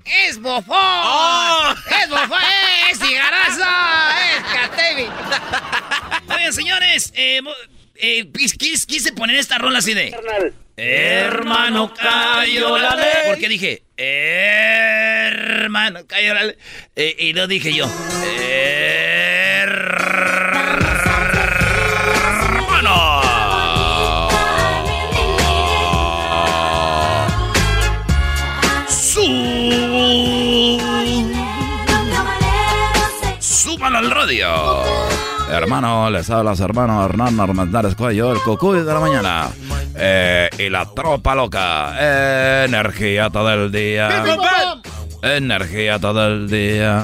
Es bofón. Es bofón, eh, es cigarazo. Es Catevi. Oigan, señores, eh, eh, quis- quis- quise poner esta rola así de. Hermano, cayó la ley. Porque dije, hermano, cayó la ley. Eh, y no dije yo. Hermano. Súbalo al radio. Hermano, les habla su hermano Hernán Armendáriz Cuello, el cucuy de la mañana. Eh, y la tropa loca. Energía todo el día. Energía todo el día.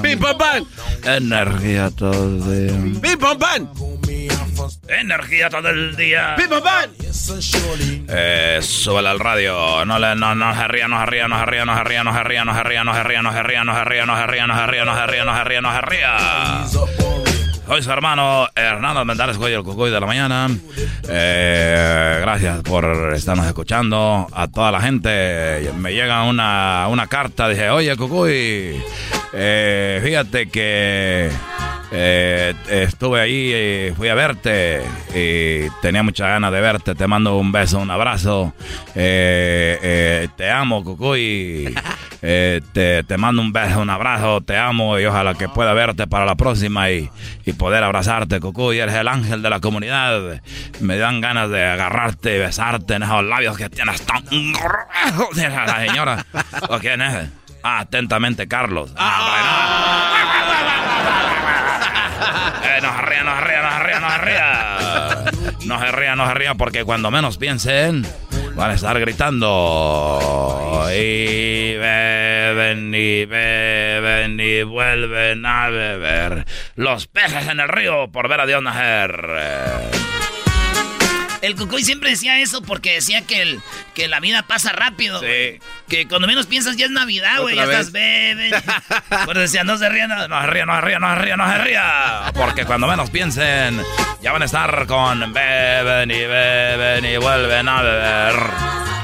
Energía todo el día. Energía todo el día. Eh, súbele al radio. No le, no, no se ría, no se ría, no se ría, no se ría, no se ría, no se ría, no se ría, no se ría, no se ría, no se ría, no se ría, no se ría, no se ría, no se ría. Soy su hermano Hernando Almendares Cuello, el Cucuy de la mañana. Eh, gracias por estarnos escuchando. A toda la gente me llega una, una carta. Dije, oye, Cucuy, eh, fíjate que Eh, estuve ahí, eh, fui a verte y tenía mucha ganas de verte. Te mando un beso, un abrazo. Te amo, Cucuy. [LAUGHS] Eh, te, te mando un beso, un abrazo. Te amo y ojalá que pueda verte para la próxima y, y poder abrazarte, Cucuy. Eres el ángel de la comunidad. Me dan ganas de agarrarte y besarte en esos labios que tienes tan gruesos. La señora. ¿O quién es? Ah, atentamente, Carlos. [LAUGHS] Eh, no se ría, no se ría, no se ría, no se ría. No se ría, no se ría, porque cuando menos piensen, van a estar gritando. Y beben, y beben, y vuelven a beber. Los peces en el río por ver a Dios nacer. El Cucuy siempre decía eso porque decía que, el, que la vida pasa rápido. Sí. Que cuando menos piensas ya es Navidad, güey. Ya estás bebé. [LAUGHS] Pues decía, no se rían, no, no se ría, no se ría, no se ría, no se ría. Porque cuando menos piensen, ya van a estar con beben y beben y vuelven a beber.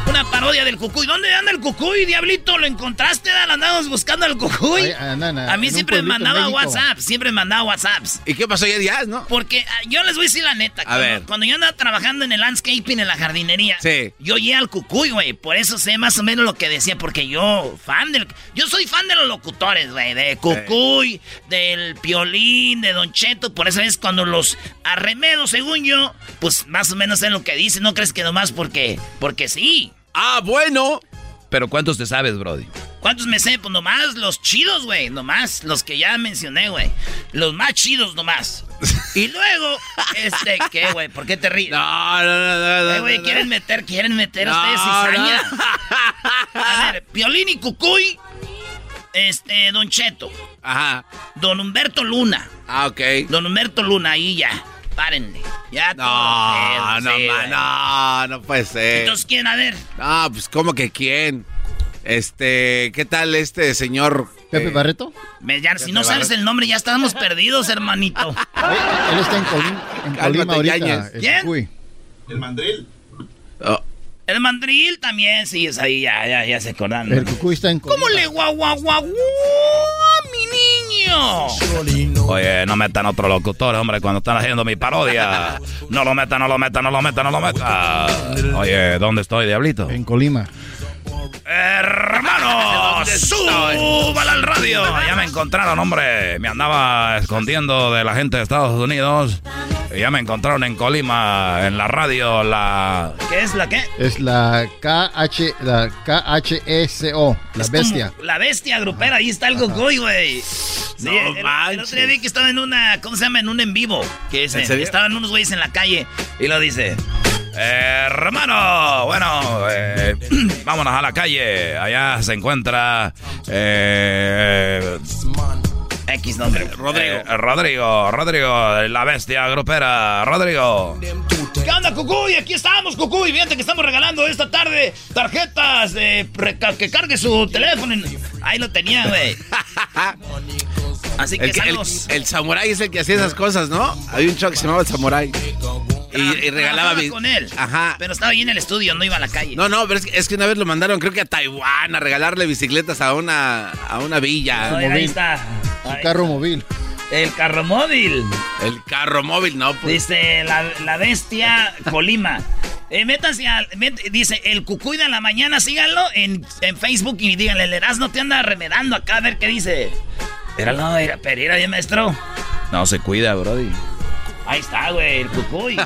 Una parodia del Cucuy. ¿Dónde anda el Cucuy, diablito? ¿Lo encontraste? ¿La andamos buscando al Cucuy? Ay, a mí siempre me mandaba. WhatsApp, siempre me mandaba WhatsApps. ¿Y qué pasó ya, no? Porque ah, yo les voy a decir la neta. cuando, ver. cuando yo andaba trabajando en el landscaping, en la jardinería, Sí. yo oía al cucuy, güey. Por eso sé más o menos lo que decía, porque yo, fan del. Yo soy fan de los locutores, güey. De Cucuy, del Piolín, de Don Cheto. Por eso es cuando los arremedo, según yo, pues más o menos sé lo que dicen. No crees que nomás porque. Porque sí. Ah, bueno. Pero ¿cuántos te sabes, Brody? ¿Cuántos me sé? Pues nomás los chidos, güey. Nomás los que ya mencioné, güey. Los más chidos nomás. Y luego, [LAUGHS] este, ¿qué, güey? ¿Por qué te ríes? No, no, no, no. No, güey, no. quieren meter, quieren meter No, ustedes cizaña. [LAUGHS] A ver, Piolín y Cucuy, este, Don Cheto. Ajá. Don Humberto Luna. Ah, ok. Don Humberto Luna, ahí ya. Párenle. Ya No, todo no, sí, ma- güey. no, no puede ser. Entonces, ¿quién? A ver. Ah, pues, ¿cómo que quién? Este, ¿qué tal este señor? ¿Pepe eh, Barreto? Me- ya, si no sabes el nombre, ya estamos perdidos, hermanito. [LAUGHS] Él está en, Colim- en Colima ahorita. El ¿Quién? Cucuy. El mandril. oh, El mandril también, sí, es ahí, ya, ya, ya se acordan. El Cucuy está en ¿Cómo le guau, guau, guau, guau, mi niño? Oye, no metan otro locutor, hombre, cuando están haciendo mi parodia. No lo metan, no lo metan, no lo metan, no lo metan. Oye, ¿dónde estoy, diablito? En Colima. Hermano, súbala al radio. Ya me encontraron, hombre. Me andaba escondiendo de la gente de Estados Unidos. Y ya me encontraron en Colima, en la radio, la... ¿Qué es la qué? Es la KH, la KHSO, la Es bestia. La bestia grupera, ahí está el Gogoy, güey. Sí, No el, el otro día vi que estaba en una, ¿cómo se llama? En un en vivo. Que es, ¿En serio? estaban unos güeyes en la calle y lo dice. Hermano, bueno, eh, [CLEARS THROAT] vámonos a la calle. Allá se encuentra eh, X nombre. Rodrigo. Eh, Rodrigo, Rodrigo, la bestia grupera. Rodrigo. ¿Qué onda, Cucuy? Aquí estamos, Cucuy. Fíjate que estamos regalando esta tarde tarjetas de que cargue su teléfono. Ahí lo tenía, güey. [LAUGHS] Así que el, que- el, el samurái es el que hacía esas cosas, ¿no? Había un show que se llamaba el samurái. Y, y regalaba... Bi- con él. Ajá. Pero estaba ahí en el estudio, no iba a la calle. No, no, pero es que, es que una vez lo mandaron, creo que a Taiwán, a regalarle bicicletas a una, a una villa. No, ahí está. Ahí carro móvil. El carro móvil. El carro móvil, no, pues. Dice la, la bestia Colima. Eh, métanse al. met- dice el cucuy de la mañana, síganlo en, en Facebook y díganle, el Erasmo te anda remedando acá a ver qué dice. Era no, era Pereira, ya maestro. No se cuida, Brody. Ahí está, güey, el cucuy.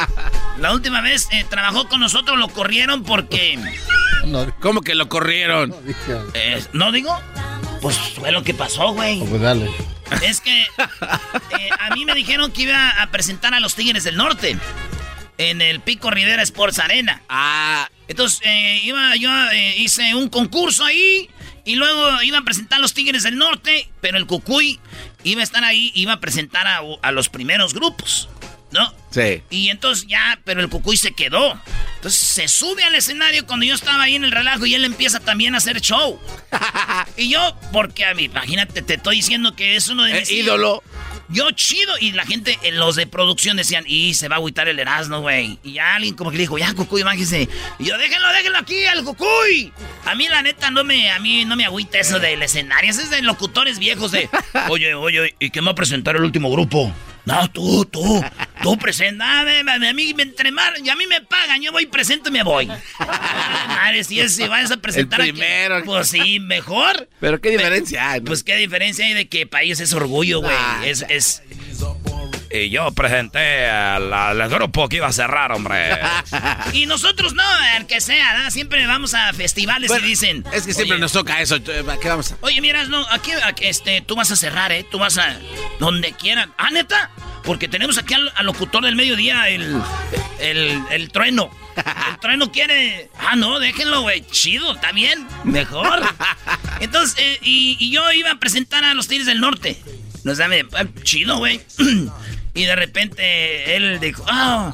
[LAUGHS] La última vez eh, trabajó con nosotros, lo corrieron porque. [LAUGHS] ¿Cómo que lo corrieron? eh, ¿No digo? Pues fue lo que pasó, güey. pues dale. Es que eh, a mí me dijeron que iba a presentar a los Tigres del Norte en el Pico Rivera Sports Arena. Ah, Entonces eh, iba, yo eh, hice un concurso ahí y luego iba a presentar a los Tigres del Norte, pero el Cucuy iba a estar ahí, iba a presentar a, a los primeros grupos, ¿no? sí. Y entonces ya, pero el Cucuy se quedó. Entonces se sube al escenario cuando yo estaba ahí en el relajo y él empieza también a hacer show. [LAUGHS] y yo, porque a mí, imagínate, te estoy diciendo que es uno de Eh, mis ídolo. Yo chido. Y la gente, eh, los de producción decían, y se va a agüitar el Erasmo, güey. Y alguien como que le dijo, ya, Cucuy, imagínese. Y yo, déjenlo, déjenlo aquí, al Cucuy. A mí, la neta, no me, a mí no me agüita eso del escenario. Eso es de locutores viejos de, [LAUGHS] oye, oye, ¿y quién va a presentar el último grupo? No, tú, tú, tú presenta. A mí me entremar, y a mí me pagan, yo voy, presento y me voy. Madre, si, es, si vas a presentar El primero. pues sí, mejor. Pero qué diferencia hay. Pues qué diferencia hay de que ellos es orgullo, güey. Ah, es, es, Y yo presenté al, al grupo que iba a cerrar, hombre. [LAUGHS] Y nosotros no, el que sea, ¿no? Siempre vamos a festivales Bueno, y dicen. Es que siempre "Oye, nos toca eso. ¿Qué vamos a...? Oye, miras, no, aquí, aquí, este, tú vas a cerrar, ¿eh? Tú vas a. Donde quieran. ¿Ah, neta? Porque tenemos aquí al, al locutor del mediodía, el. El, el trueno. El trueno quiere. Ah, no, déjenlo, güey. Chido, está bien. Mejor. Entonces, eh, y, y yo iba a presentar a los Tigres del Norte. No sabe, ah, chido, güey. [CLEARS THROAT] Y de repente él dijo, ah,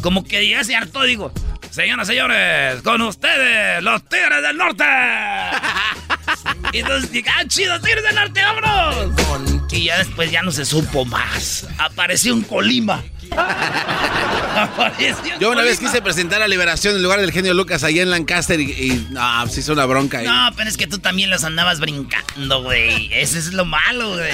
como que ya se hartó, digo, Señoras señores, con ustedes, los Tigres del Norte. Y entonces dije, ah, chido, Tigres del Norte, vámonos. Y ya después ya no se supo más. Apareció un Colima. [LAUGHS] Apareció Yo una vez quise presentar a Liberación en lugar del genio Lucas allá en Lancaster y, y no, se hizo una bronca ahí. No, pero es que tú también los andabas brincando, güey. Ese es lo malo, güey.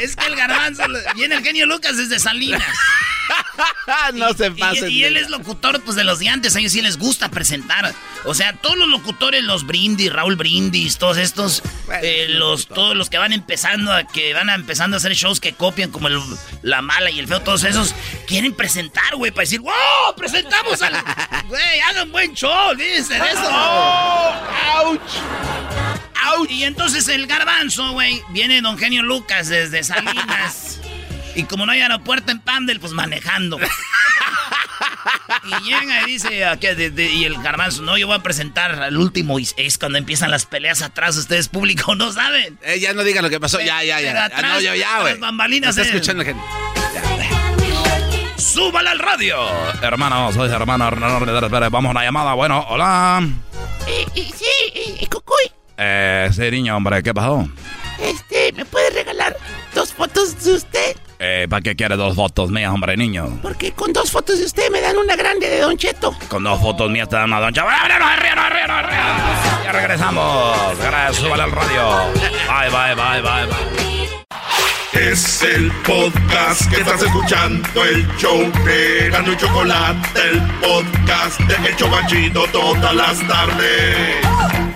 Es que el garbanzo, viene el genio Lucas desde Salinas. [LAUGHS] no se Y, pasen. y él es locutor, pues, de los de antes. A ellos sí les gusta presentar. O sea, todos los locutores, los Brindis, Raúl Brindis, todos estos, eh, los, todos los que van empezando a, que van a empezando a hacer shows que copian, como el, La Mala y el Feo, todos esos, quieren presentar, güey, para decir, ¡wow! ¡Presentamos al... [LAUGHS] Güey, hagan buen show, de eso. ¡Auch! ¡Auch! Y entonces el garbanzo, güey, viene Don Genio Lucas desde Salinas. [LAUGHS] Y como no hay aeropuerto en Pandel, pues manejando. [LAUGHS] Y llega y dice, y el garbanzo, no, yo voy a presentar al último. Y es cuando empiezan las peleas atrás, ustedes público no saben. Eh, ya no digan lo que pasó. Ya, ya, ya. atrás, Ah, no, ya, ya, las güey. bambalinas, Está eh. escuchando gente. ¡Súbala al radio! Hermano, soy hermano. Vamos a una llamada. Bueno, hola. sí, Cucuy, Eh, sí, niño, hombre, ¿qué pasó? este, ¿me puede regalar dos fotos de usted? Eh, ¿para qué quiere dos fotos mías, hombre, niño? Porque con dos fotos de usted me dan una grande de Don Cheto. Con dos fotos mías te dan una doncha. ¡Bueno, no, arriba, no, arriba, no, arriba! Ya regresamos. Gracias, súbale al radio. Bye, bye, bye, bye, bye. Es el podcast que estás escuchando, el show de Gano y Chocolate, el podcast de El Chobachito todas las tardes.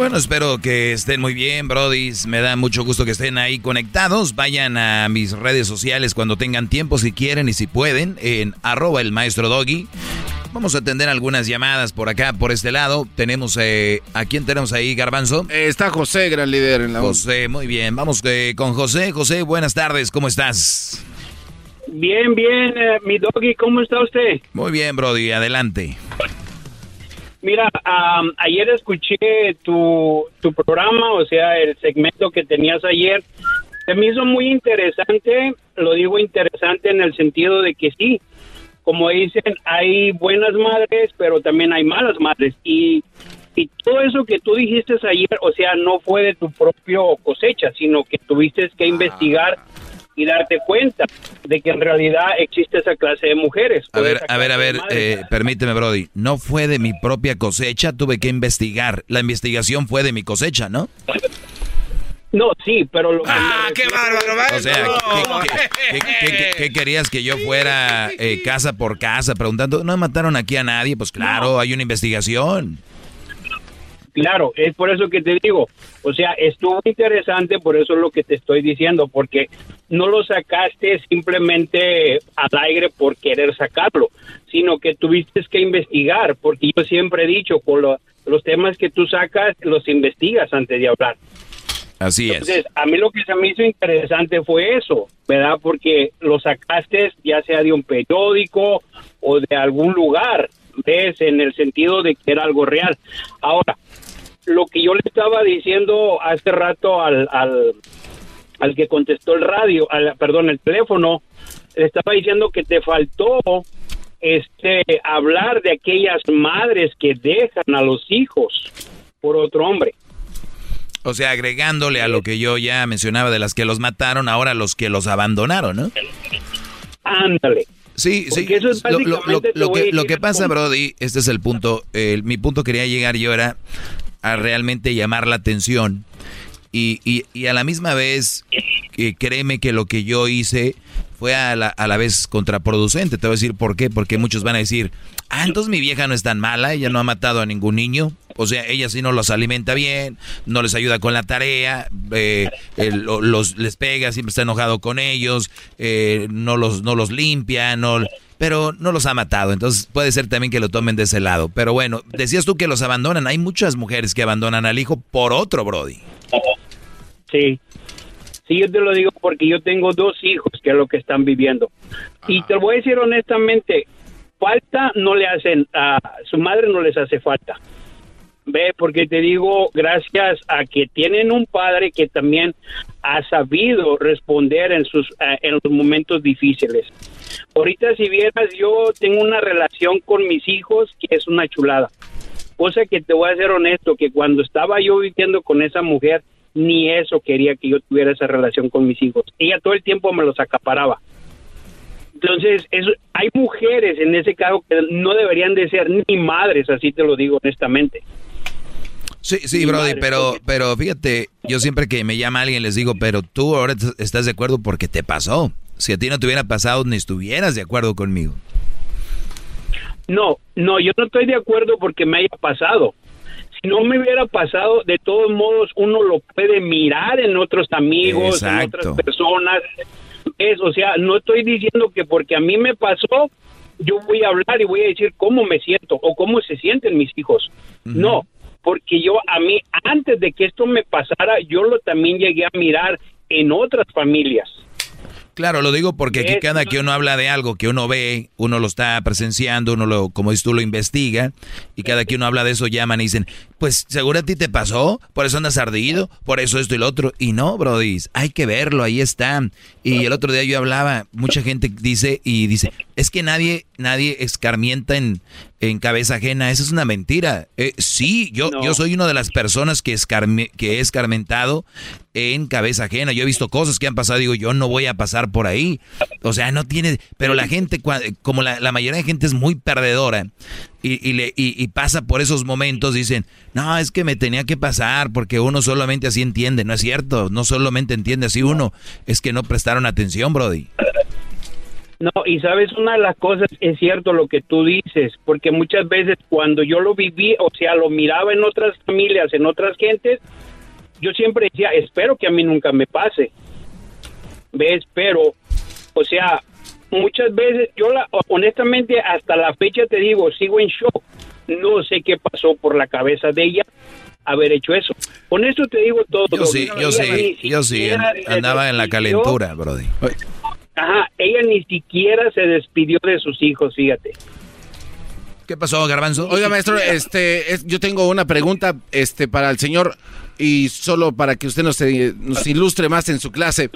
Bueno, espero que estén muy bien, brodis. Me da mucho gusto que estén ahí conectados. Vayan a mis redes sociales cuando tengan tiempo, si quieren y si pueden, en arroba el maestro doggy. Vamos a atender algunas llamadas por acá, por este lado. Tenemos, eh, ¿a quién tenemos ahí, Garbanzo? Eh, está José, gran líder en la José, muy bien. Vamos eh, con José. José, buenas tardes, ¿cómo estás? Bien, bien, eh, mi doggy, ¿cómo está usted? Muy bien, Brody, adelante. Mira, am, ayer escuché tu, tu programa, o sea, el segmento que tenías ayer. Se me hizo muy interesante, lo digo interesante en el sentido de que sí, como dicen, hay buenas madres, pero también hay malas madres. Y, y todo eso que tú dijiste ayer, o sea, no fue de tu propio cosecha, sino que tuviste que investigar y darte cuenta de que en realidad existe esa clase de mujeres. A ver, a ver, a ver, eh, permíteme, Brody. No fue de mi propia cosecha, tuve que investigar. La investigación fue de mi cosecha, ¿no? No, sí, pero lo ¡Ah, qué bárbaro! O sea, ¿qué, qué- qué- qué- qué querías que yo fuera eh, casa por casa preguntando? ¿No mataron aquí a nadie? Pues claro, hay una investigación. Claro, es por eso que te digo, o sea, estuvo interesante, por eso es lo que te estoy diciendo, porque no lo sacaste simplemente al aire por querer sacarlo, sino que tuviste que investigar, porque yo siempre he dicho, con lo- los temas que tú sacas, los investigas antes de hablar. Así es. Entonces, a mí lo que se me hizo interesante fue eso, ¿verdad? Porque lo sacaste ya sea de un periódico o de algún lugar, ¿ves? En el sentido de que era algo real. Ahora, lo que yo le estaba diciendo hace rato al, al, al que contestó el radio, al, perdón, el teléfono, le estaba diciendo que te faltó este hablar de aquellas madres que dejan a los hijos por otro hombre. O sea, agregándole a lo que yo ya mencionaba de las que los mataron, ahora los que los abandonaron, ¿no? Ándale. Sí, sí. lo, que, lo que pasa, Brody, este es el punto. mi punto quería llegar yo era a realmente llamar la atención. Y, y, y a la misma vez, que créeme que lo que yo hice fue a la, a la vez contraproducente. Te voy a decir por qué. Porque muchos van a decir, ah, entonces mi vieja no es tan mala, ella no ha matado a ningún niño. O sea, ella sí no los alimenta bien, no les ayuda con la tarea, eh, los, les pega, siempre está enojado con ellos, eh, no, los, no los limpia, no, pero no los ha matado. Entonces puede ser también que lo tomen de ese lado. Pero bueno, decías tú que los abandonan. Hay muchas mujeres que abandonan al hijo por otro, Brody. Sí. Sí, yo te lo digo porque yo tengo dos hijos que es lo que están viviendo. Y te lo voy a decir honestamente, falta no le hacen, a su madre no les hace falta. Ve, porque te digo, gracias a que tienen un padre que también ha sabido responder en sus eh, en los momentos difíciles. Ahorita si vieras, yo tengo una relación con mis hijos que es una chulada. Cosa que te voy a ser honesto, que cuando estaba yo viviendo con esa mujer, ni eso quería que yo tuviera esa relación con mis hijos. Ella todo el tiempo me los acaparaba. Entonces, hay mujeres en ese caso que no deberían de ser ni madres, así te lo digo honestamente. Sí, sí, Brody, pero, pero fíjate, yo siempre que me llama alguien les digo, pero tú ahora estás de acuerdo porque te pasó. Si a ti no te hubiera pasado, ni estuvieras de acuerdo conmigo. No, no, yo no estoy de acuerdo porque me haya pasado si no me hubiera pasado, de todos modos uno lo puede mirar en otros amigos, en otras personas. Es, o sea, no estoy diciendo que porque a mí me pasó, yo voy a hablar y voy a decir cómo me siento o cómo se sienten mis hijos. No, porque yo a mí, antes de que esto me pasara, yo lo también llegué a mirar en otras familias. Claro, lo digo porque aquí cada que uno habla de algo que uno ve, uno lo está presenciando, uno lo, como dices tú, lo investiga, y cada que uno habla de eso llaman y dicen, pues seguro a ti te pasó, por eso andas ardido, por eso esto y lo otro. Y no, Brody, hay que verlo, ahí está. Y el otro día yo hablaba, mucha gente dice y dice, es que nadie, nadie escarmienta en, en cabeza ajena, esa es una mentira. Eh, sí, yo, yo soy una de las personas que, que he escarmentado en cabeza ajena. Yo he visto cosas que han pasado, digo, yo no voy a pasar por ahí. O sea, no tiene, pero la gente, como la, la mayoría de gente es muy perdedora, y, y, le, y, pasa por esos momentos, dicen, no, es que me tenía que pasar porque uno solamente así entiende. No es cierto, no solamente entiende así uno, es que no prestaron atención, Brody. No, y sabes, una de las cosas es cierto lo que tú dices, porque muchas veces cuando yo lo viví, o sea, lo miraba en otras familias, en otras gentes, yo siempre decía, espero que a mí nunca me pase. ¿Ves? Pero, o sea, muchas veces, yo la, honestamente hasta la fecha te digo, sigo en shock. No sé qué pasó por la cabeza de ella haber hecho eso. Con eso te digo todo. Yo sí, yo sí, yo sí, andaba en la calentura, Brody. Ajá, ella ni siquiera se despidió de sus hijos, fíjate. ¿Qué pasó, Garbanzo? Oiga, maestro, este, yo tengo una pregunta, este, para el señor y solo para que usted nos, nos, ilustre más en su clase.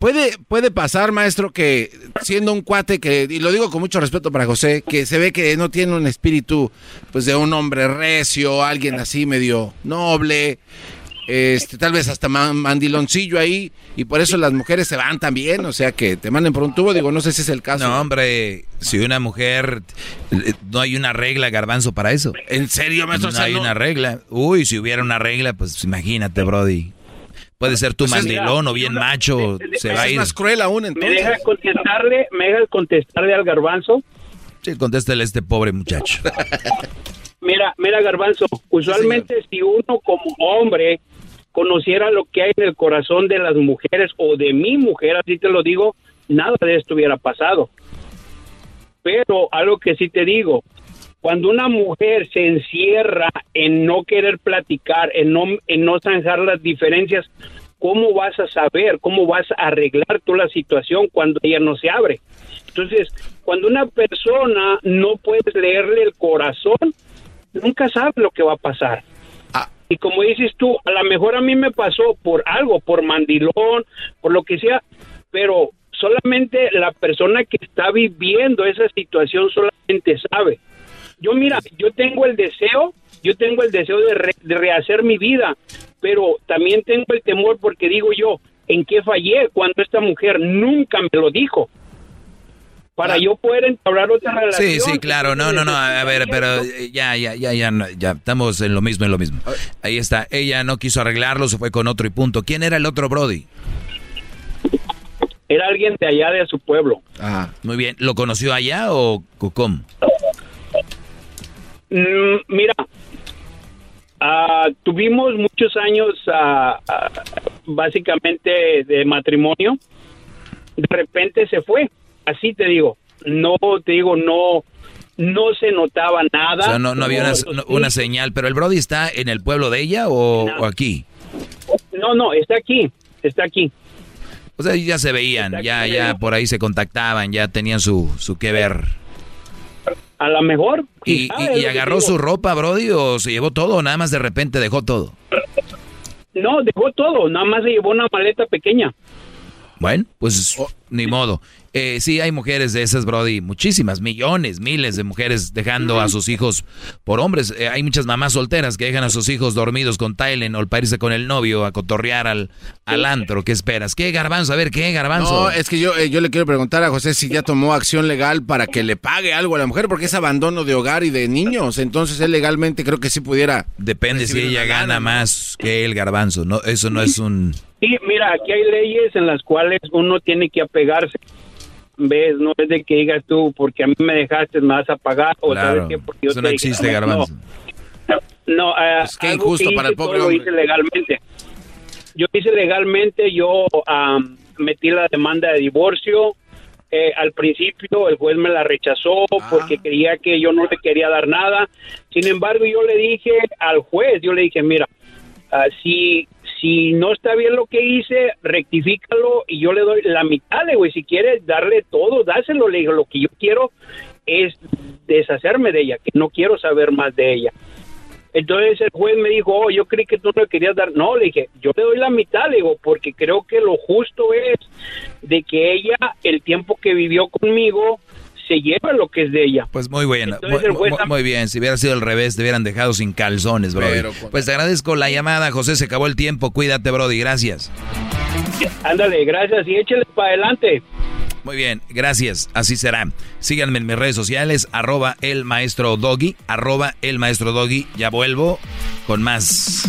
¿Puede, puede pasar, maestro, que siendo un cuate que, y lo digo con mucho respeto para José, que se ve que no tiene un espíritu, pues, de un hombre recio, alguien así medio noble, este, tal vez hasta mandiloncillo ahí, y por eso las mujeres se van también, o sea que te manden por un tubo, digo, no sé si es el caso. No, hombre, si una mujer, eh, no hay una regla, garbanzo, para eso. ¿En serio, maestro? No hay una regla. Uy, si hubiera una regla, pues imagínate, Brody. Puede ser tu pues mandilón o bien macho, se va a ir. Es más cruel aún, entonces. ¿Me deja contestarle, me deja contestarle al garbanzo? Sí, contéstale a este pobre muchacho. [LAUGHS] mira, mira, garbanzo, usualmente si uno como hombre conociera lo que hay en el corazón de las mujeres o de mi mujer, así te lo digo, nada de esto hubiera pasado. Pero algo que sí te digo, cuando una mujer se encierra en no querer platicar, en no, en no zanjar las diferencias, ¿cómo vas a saber, cómo vas a arreglar toda la situación cuando ella no se abre? Entonces, cuando una persona no puedes leerle el corazón, nunca sabes lo que va a pasar. Y como dices tú, a lo mejor a mí me pasó por algo, por mandilón, por lo que sea, pero solamente la persona que está viviendo esa situación solamente sabe. Yo mira, yo tengo el deseo, yo tengo el deseo de, de rehacer mi vida, pero también tengo el temor porque digo yo, ¿en qué fallé cuando esta mujer nunca me lo dijo? Para yo poder entablar otra relación. Sí, sí, claro. No, no, no. A ver, pero ya, ya, ya, ya, ya. Estamos en lo mismo, en lo mismo. Ahí está. Ella no quiso arreglarlo, se fue con otro y punto. ¿Quién era el otro Brody? Era alguien de allá de su pueblo. Ah, muy bien. ¿Lo conoció allá o cómo? Mm, mira, ah, tuvimos muchos años ah, básicamente de matrimonio. De repente se fue así te digo, no te digo, no, no se notaba nada. O sea, no, no había una, señal, pero el Brody está en el pueblo de ella o, aquí. No, no, está aquí, está aquí. O sea, ya se veían, ya, ya por ahí se contactaban, ya tenían su, su que ver. A lo mejor. ¿Y, y, agarró su ropa, Brody, o se llevó todo o nada más de repente dejó todo? No, dejó todo, nada más se llevó una maleta pequeña. Bueno, pues oh. ni modo. Eh, sí, hay mujeres de esas, Brody, muchísimas, millones, miles de mujeres dejando a sus hijos por hombres. Eh, hay muchas mamás solteras que dejan a sus hijos dormidos con Tylen o para irse con el novio a cotorrear al, al antro. ¿Qué esperas? ¿Qué garbanzo? A ver, ¿qué garbanzo? No, es que yo, eh, yo le quiero preguntar a José si ya tomó acción legal para que le pague algo a la mujer, porque es abandono de hogar y de niños. Entonces él legalmente creo que sí pudiera. Depende si ella gana más que el garbanzo. No, eso no es un. Sí, mira, aquí hay leyes en las cuales uno tiene que apegarse ves, no es de que digas tú, porque a mí me dejaste, me vas a pagar, o sabes que porque yo eso no existe, garbanzo. No, uh, es que injusto para el pobre Yo hice legalmente. Yo hice legalmente, yo metí la demanda de divorcio. Eh, al principio el juez me la rechazó ah. porque creía que yo no le quería dar nada. Sin embargo, yo le dije al juez, yo le dije, mira, uh, si si no está bien lo que hice, rectifícalo y yo le doy la mitad, le güey, si quieres darle todo, dáselo, le digo, lo que yo quiero es deshacerme de ella, que no quiero saber más de ella. Entonces el juez me dijo, oh, yo creí que tú no querías dar. No, le dije, yo le doy la mitad, le digo, porque creo que lo justo es de que ella, el tiempo que vivió conmigo, se lleva lo que es de ella. Pues muy bien, muy, bien. Si hubiera sido al revés, te hubieran dejado sin calzones, bro. Pues te agradezco la llamada, José. Se acabó el tiempo. Cuídate, Brody. Gracias. Ándale, gracias. Y échale para adelante. Muy bien, gracias. Así será. Síganme en mis redes sociales, arroba el maestro doggy, arroba el maestro doggy. Ya vuelvo con más.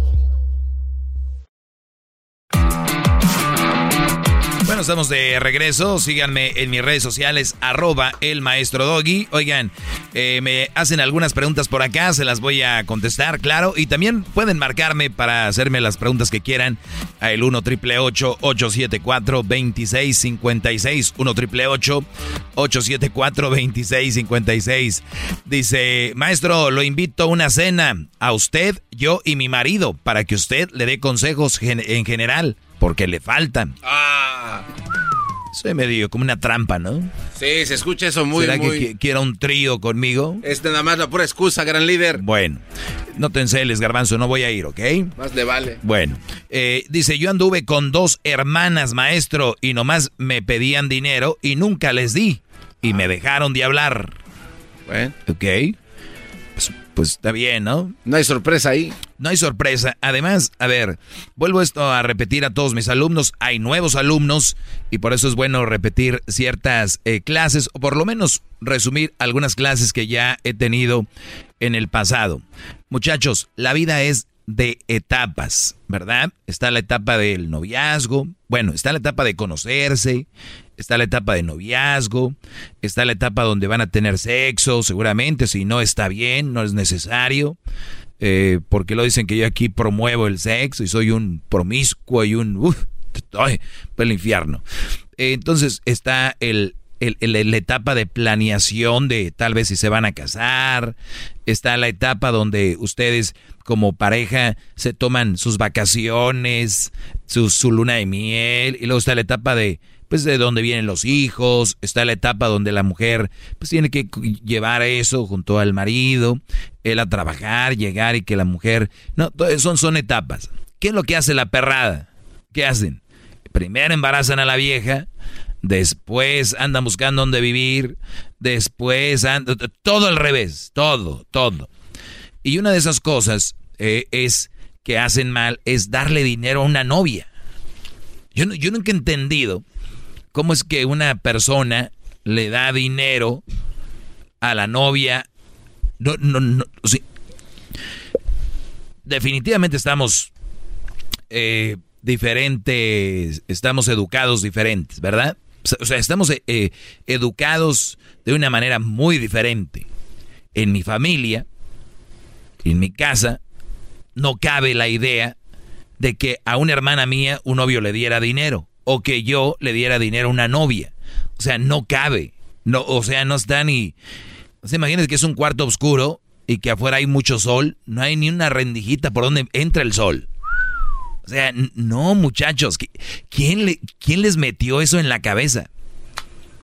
Estamos de regreso. Síganme en mis redes sociales, arroba el maestro Doggy. Oigan, eh, me hacen algunas preguntas por acá, se las voy a contestar, claro. Y también pueden marcarme para hacerme las preguntas que quieran a el 1 triple 874 2656 1 triple 874 2656 Dice, maestro, lo invito a una cena a usted, yo y mi marido para que usted le dé consejos en general porque le faltan. Ah. Soy medio como una trampa, ¿no? Sí, se escucha eso muy, ¿Será muy... que quiera un trío conmigo? Es nada más la pura excusa, gran líder. Bueno, no te enceles, garbanzo, no voy a ir, ¿ok? Más le vale. Bueno, eh, dice, yo anduve con dos hermanas, maestro, y nomás me pedían dinero y nunca les di. Y me dejaron de hablar. Bueno. ¿Ok? Pues, está bien, ¿no? No hay sorpresa ahí. No hay sorpresa. Además, a ver, vuelvo esto a repetir a todos mis alumnos. Hay nuevos alumnos y por eso es bueno repetir ciertas eh, clases o por lo menos resumir algunas clases que ya he tenido en el pasado. Muchachos, la vida es de etapas, ¿verdad? Está la etapa del noviazgo, bueno, está la etapa de conocerse, está la etapa de noviazgo, está la etapa donde van a tener sexo, seguramente, si no está bien, no es necesario, eh, porque lo dicen que yo aquí promuevo el sexo y soy un promiscuo y un... Uf, el infierno. entonces está el, la etapa de planeación de tal vez si se van a casar, está la etapa donde ustedes como pareja se toman sus vacaciones, su, su luna de miel, y luego está la etapa de pues de donde vienen los hijos, está la etapa donde la mujer pues tiene que llevar eso junto al marido, él a trabajar, llegar y que la mujer, no, son, son etapas. ¿Qué es lo que hace la perrada? ¿Qué hacen? Primero embarazan a la vieja, después andan buscando dónde vivir, después andan, todo al revés, todo, todo. Y una de esas cosas eh, es que hacen mal es darle dinero a una novia. Yo, yo nunca he entendido ¿Cómo es que una persona le da dinero a la novia? No, no, no. Definitivamente estamos eh, diferentes, estamos educados diferentes, ¿verdad? O sea, estamos eh, eh, educados de una manera muy diferente. En mi familia, en mi casa, no cabe la idea de que a una hermana mía un novio le diera dinero o que yo le diera dinero a una novia. O sea, no cabe. No, o sea, no está ni... O sea, imagínense que es un cuarto oscuro y que afuera hay mucho sol. No hay ni una rendijita por donde entra el sol. O sea, no, muchachos. ¿Quién, le, ¿Quién les metió eso en la cabeza?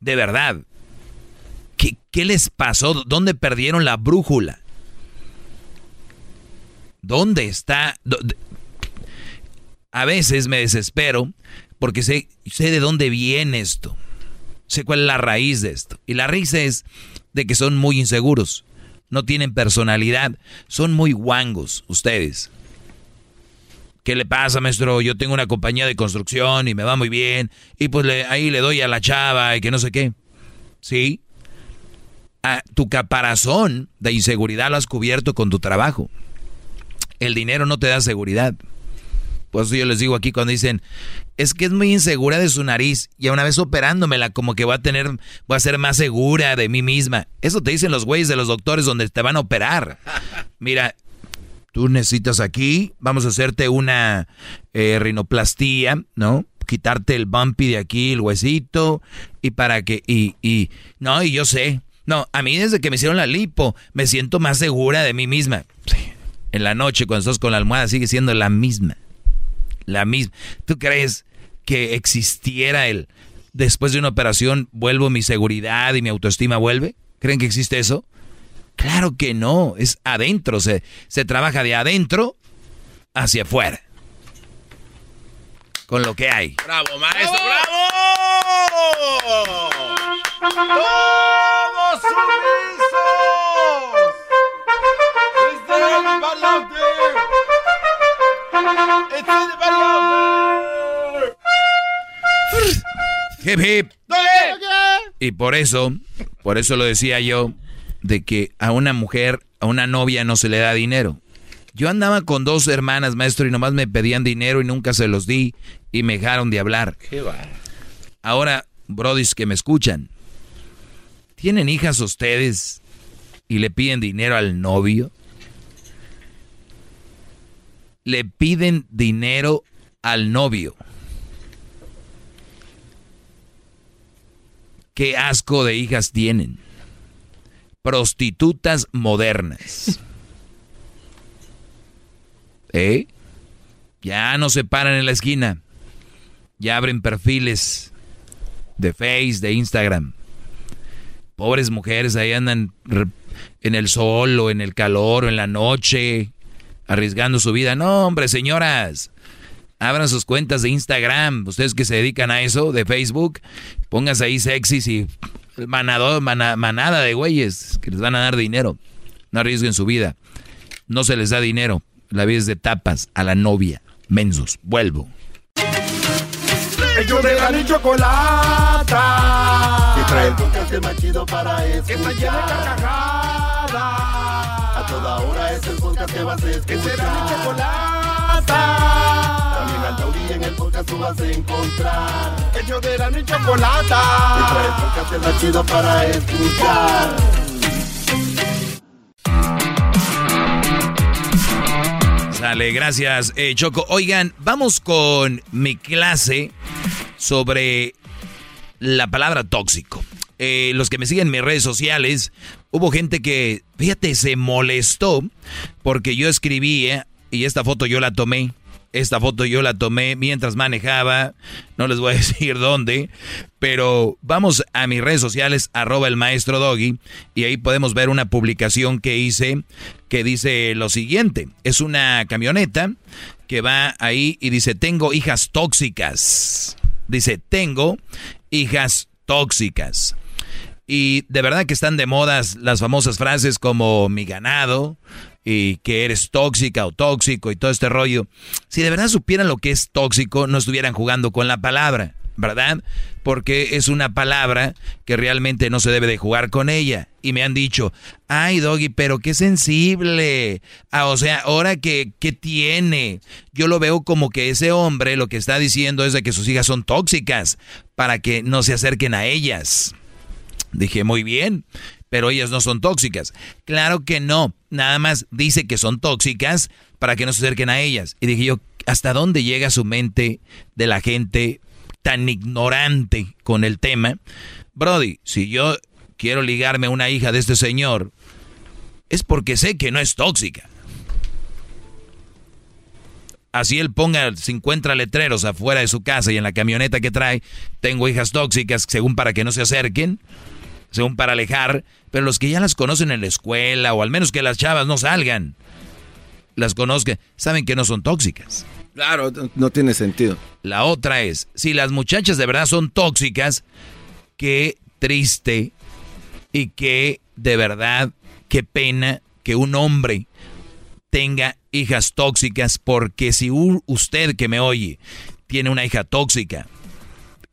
De verdad. ¿Qué, les pasó? ¿Dónde perdieron la brújula? ¿Dónde está? A veces me desespero porque sé, sé de dónde viene esto. Sé cuál es la raíz de esto. Y la raíz es de que son muy inseguros. No tienen personalidad. Son muy guangos ustedes. ¿Qué le pasa, maestro? Yo tengo una compañía de construcción y me va muy bien. Y pues ahí le doy a la chava y que no sé qué. ¿Sí? Ah, tu caparazón de inseguridad lo has cubierto con tu trabajo. El dinero no te da seguridad. Por eso yo les digo aquí cuando dicen, es que es muy insegura de su nariz y a una vez operándomela como que voy a tener, voy a ser más segura de mí misma. Eso te dicen los güeyes de los doctores donde te van a operar. Mira, tú necesitas aquí, vamos a hacerte una eh, rinoplastía, ¿no? Quitarte el bumpy de aquí, el huesito, y para que, y, y, no, y yo sé, no, a mí desde que me hicieron la lipo, me siento más segura de mí misma. En la noche, cuando estás con la almohada, sigue siendo la misma. La misma. ¿Tú crees que existiera el, después de una operación, vuelvo mi seguridad y mi autoestima vuelve? ¿Creen que existe eso? Claro que no, es adentro, se, se trabaja de adentro hacia afuera. Con lo que hay. ¡Bravo, maestro! ¡Bravo! ¡Todos Hip hip. Y por eso, por eso lo decía yo, de que a una mujer, a una novia no se le da dinero. Yo andaba con dos hermanas, maestro, y nomás me pedían dinero y nunca se los di y me dejaron de hablar. Qué. Ahora, brodis que me escuchan, ¿tienen hijas ustedes y le piden dinero al novio? Le piden dinero al novio. Qué asco de hijas tienen. Prostitutas modernas. ¿Eh? Ya no se paran en la esquina. Ya abren perfiles de Face, de Instagram. Pobres mujeres ahí andan en el sol o en el calor o en la noche, arriesgando su vida. No, hombre, señoras, abran sus cuentas de Instagram. Ustedes que se dedican a eso, de Facebook, pónganse ahí sexys y manado, manada de güeyes que les van a dar dinero. No arriesguen su vida. No se les da dinero. La vida es de tapas a la novia. Mensos. Vuelvo. Ellos de la ni chocolata. Que trae el podcast más chido para escuchar. Que está llena de carcajadas. A toda hora es el podcast que vas a escuchar. Que será mi chocolata. Al en el podcast tú vas a encontrar. Ellos de la ni chocolata. Que trae el podcast más chido para escuchar. Sale, gracias, eh, Choco. Oigan, vamos con mi clase sobre la palabra tóxico. Eh, los que me siguen en mis redes sociales, hubo gente que, fíjate, se molestó porque yo escribí, eh, y esta foto yo la tomé, esta foto yo la tomé mientras manejaba, no les voy a [LAUGHS] decir dónde, pero vamos a mis redes sociales, arroba el maestro Doggy, y ahí podemos ver una publicación que hice que dice lo siguiente, es una camioneta que va ahí y dice, tengo hijas tóxicas. Dice, tengo hijas tóxicas. Y de verdad que están de modas las famosas frases como mi ganado, y que eres tóxica o tóxico y todo este rollo. Si de verdad supieran lo que es tóxico, no estuvieran jugando con la palabra, ¿verdad? Porque es una palabra que realmente no se debe de jugar con ella. Y me han dicho, ay Doggy, pero qué sensible. Ah, o sea, ahora que, ¿qué tiene? Yo lo veo como que ese hombre lo que está diciendo es de que sus hijas son tóxicas para que no se acerquen a ellas. Dije, muy bien pero ellas no son tóxicas. Claro que no, nada más dice que son tóxicas para que no se acerquen a ellas. Y dije yo, ¿hasta dónde llega su mente de la gente tan ignorante con el tema? Brody, si yo quiero ligarme a una hija de este señor, es porque sé que no es tóxica. Así él ponga 50 letreros afuera de su casa y en la camioneta que trae, tengo hijas tóxicas, según para que no se acerquen según para alejar, pero los que ya las conocen en la escuela, o al menos que las chavas no salgan, las conozcan, saben que no son tóxicas. Claro, no tiene sentido. La otra es, si las muchachas de verdad son tóxicas, qué triste y qué de verdad, qué pena que un hombre tenga hijas tóxicas, porque si usted que me oye tiene una hija tóxica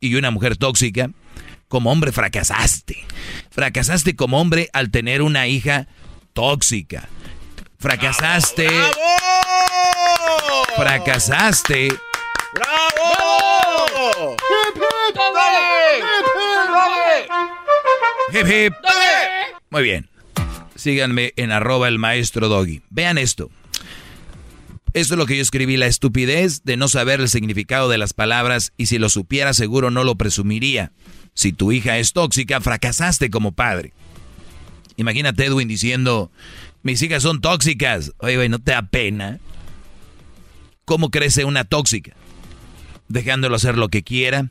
y una mujer tóxica, como hombre fracasaste. Fracasaste como hombre al tener una hija tóxica. Fracasaste. ¡Bravo! Fracasaste. ¡Bravo! Hip, hip. Muy bien. Síganme en arroba el maestro doggy. Vean esto. Esto es lo que yo escribí, la estupidez de no saber el significado de las palabras y si lo supiera seguro no lo presumiría. Si tu hija es tóxica, fracasaste como padre. Imagínate Edwin diciendo, mis hijas son tóxicas. Oye, ¿no te da pena? ¿Cómo crece una tóxica? Dejándolo hacer lo que quiera,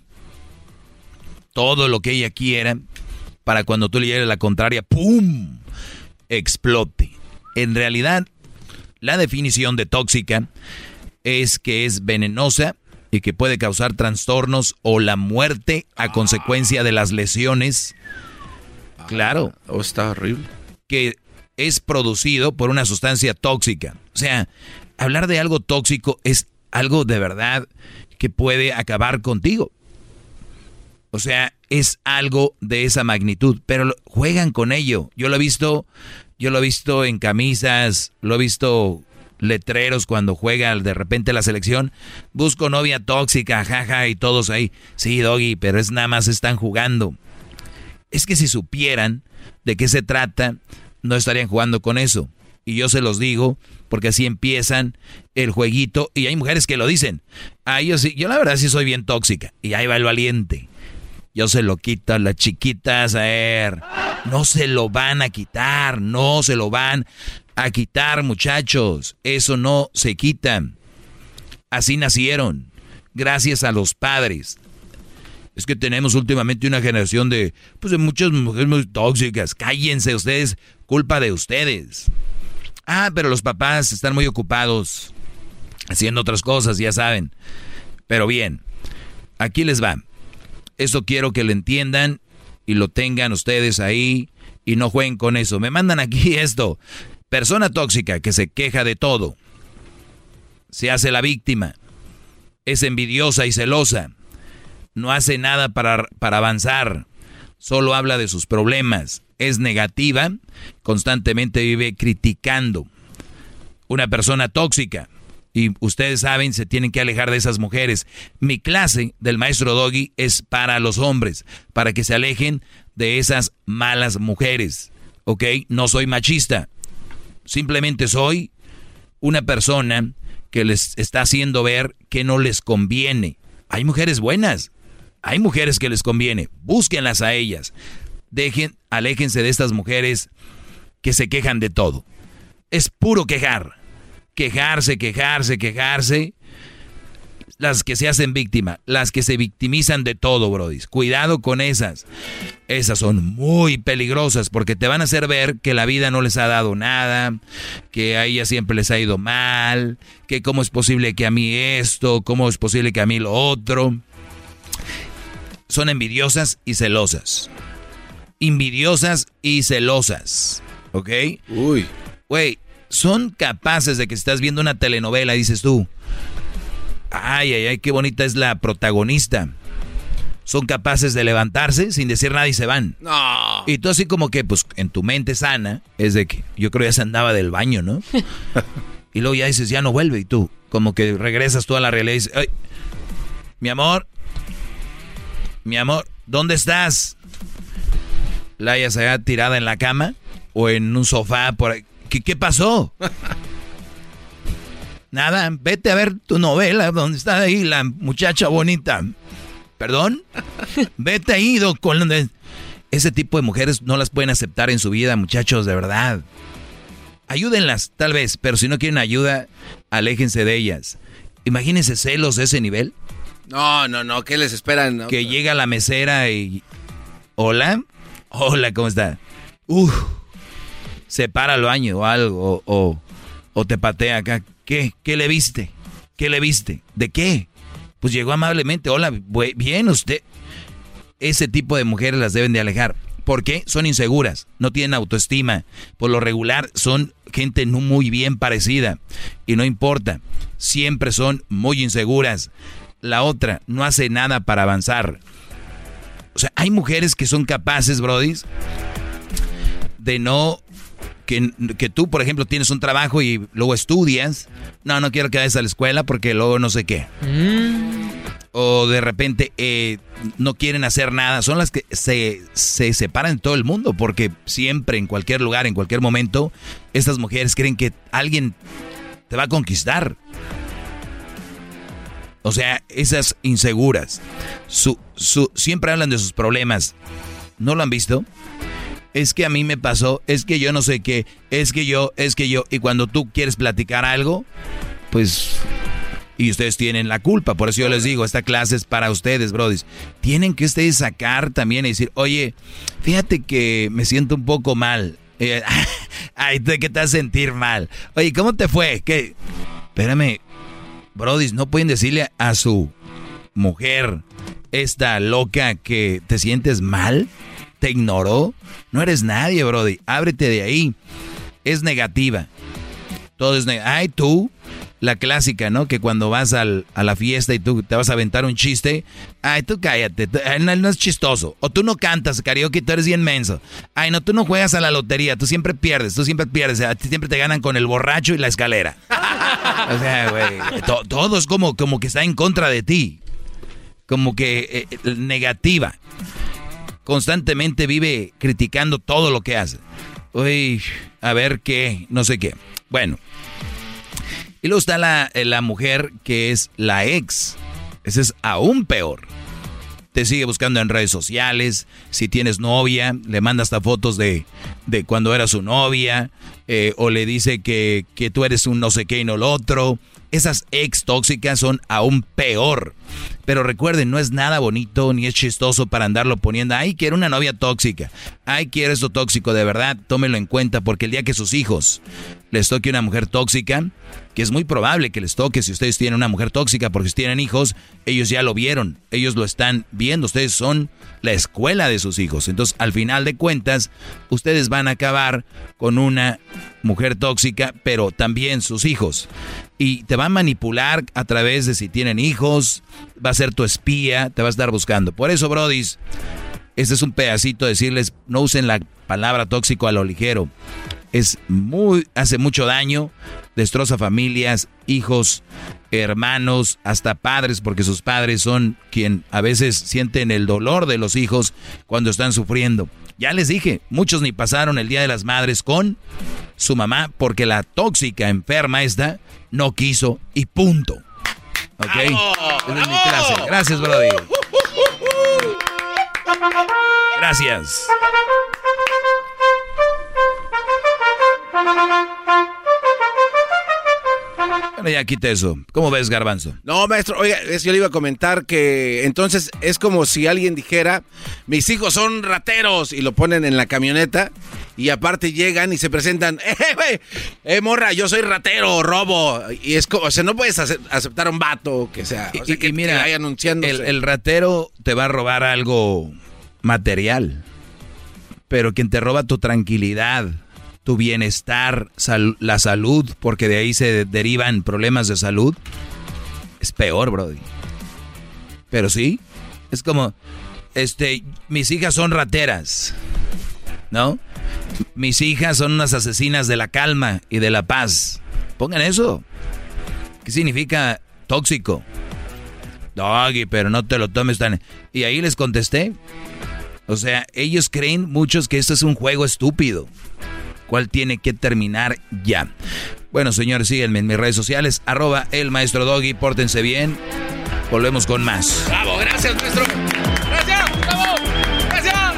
todo lo que ella quiera, para cuando tú le llegues la contraria, ¡pum! explote. En realidad, la definición de tóxica es que es venenosa, y que puede causar trastornos o la muerte a consecuencia de las lesiones. Claro. Oh, está horrible. Que es producido por una sustancia tóxica. O sea, hablar de algo tóxico es algo de verdad que puede acabar contigo. O sea, es algo de esa magnitud, pero juegan con ello. Yo lo he visto, yo lo he visto en camisas, lo he visto letreros cuando juega de repente la selección. Busco novia tóxica, jaja, y todos ahí. Sí, Doggy, pero es nada más están jugando. Es que si supieran de qué se trata, no estarían jugando con eso. Y yo se los digo, porque así empiezan el jueguito. Y hay mujeres que lo dicen. Ah, yo sí, yo la verdad sí soy bien tóxica. Y ahí va el valiente. Yo se lo quito a las chiquitas, a ver. No se lo van a quitar, no se lo van a quitar, muchachos. Eso no se quita. Así nacieron. Gracias a los padres. Es que tenemos últimamente una generación de, pues de muchas mujeres muy tóxicas. Cállense ustedes, culpa de ustedes. Ah, pero los papás están muy ocupados haciendo otras cosas, ya saben. Pero bien, aquí les va. Eso quiero que lo entiendan y lo tengan ustedes ahí y no jueguen con eso. Me mandan aquí [LAUGHS] esto. Persona tóxica que se queja de todo. Se hace la víctima. Es envidiosa y celosa no hace nada para, para avanzar, solo habla de sus problemas, es negativa, constantemente vive criticando. Una persona tóxica. Y ustedes saben, se tienen que alejar de esas mujeres. Mi clase del maestro Doggy es para los hombres, para que se alejen de esas malas mujeres. ¿Ok? No soy machista. Simplemente soy una persona que les está haciendo ver que no les conviene. Hay mujeres buenas, hay mujeres que les conviene, búsquenlas a ellas. Dejen, aléjense de estas mujeres que se quejan de todo. Es puro quejar. Quejarse, quejarse, quejarse. Las que se hacen víctima, las que se victimizan de todo, Brody. Cuidado con esas. Esas son muy peligrosas porque te van a hacer ver que la vida no les ha dado nada, que a ellas siempre les ha ido mal, que cómo es posible que a mí esto, cómo es posible que a mí lo otro son envidiosas y celosas. Envidiosas y celosas. ¿Ok? Uy. Güey, son capaces de que estás viendo una telenovela, dices tú. Ay, ay, ay, qué bonita es la protagonista. Son capaces de levantarse sin decir nada y se van. No. Y tú así como que, pues, en tu mente sana, es de que yo creo ya se andaba del baño, ¿no? [LAUGHS] y luego ya dices, ya no vuelve. Y tú, como que regresas tú a la realidad y dices, ay, mi amor, mi amor, ¿dónde estás? La hayas allá tirada en la cama o en un sofá por ahí. ¿Qué, pasó? Nada, vete a ver tu novela donde está ahí la muchacha bonita. ¿Perdón? Vete ahí con ese tipo de mujeres no las pueden aceptar en su vida, muchachos, de verdad. Ayúdenlas, tal vez, pero si no quieren ayuda, aléjense de ellas. Imagínense celos de ese nivel. No, no, no, ¿qué les esperan? Que llega la mesera y... Hola, hola, ¿cómo está? Uf, se para el baño o algo, o, o, te patea acá. ¿Qué? ¿Qué le viste? ¿Qué le viste? ¿De qué? Pues llegó amablemente, hola, bien usted. Ese tipo de mujeres las deben de alejar. ¿Por qué? Son inseguras, no tienen autoestima. Por lo regular son gente no muy bien parecida. Y no importa, siempre son muy inseguras la otra no hace nada para avanzar. O sea, hay mujeres que son capaces, Brody, de no... Que, que, tú, por ejemplo, tienes un trabajo y luego estudias. No, no quiero que vayas a la escuela porque luego no sé qué. Mm. O de repente eh, no quieren hacer nada. Son las que se, se separan en todo el mundo porque siempre, en cualquier lugar, en cualquier momento, estas mujeres creen que alguien te va a conquistar. O sea, esas inseguras. Su, su, siempre hablan de sus problemas. ¿No lo han visto? Es que a mí me pasó, es que yo no sé qué, es que yo, es que yo. Y cuando tú quieres platicar algo, pues... Y ustedes tienen la culpa, por eso yo les digo, esta clase es para ustedes, brodis. Tienen que ustedes sacar también y decir, oye, fíjate que me siento un poco mal. [LAUGHS] Ay, ¿qué te vas a sentir mal? Oye, ¿cómo te fue? ¿Qué? Espérame, Brody, no pueden decirle a su mujer, esta loca, que te sientes mal, te ignoró. No eres nadie, Brody. Ábrete de ahí. Es negativa. Todo es negativa. Ay, tú. la clásica, ¿no? Que cuando vas al, a la fiesta y tú te vas a aventar un chiste, ay, tú cállate, no, es chistoso. O tú no cantas karaoke, tú eres bien menso. Ay, no, tú no juegas a la lotería, tú siempre pierdes, tú siempre pierdes. A ti siempre te ganan con el borracho y la escalera. o sea, güey, todo es como, como que está en contra de ti. Como que eh, negativa. Constantemente vive criticando todo lo que hace. Uy, a ver qué, no sé qué. Bueno. Y luego está la, eh, la mujer que es la ex. Ese es aún peor. Te sigue buscando en redes sociales. Si tienes novia, le manda hasta fotos de, de cuando era su novia. Eh, o le dice que, que tú eres un no sé qué y no lo otro. Esas ex tóxicas son aún peor. Pero recuerden, no es nada bonito ni es chistoso para andarlo poniendo. Ay, quiero una novia tóxica. Ay, quiero esto tóxico. De verdad, tómelo en cuenta porque el día que sus hijos les toque una mujer tóxica, que es muy probable que les toque si ustedes tienen una mujer tóxica porque si tienen hijos, ellos ya lo vieron, ellos lo están viendo, ustedes son la escuela de sus hijos. Entonces, al final de cuentas, ustedes van a acabar con una mujer tóxica, pero también sus hijos. Y te va a manipular a través de si tienen hijos, va a ser tu espía, te va a estar buscando. Por eso, Brodis, este es un pedacito de decirles, no usen la palabra tóxico a lo ligero. Es muy, hace mucho daño, destroza familias, hijos, hermanos, hasta padres, porque sus padres son quien a veces sienten el dolor de los hijos cuando están sufriendo. Ya les dije, muchos ni pasaron el Día de las Madres con su mamá porque la tóxica enferma esta no quiso y punto. ¿Ok? es mi clase. Gracias, Brody. [LAUGHS] Gracias. Bueno, ya quite eso. ¿Cómo ves, Garbanzo? No, maestro, oiga, yo le iba a comentar que entonces es como si alguien dijera, mis hijos son rateros y lo ponen en la camioneta y aparte llegan y se presentan, [LAUGHS] eh, güey, eh, morra, yo soy ratero, robo. Y es como, o sea, no puedes aceptar a un vato que sea, o sea, que, mira, anunciando. El, el ratero te va a robar algo material, pero quien te roba tu tranquilidad, tu bienestar, la salud, porque de ahí se derivan problemas de salud, es peor, Brody. Pero sí, es como, este, mis hijas son rateras, ¿no? Mis hijas son unas asesinas de la calma y de la paz. Pongan eso. ¿Qué significa tóxico? Doggy, pero no te lo tomes tan... Y ahí les contesté. O sea, ellos creen muchos que esto es un juego estúpido cual tiene que terminar ya. Bueno, señores, síguenme en mis redes sociales, arroba el maestro Doggy, pórtense bien. Volvemos con más. Bravo, gracias, maestro. Gracias, bravo, gracias.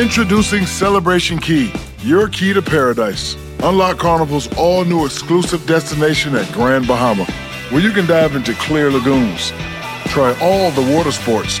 Introducing Celebration Key, your key to paradise. Unlock Carnival's all new exclusive destination at Grand Bahama, where you can dive into clear lagoons, try all the water sports